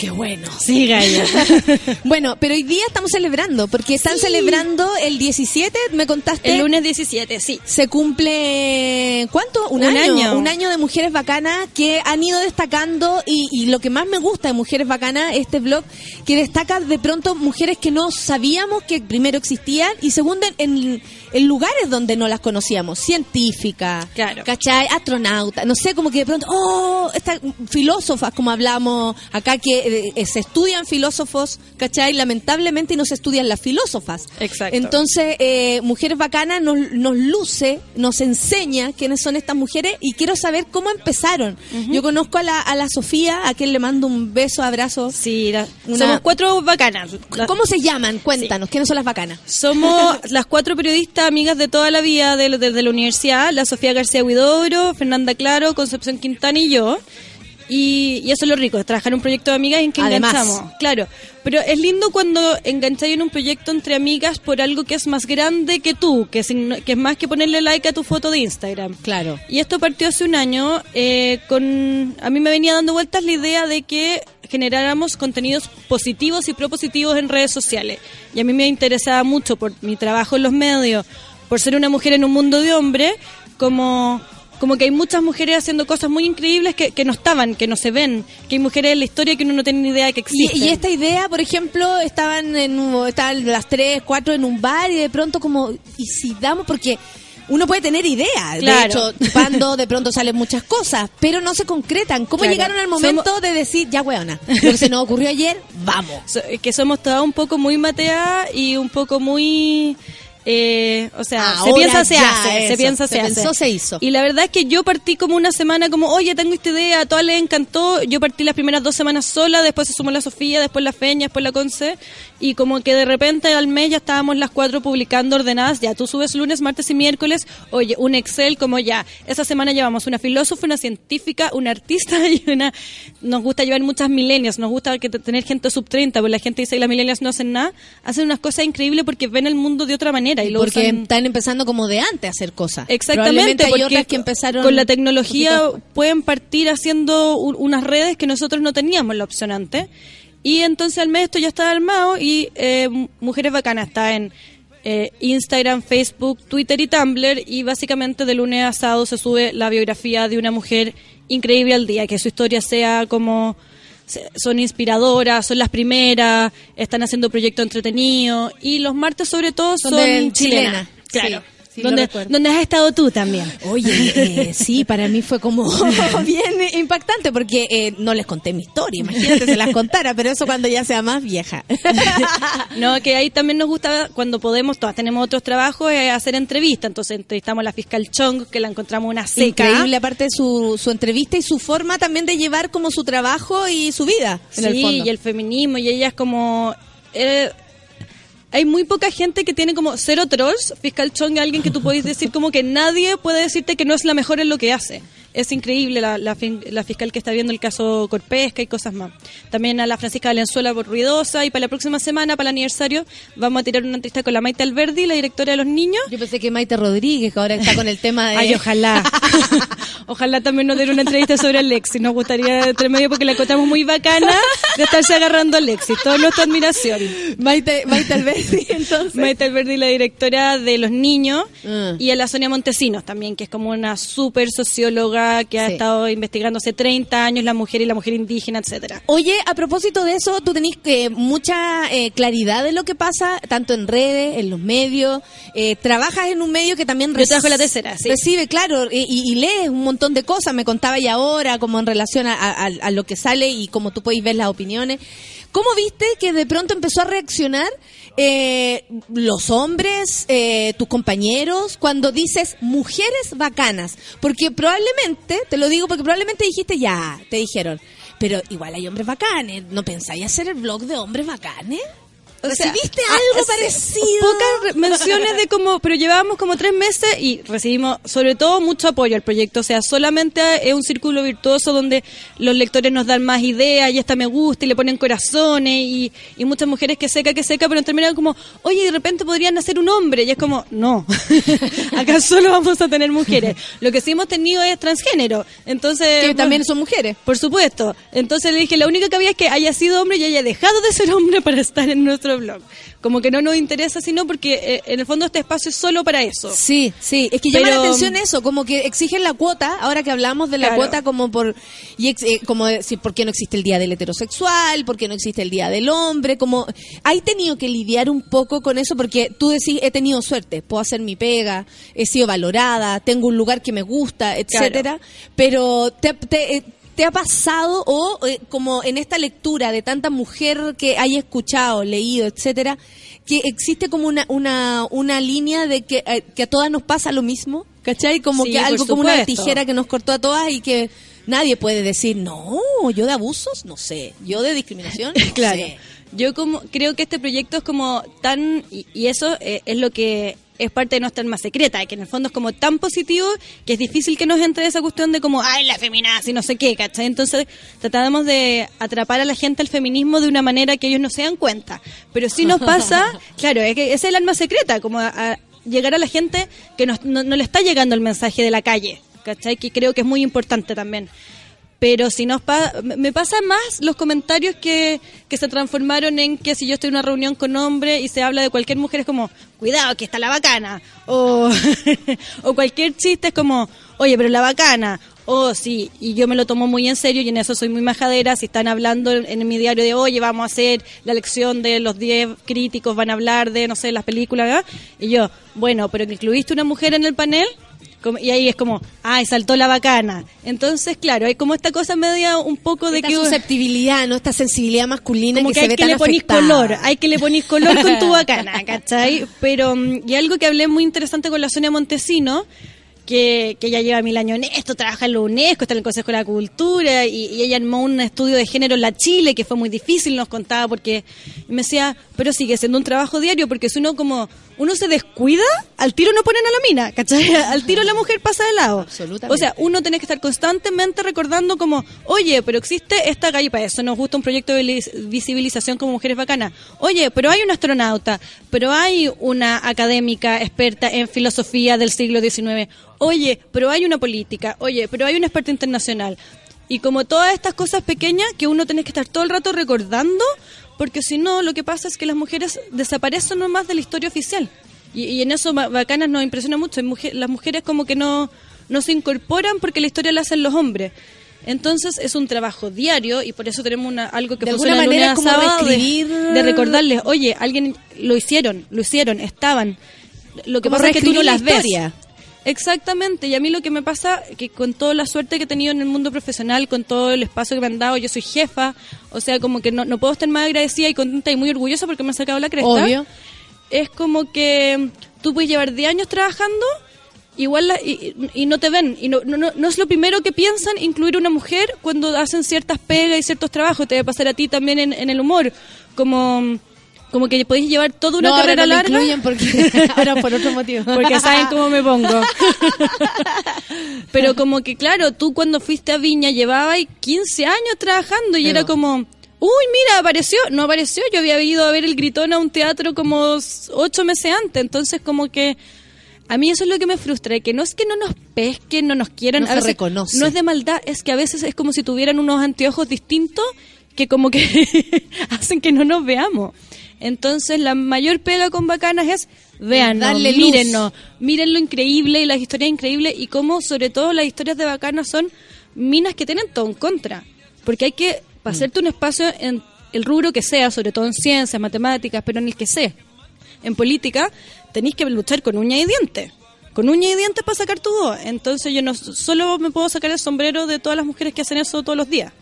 Qué bueno. Sí, Gaya. Bueno, pero hoy día estamos celebrando, porque están celebrando el 17, me contaste. El lunes 17, sí. Se cumple, ¿cuánto? Un, Un año, año. Un año de Mujeres Bacanas que han ido destacando y, y lo que más me gusta de Mujeres Bacanas, este blog, que destaca de pronto mujeres que no sabíamos que primero existían y segundo en, en lugares donde no las conocíamos, científicas, Claro. ¿cachai? Astronautas, no sé, como que de pronto, oh, estas filósofas, como hablamos acá, que eh, se estudian filósofos, ¿cachai? Lamentablemente y no se estudian las filósofas. Exacto. Entonces, eh, Mujeres Bacanas nos, nos luce, nos enseña quiénes son estas mujeres y quiero saber cómo empezaron. Yo conozco a la, a la Sofía, a quien le mando un beso, abrazo. Sí, la- Una- somos cuatro bacanas. ¿Cómo se llaman? Cuéntanos, ¿quiénes son las bacanas? Somos las cuatro periodistas amigas de toda la vida de- desde la universidad, la Sofía García Huidobro, Fernanda Claro, Concepción Quintana y yo. Y, y eso es lo rico, trabajar en un proyecto de amigas en que Además. enganchamos. Claro, pero es lindo cuando engancháis en un proyecto entre amigas por algo que es más grande que tú, que, sin- que es más que ponerle like a tu foto de Instagram. Claro. Y esto partió hace un año eh, con... A mí me venía dando vueltas la idea de que generáramos contenidos positivos y propositivos en redes sociales. Y a mí me interesaba mucho por mi trabajo en los medios, por ser una mujer en un mundo de hombres, como... Como que hay muchas mujeres haciendo cosas muy increíbles que, que no estaban, que no se ven, que hay mujeres en la historia que uno no tiene ni idea de que Y, existen. y esta idea, por ejemplo, estaban en estaban las tres, cuatro en un bar y de pronto como, ¿y si damos? Porque uno puede tener ideas, de hecho, chupando de pronto salen muchas cosas, pero no se concretan. ¿Cómo Claro. llegaron al momento de decir, ya weona, lo que se nos ocurrió ayer, vamos? So- es que somos todas un poco muy mateadas y un poco muy... eh, o sea, se piensa, se hace, eso. se piensa, Se se, hace. pensó, se hizo. Y la verdad es que yo partí como una semana como, oye, tengo esta idea, a todas les encantó. Yo partí las primeras dos semanas sola, después se sumó la Sofía, después la Feña, después la Conce. Y como que de repente al mes ya estábamos las cuatro publicando ordenadas. Ya, tú subes lunes, martes y miércoles. Oye, un Excel como ya. Esa semana llevamos una filósofa, una científica, una artista y una... Nos gusta llevar muchas milenias, nos gusta que te- tener gente sub 30, porque la gente dice que las milenias no hacen nada. Hacen unas cosas increíbles porque ven el mundo de otra manera. Lo Porque usan- están empezando como de antes a hacer cosas. Exactamente, hay porque otras que empezaron con la tecnología pueden partir haciendo un- unas redes que nosotros no teníamos la opción antes. Y entonces al mes esto ya está armado y eh, Mujeres Bacanas está en eh, Instagram, Facebook, Twitter y Tumblr y básicamente de lunes a sábado se sube la biografía de una mujer increíble al día, que su historia sea como son inspiradoras, son las primeras, están haciendo proyectos entretenidos y los martes sobre todo Son chilenas. chilena. Claro. Sí, sí, donde, has estado tú también. Oye, eh, sí, para mí fue como bien impactante porque eh, no les conté mi historia, imagínate se las contara, pero eso cuando ya sea más vieja. No, que ahí también nos gusta cuando podemos, todas tenemos otros trabajos, eh, hacer entrevistas. Entonces entrevistamos a la fiscal Chong, que la encontramos una seca. Increíble, aparte de su, su entrevista y su forma también de llevar como su trabajo y su vida, en el sí, fondo. y el feminismo, y ella es como... eh, hay muy poca gente que tiene como cero trolls. Fiscal Chong alguien que tú podés decir como que nadie puede decirte que no es la mejor en lo que hace. Es increíble la, la, la fiscal que está viendo el caso Corpesca y cosas más. También a la Francisca Valenzuela por Ruidosa. Y para la próxima semana, para el aniversario, vamos a tirar una entrevista con la Maite Alberdi, la directora de los niños. Yo pensé que Maite Rodríguez, que ahora está con el tema de... Ay, ojalá. Ojalá también nos den una entrevista sobre Alexis. Nos gustaría entre medio porque la encontramos muy bacana de estarse agarrando a Alexis. Toda nuestra admiración. Maite, Maite Alberti, entonces. Maite Alberti, la directora de Los Niños. Ah. Y a la Sonia Montesinos también, que es como una súper socióloga que ha Sí. estado investigando hace 30 años la mujer y la mujer indígena, etcétera. Oye, a propósito de eso, tú tenés eh, mucha eh, claridad de lo que pasa, tanto en redes, en los medios. eh, trabajas en un medio que también Yo trabajo en la tercera, sí. recibe, claro, y, y- y lees un montón de cosas. Me contaba ya ahora, como en relación a, a- a lo que sale y como tú podéis ver las opiniones. ¿Cómo viste que de pronto empezó a reaccionar eh, los hombres, eh, tus compañeros, cuando dices mujeres bacanas? Porque probablemente, te lo digo porque probablemente dijiste ya, te dijeron, pero igual hay hombres bacanes. ¿No pensáis hacer el blog de hombres bacanes? Sea, ¿Recibiste ah, algo parecido? Pocas menciones de como, pero llevábamos como tres meses y recibimos sobre todo mucho apoyo al proyecto. O sea, solamente es un círculo virtuoso donde los lectores nos dan más ideas y esta me gusta y le ponen corazones y, y muchas mujeres que seca, que seca, pero terminan como, oye, de repente podrían nacer un hombre. Y es como, no, acá solo vamos a tener mujeres. Lo que sí hemos tenido es transgénero. Entonces. Que también son mujeres. Por supuesto. Entonces le dije, la única que había es que haya sido hombre y haya dejado de ser hombre para estar en nuestro blog. Como que no nos interesa, sino porque eh, en el fondo este espacio es solo para eso. Sí, sí, es que llama la atención eso, como que exigen la cuota, ahora que hablamos de la Claro. cuota como por y ex- eh, como decir por qué no existe el día del heterosexual, por qué no existe el día del hombre, como hay tenido que lidiar un poco con eso porque tú decís he tenido suerte, puedo hacer mi pega, he sido valorada, tengo un lugar que me gusta, etcétera, pero te, te, eh, ¿Te ha pasado o eh, como en esta lectura de tanta mujer que hay escuchado, leído, etcétera, que existe como una una, una línea de que, eh, que a todas nos pasa lo mismo? ¿Cachai? Como Sí, que algo como una tijera que nos cortó a todas y que nadie puede decir, no, yo de abusos, no sé, yo de discriminación, no Claro. sé". Yo como creo que este proyecto es como tan y, y eso eh, es lo que es parte de nuestra alma secreta, que en el fondo es como tan positivo que es difícil que nos entre esa cuestión de como, ay, la feminazi, no sé qué, ¿cachai? Entonces tratamos de atrapar a la gente al feminismo de una manera que ellos no se dan cuenta. Pero si nos pasa, claro, es que es el alma secreta, como a, a llegar a la gente que nos- no, no le está llegando el mensaje de la calle, ¿cachai? Que creo que es muy importante también. Pero si nos pa- me pasa más los comentarios que, que se transformaron en que si yo estoy en una reunión con hombre y se habla de cualquier mujer es como, cuidado, que está la bacana. O, o cualquier chiste es como, oye, pero la bacana. O sí, y yo me lo tomo muy en serio y en eso soy muy majadera. Si están hablando en, mi diario de, oye, vamos a hacer la lección de los 10 críticos, van a hablar de, no sé, las películas. Y yo, bueno, pero que incluiste una mujer en el panel. Como- y ahí es como, ay, saltó la bacana. Entonces, claro, hay como esta cosa media un poco de Esta que... susceptibilidad, ¿no? Esta sensibilidad masculina Como que, que, se hay ve que tan le ponís color, hay que le ponís color con tu bacana, ¿cachai? Pero, mm, y algo que hablé muy interesante con la Sonia Montesino, que, que ella lleva mil años en esto, trabaja en la UNESCO, está en el Consejo de la Cultura, y, y ella armó un estudio de género en la Chile, que fue muy difícil, nos contaba, porque y me decía, pero sigue siendo un trabajo diario, porque si uno como, uno se descuida, al tiro no ponen a la mina, ¿cachai? Al tiro la mujer pasa de lado. Absolutamente. O sea, uno tiene que estar constantemente recordando como, oye, pero existe esta calle para eso, nos gusta un proyecto de vis- visibilización como mujeres bacanas. Oye, pero hay una astronauta, pero hay una académica experta en filosofía del siglo XIX. Oye, pero hay una política. Oye, pero hay una experta internacional. Y como todas estas cosas pequeñas que uno tiene que estar todo el rato recordando, porque si no, lo que pasa es que las mujeres desaparecen nomás de la historia oficial. Y, y en eso Ba- Bacanas nos impresiona mucho. Las mujeres como que no, no se incorporan porque la historia la hacen los hombres. Entonces es un trabajo diario y por eso tenemos una, algo que De funciona alguna manera como de- reescribir- de, recordarles, oye, alguien lo hicieron, lo hicieron, estaban. Lo que Como pasa es que tú no las ves. historia. Exactamente, y a mí lo que me pasa, que con toda la suerte que he tenido en el mundo profesional, con todo el espacio que me han dado, yo soy jefa, o sea, como que no, no puedo estar más agradecida y contenta y muy orgullosa porque me han sacado la cresta. Obvio. Es como que tú puedes llevar 10 años trabajando, igual la- y, y no te ven, y no, no, no, no es lo primero que piensan incluir una mujer cuando hacen ciertas pegas y ciertos trabajos, te va a pasar a ti también en, en el humor, como... Como que podéis llevar toda una No, ahora carrera no lo larga. incluyen porque ahora por otro motivo. Porque saben cómo me pongo. Pero como que, claro, tú cuando fuiste a Viña llevabas 15 años trabajando y era como, uy, mira, apareció. No apareció, yo había ido a ver el gritón a un teatro como ocho meses antes. Entonces como que A mí eso es lo que me frustra, que no es que no nos pesquen, no nos quieran, No a se reconoce. no es de maldad, es que a veces es como si tuvieran unos anteojos distintos que como que hacen que no nos veamos. Entonces la mayor pega con bacanas es luz. mírennos, miren lo increíble y las historias increíbles y cómo sobre todo las historias de bacanas son minas que tienen todo en contra. Porque hay que para hacerte un espacio en el rubro que sea, sobre todo en ciencias, matemáticas, pero en el que sea. En política tenéis que luchar con uña y diente. Con uña y dientes para sacar tu voz. Entonces yo no solo me puedo sacar el sombrero de todas las mujeres que hacen eso todos los días.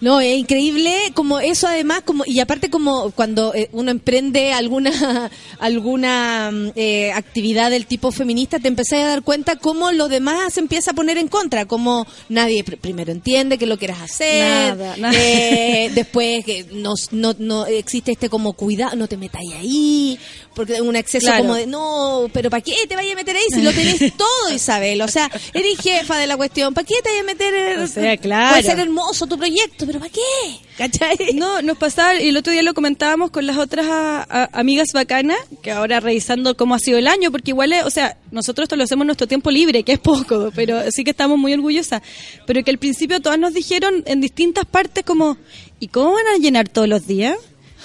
No, es increíble como eso además como y aparte como cuando eh, uno emprende alguna alguna mm, eh, actividad del tipo feminista te empezás a dar cuenta cómo lo demás se empieza a poner en contra, como nadie pr- primero entiende que lo quieras hacer, Nada, nada. eh, después que no, no, no existe este como cuidado, no te metas ahí, porque es un exceso Claro. como de no, pero ¿para qué te vayas a meter ahí si lo tenés todo Isabel? O sea, eres jefa de la cuestión, ¿para qué te vayas a meter? O sea, claro. Puede ser hermoso tu proyecto, pero ¿para qué? ¿Cachai? No, nos pasaba, y el otro día lo comentábamos con las otras a- a- amigas bacanas, que ahora revisando cómo ha sido el año, porque igual, es, o sea, nosotros esto lo hacemos en nuestro tiempo libre, que es poco, pero sí que estamos muy orgullosas. Pero que al principio todas nos dijeron en distintas partes como, ¿y cómo van a llenar todos los días?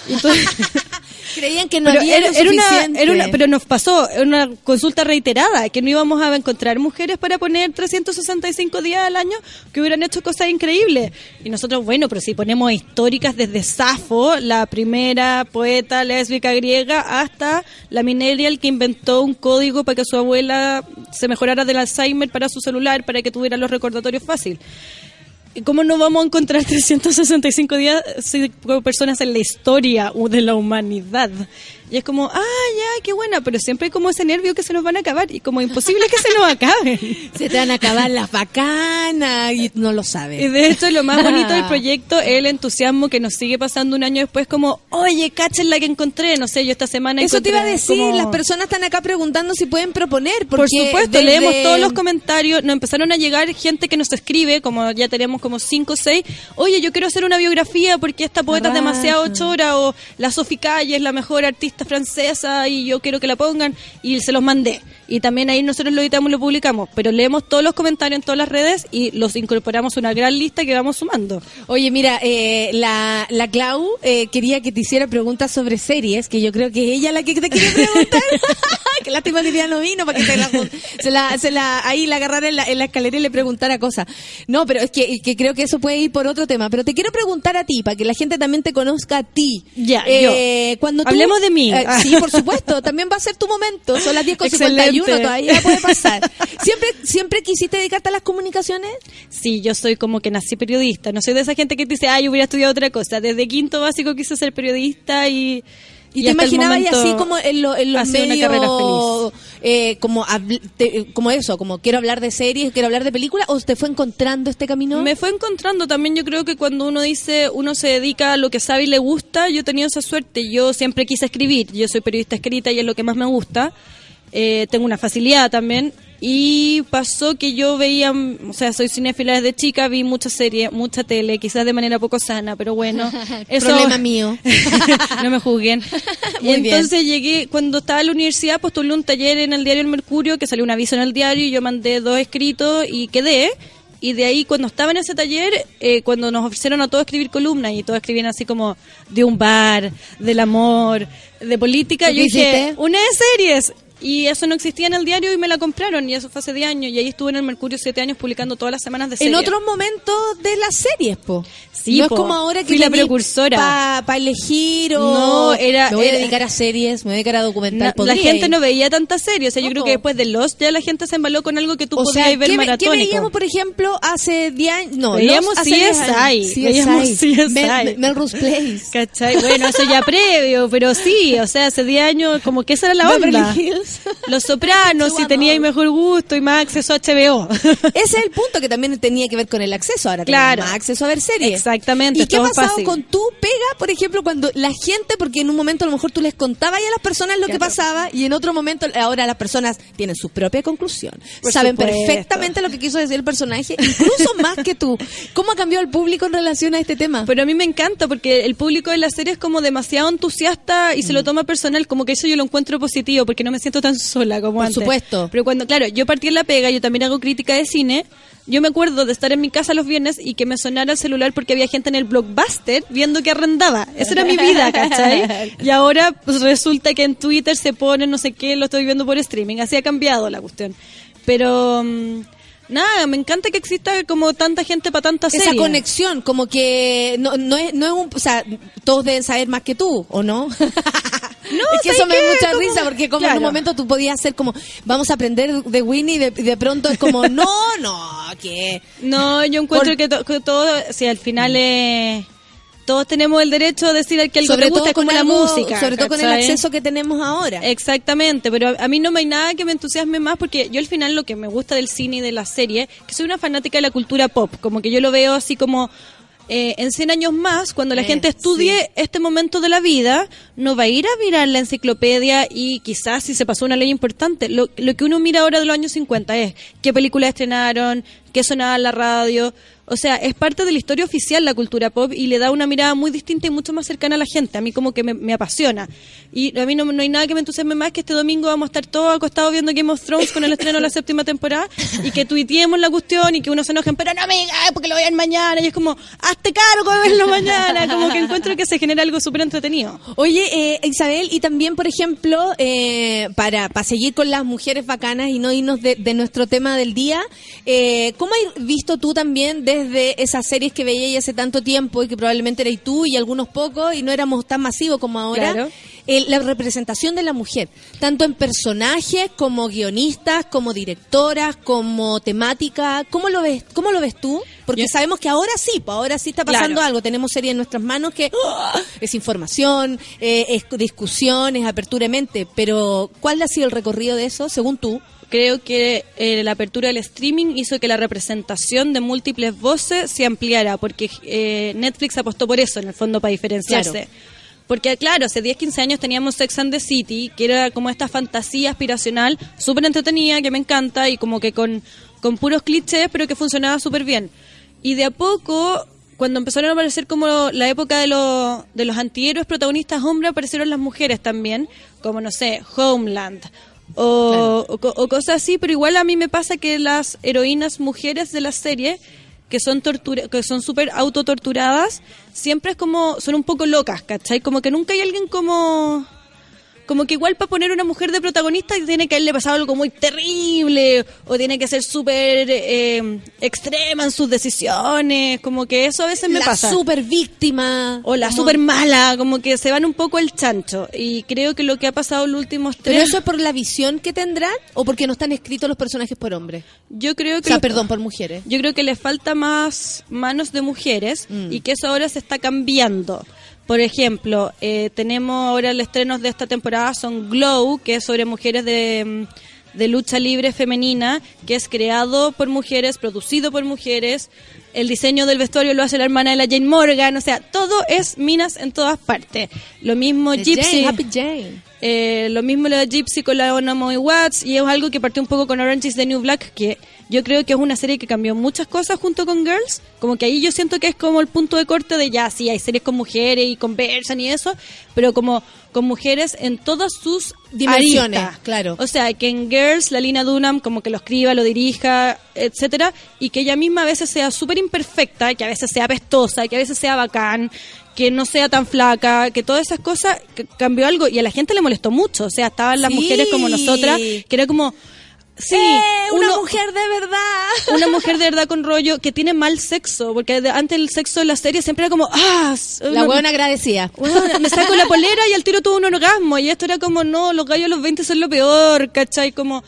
Entonces- Creían que no pero había era, lo era una, suficiente. era una- pero nos pasó era una consulta reiterada que no íbamos a encontrar mujeres para poner 365 días al año que hubieran hecho cosas increíbles y nosotros bueno pero si ponemos históricas desde Safo la primera poeta lésbica griega hasta la Minerial que inventó un código para que su abuela se mejorara del Alzheimer para su celular para que tuviera los recordatorios fácil ¿Y ¿Cómo no vamos a encontrar 365 días como personas en la historia de la humanidad? Y es como, ah, ya, qué buena, pero siempre hay como ese nervio que se nos van a acabar y como imposible que se nos acaben. Se te van a acabar las bacanas y no lo sabes. Y de hecho, lo más bonito del proyecto es el entusiasmo que nos sigue pasando un año después, como, oye, cachen la que encontré. No sé, yo esta semana Eso te iba a decir, como- las personas están acá preguntando si pueden proponer. Por porque supuesto, desde- leemos todos los comentarios, nos empezaron a llegar gente que nos escribe, como ya tenemos como cinco o seis, oye, yo quiero hacer una biografía porque esta poeta es demasiado chora, o la Sophie Calle es la mejor artista francesa y yo quiero que la pongan, y se los mandé. Y también ahí nosotros lo editamos y lo publicamos, pero leemos todos los comentarios en todas las redes y los incorporamos a una gran lista que vamos sumando. Oye, mira, eh, la, la Clau eh, quería que te hiciera preguntas sobre series, que yo creo que ella la que te quiere preguntar. Qué lástima que ya no vino para que la, se la, se la- ahí la agarrara en la, en la escalera y le preguntara cosas. No, pero es que, que creo que eso puede ir por otro tema. Pero te quiero preguntar a ti, para que la gente también te conozca a ti. Ya, Eh, yo. Cuando tú- Hablemos de mí. Eh, sí, por supuesto. También va a ser tu momento. Son las 10 con 51, Excelente. todavía puede pasar. ¿Siempre, ¿Siempre quisiste dedicarte a las comunicaciones? Sí, yo soy como que nací periodista. No soy de esa gente que te dice, ah, yo hubiera estudiado otra cosa. Desde quinto básico quise ser periodista y... ¿Y, te imaginabas y así como en, lo- en los medios, eh, como, te- como eso, como quiero hablar de series, quiero hablar de películas, o te fue encontrando este camino? Me fue encontrando también, yo creo que cuando uno dice, uno se dedica a lo que sabe y le gusta, yo he tenido esa suerte. Yo siempre quise escribir, yo soy periodista escrita y es lo que más me gusta. Eh, tengo una facilidad también. Y pasó que yo veía, o sea, soy cinéfila desde chica, vi muchas series, mucha tele, quizás de manera poco sana, pero bueno. eso Problema mío. no me juzguen. y Muy bien. entonces llegué, cuando estaba en la universidad, postulé un taller en el diario El Mercurio, que salió un aviso en el diario, y yo mandé dos escritos y quedé. Y de ahí, cuando estaba en ese taller, eh, cuando nos ofrecieron a todos escribir columnas, y todos escribían así como de un bar, del amor, de política, ¿Y yo dije, hiciste? una de series. Y eso no existía en el diario y me la compraron, y eso fue hace 10 años. Y ahí estuve en el Mercurio 7 años publicando todas las semanas de series. En otros momentos de las series, po. Sí, no po. es como ahora que Fui la precursora. para elegir o No, era- me voy era- a dedicar a series, me voy a dedicar a documental. Na- la gente ir. no veía tantas series. O sea, yo No, creo que después de Lost ya la gente se embaló con algo que tú o podías sea, ver ¿qué, ve- ¿qué maratónico. veíamos, por ejemplo, hace 10 años? No, Veíamos los- hace 10 años. CSI, veíamos CSI. Mel- Melrose Place. ¿Cachai? Bueno, eso ya previo, pero sí, o sea, hace 10 años como que esa era la onda. Los Sopranos, si tenía ahí mejor gusto y más acceso a HBO. Ese es el punto que también tenía que ver con el acceso. Ahora Claro. más acceso a ver series. Exactamente, ¿Y qué ha pasado fácil. con tu pega, por ejemplo, cuando la gente, porque en un momento a lo mejor tú les contabas a las personas lo que pasaba y en otro momento ahora las personas tienen su propia conclusión. Por Saben supuesto. perfectamente lo que quiso decir el personaje, incluso más que tú. ¿Cómo ha cambiado el público en relación a este tema? Pero a mí me encanta porque el público de la serie es como demasiado entusiasta y se Mm. lo toma personal, como que eso yo lo encuentro positivo porque no me siento tan sola como Por antes. supuesto. Pero cuando, claro, yo partí en la pega, yo también hago crítica de cine. Yo me acuerdo de estar en mi casa los viernes y que me sonara el celular porque había gente en el blockbuster viendo que arrendaba. Esa era mi vida, ¿cachai? Y ahora pues, resulta que en Twitter se pone no sé qué, lo estoy viendo por streaming. Así ha cambiado la cuestión. Pero mm, nada, me encanta que exista como tanta gente para tantas Esa series. conexión, como que no, no, es, no es un... O sea, todos deben saber más que tú, ¿o no? No, es que ¿sabes eso me da mucha Como- risa, porque como en un momento tú podías hacer como, vamos a aprender de Winnie, y de, de pronto es como, no, no, que... No, yo encuentro Por- que, to- que todo, si al final es... Todos tenemos el derecho a decir que algo sobre te gusta todo es como la música. sobre todo con el acceso que tenemos ahora. Exactamente, pero a, a mí no me hay nada que me entusiasme más porque yo al final lo que me gusta del cine y de la serie, que soy una fanática de la cultura pop, como que yo lo veo así como eh, en 100 años más, cuando la Eh, gente estudie este momento de la vida, no va a ir a mirar la enciclopedia y quizás si se pasó una ley importante. Lo, lo que uno mira ahora de los años 50 es qué películas estrenaron, qué sonaba en la radio. O sea, es parte de la historia oficial la cultura pop y le da una mirada muy distinta y mucho más cercana a la gente. A mí como que me, me apasiona. Y a mí no, no hay nada que me entusiasme más que este domingo vamos a estar todos acostados viendo Game of Thrones con el estreno de la séptima temporada y que tuiteemos la cuestión y que uno se enojen, pero no me digas porque lo vean mañana. Y es como, hazte cargo de verlo mañana. Como que encuentro que se genera algo súper entretenido. Oye, eh, Isabel, y también, por ejemplo, eh, para, para seguir con las mujeres bacanas y no irnos de, de nuestro tema del día, eh, ¿cómo has visto tú también desde esas series que veías hace tanto tiempo y que probablemente erais tú y algunos pocos y no éramos tan masivos como ahora? Claro. eh, la representación de la mujer, tanto en personajes como guionistas, como directoras, como temática, ¿cómo lo ves? ¿Cómo lo ves tú? Porque Yo- sabemos que ahora sí, pues ahora sí está pasando Claro. algo, tenemos series en nuestras manos que ¡ah! es información, eh, es discusión, es apertura de mente, pero ¿cuál ha sido el recorrido de eso, según tú? Creo que eh, la apertura del streaming hizo que la representación de múltiples voces se ampliara, porque eh, Netflix apostó por eso, en el fondo, para diferenciarse. Claro. Porque, claro, hace 10, 15 años teníamos Sex and the City, que era como esta fantasía aspiracional, súper entretenida, que me encanta, y como que con, con puros clichés, pero que funcionaba súper bien. Y de a poco, cuando empezaron a aparecer como la época de, los de los antihéroes protagonistas hombres, aparecieron las mujeres también, como, no sé, Homeland. O, o co- o cosas así, pero igual a mí me pasa que las heroínas mujeres de la serie que son tortura que son súper autotorturadas, siempre es como, son un poco locas, ¿cachai? Como que nunca hay alguien como... Como que igual para poner una mujer de protagonista tiene que haberle pasado algo muy terrible o tiene que ser súper eh, extrema en sus decisiones, como que eso a veces me la pasa. super víctima. o la como- súper mala, como que se van un poco el chancho. Y creo que lo que ha pasado en los últimos tres... ¿Pero eso es por la visión que tendrán o porque no están escritos los personajes por hombres? Yo creo O que sea, lo- perdón, por mujeres. Yo creo que le falta más manos de mujeres Mm. y que eso ahora se está cambiando. Por ejemplo, eh, tenemos ahora el estreno de esta temporada son Glow, que es sobre mujeres de, mm, de lucha libre femenina, que es creado por mujeres, producido por mujeres. El diseño del vestuario lo hace la hermana de la Jane Morgan, o sea, todo es minas en todas partes. Lo mismo Gypsy. Jane, Happy Jane. Eh, lo mismo lo de Gypsy con la Naomi Watts y es algo que partió un poco con Orange is the New Black que yo creo que es una serie que cambió muchas cosas junto con Girls como que ahí yo siento que es como el punto de corte de ya sí hay series con mujeres y conversan y eso pero como con mujeres en todas sus Dimensiones, aristas. claro. o sea que en Girls la Lina Dunham como que lo escriba lo dirija etcétera y que ella misma a veces sea súper imperfecta que a veces sea apestosa que a veces sea bacán que no sea tan flaca, que todas esas cosas cambió algo y a la gente le molestó mucho. O sea, estaban las Sí. mujeres como nosotras, que era como, sí, ¡Eh, una uno- mujer de verdad. una mujer de verdad con rollo que tiene mal sexo, porque antes el sexo de la serie siempre era como, ah, La no- buena agradecida. Weona, me saco la polera y al tiro tuvo un orgasmo. Y esto era como, no, los gallos a los 20 son lo peor, ¿cachai? Como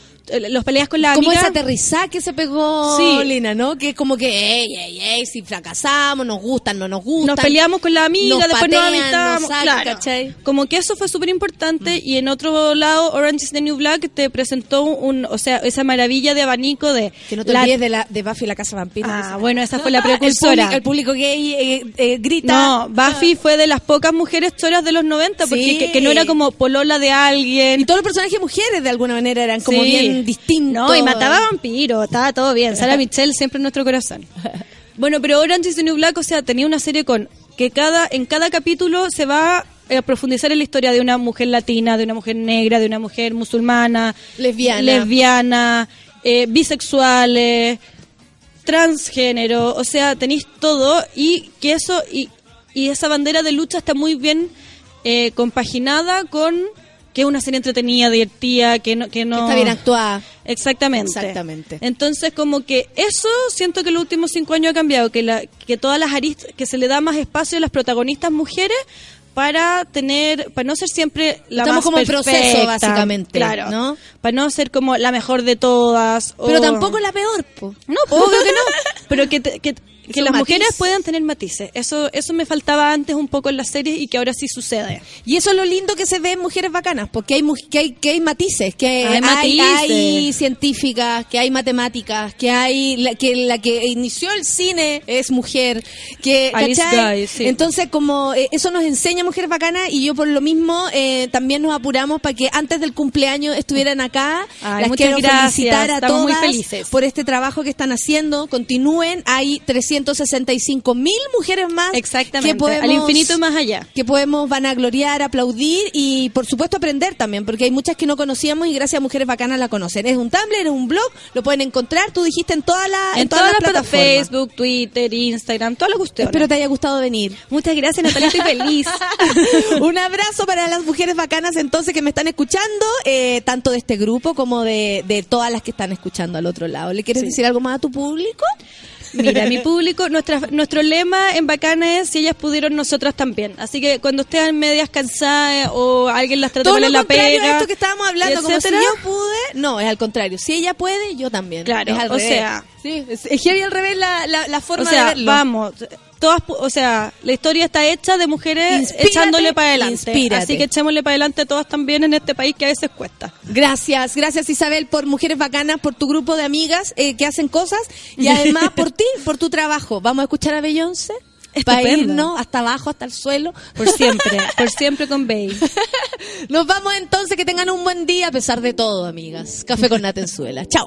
los peleas con la Como amiga. esa aterrizada que se pegó Sí. Lina, ¿no? Que es como que, ey, ey, ey, si fracasamos, nos gustan, no nos gustan. Nos peleamos con la amiga, nos después nos patean, nos sacan, claro. ¿cachai? Como que eso fue súper importante. Y en otro lado, Orange is the New Black te presentó un, o sea, esa maravilla de abanico de. Que no te la- olvides de, la, de Buffy la Casa Vampira. Ah, bueno, esa fue la el, precursora. público, el público gay eh, eh, grita. No, Buffy fue de las pocas mujeres choras de los 90, porque Sí. que, que no era como polola de alguien. Y todos los personajes mujeres de alguna manera eran como Sí. bien distintos. No, y mataba vampiros, estaba todo bien. Sara Michelle siempre en nuestro corazón. Bueno, pero Orange is the New Black, o sea, tenía una serie con que cada en cada capítulo se va eh, profundizar en la historia de una mujer latina, de una mujer negra, de una mujer musulmana, Lesbiana. lesbiana, eh, bisexuales, transgénero, o sea, tenéis todo y que eso y, y esa bandera de lucha está muy bien eh, compaginada con que es una serie entretenida, divertida, que no, que no Que está bien actuada. Exactamente. Exactamente. Entonces, como que eso siento que los últimos cinco años ha cambiado, que, la, que todas las aristas, que se le da más espacio a las protagonistas mujeres para tener, para no ser siempre la Estamos más como en proceso, básicamente, claro, ¿no? Para no ser como la mejor de todas. Pero tampoco la peor, po. No, obvio que no. Pero que, te- que, que las mujeres puedan tener matices. Eso, eso me faltaba antes un poco en las series y que ahora sí sucede. Y eso es lo lindo que se ve en Mujeres Bacanas, porque hay, que hay, que hay matices, que Hay matices. hay científicas, que hay matemáticas, que hay la que la que inició el cine es mujer, que entonces como eh, eso nos enseña Mujeres Bacanas y yo por lo mismo eh, también nos apuramos para que antes del cumpleaños estuvieran acá. Ay, Las quiero gracias, felicitar a estamos muy todas felices. por este trabajo que están haciendo. Continúen, hay 365 mil mujeres más Exactamente. que podemos Al infinito y más allá. que podemos vanagloriar, aplaudir y por supuesto aprender también, porque hay muchas que no conocíamos y gracias a Mujeres Bacanas la conocen. Es un Tumblr, es un blog, lo pueden encontrar, tú dijiste en todas las En, todas las plataformas. plataformas, Facebook, Twitter, Instagram, todas las cuestiones. Espero te haya gustado venir. Muchas gracias, Natalia, estoy feliz. un abrazo para las mujeres bacanas entonces que me están escuchando, eh, tanto de este grupo como de, de todas las que están escuchando al otro lado. ¿Le quieres decir algo más a tu público? Mira, mi público, nuestra, nuestro lema en Bacana es si ellas pudieron, nosotras también. Así que cuando estén medias cansadas o alguien las trata en la a pega, esto que estábamos hablando, como si yo pude, no, es al contrario. Si ella puede, yo también. Claro, es al o revés. sea- sí, es, es heavy al revés la, la, la forma o sea, de verlo. vamos, todas, o sea, la historia está hecha de mujeres Inspírate, echándole para adelante. inspírate. Así que echémosle para adelante todas también en este país que a veces cuesta. Gracias, gracias Isabel por Mujeres Bacanas, por tu grupo de amigas eh, que hacen cosas y además por ti, por tu trabajo. Vamos a escuchar a Beyoncé para irnos hasta abajo, hasta el suelo. Por siempre, por siempre con Bey. Nos vamos entonces, que tengan un buen día a pesar de todo, amigas. Café con Natenzuela. Chao.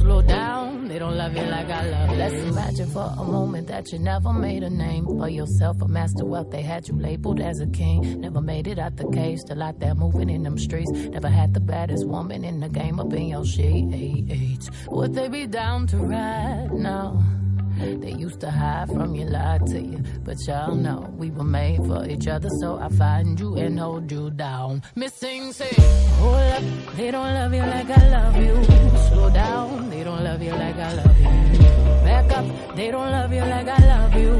Slow down, they don't love you like I love you. Let's imagine for a moment that you never made a name for yourself, a master wealth. They had you labeled as a king. Never made it out the cage, still out there moving in them streets. Never had the baddest woman in the game up in your sheets. Would they be down to ride now? They used to hide from you, lied to you. But y'all know we were made for each other, so I find you and hold you down. Missing, say, hold up, they don't love you like I love you. Slow down, they don't love you like I love you. Back up, they don't love you like I love you.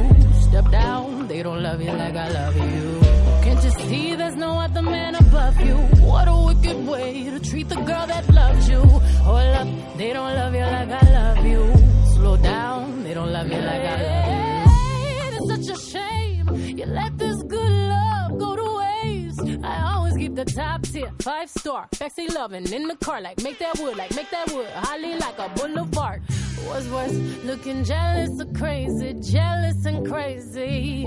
Step down, they don't love you like I love you. Can't you see there's no other man above you? What a wicked way to treat the girl that loves you. Hold up, they don't love you like I love you. Slow down, they don't love you like I love you. It's such a shame you let this good love go to waste. I always keep the top tier, five star, sexy loving in the car, like make that wood, like make that wood, holly like a boulevard. What's worse, looking jealous or crazy, jealous and crazy.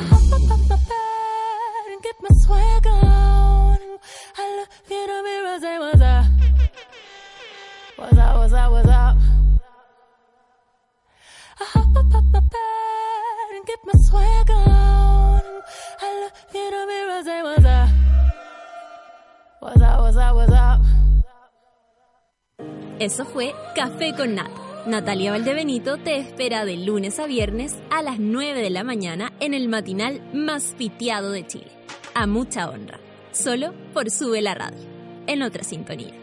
Swag. I up. Up, swag on. Up. Eso fue Café con Nata. Natalia Valdebenito te espera de lunes a viernes a las 9 de la mañana en el matinal más piteado de Chile. A mucha honra. Solo por Sube la Radio. En otra sintonía.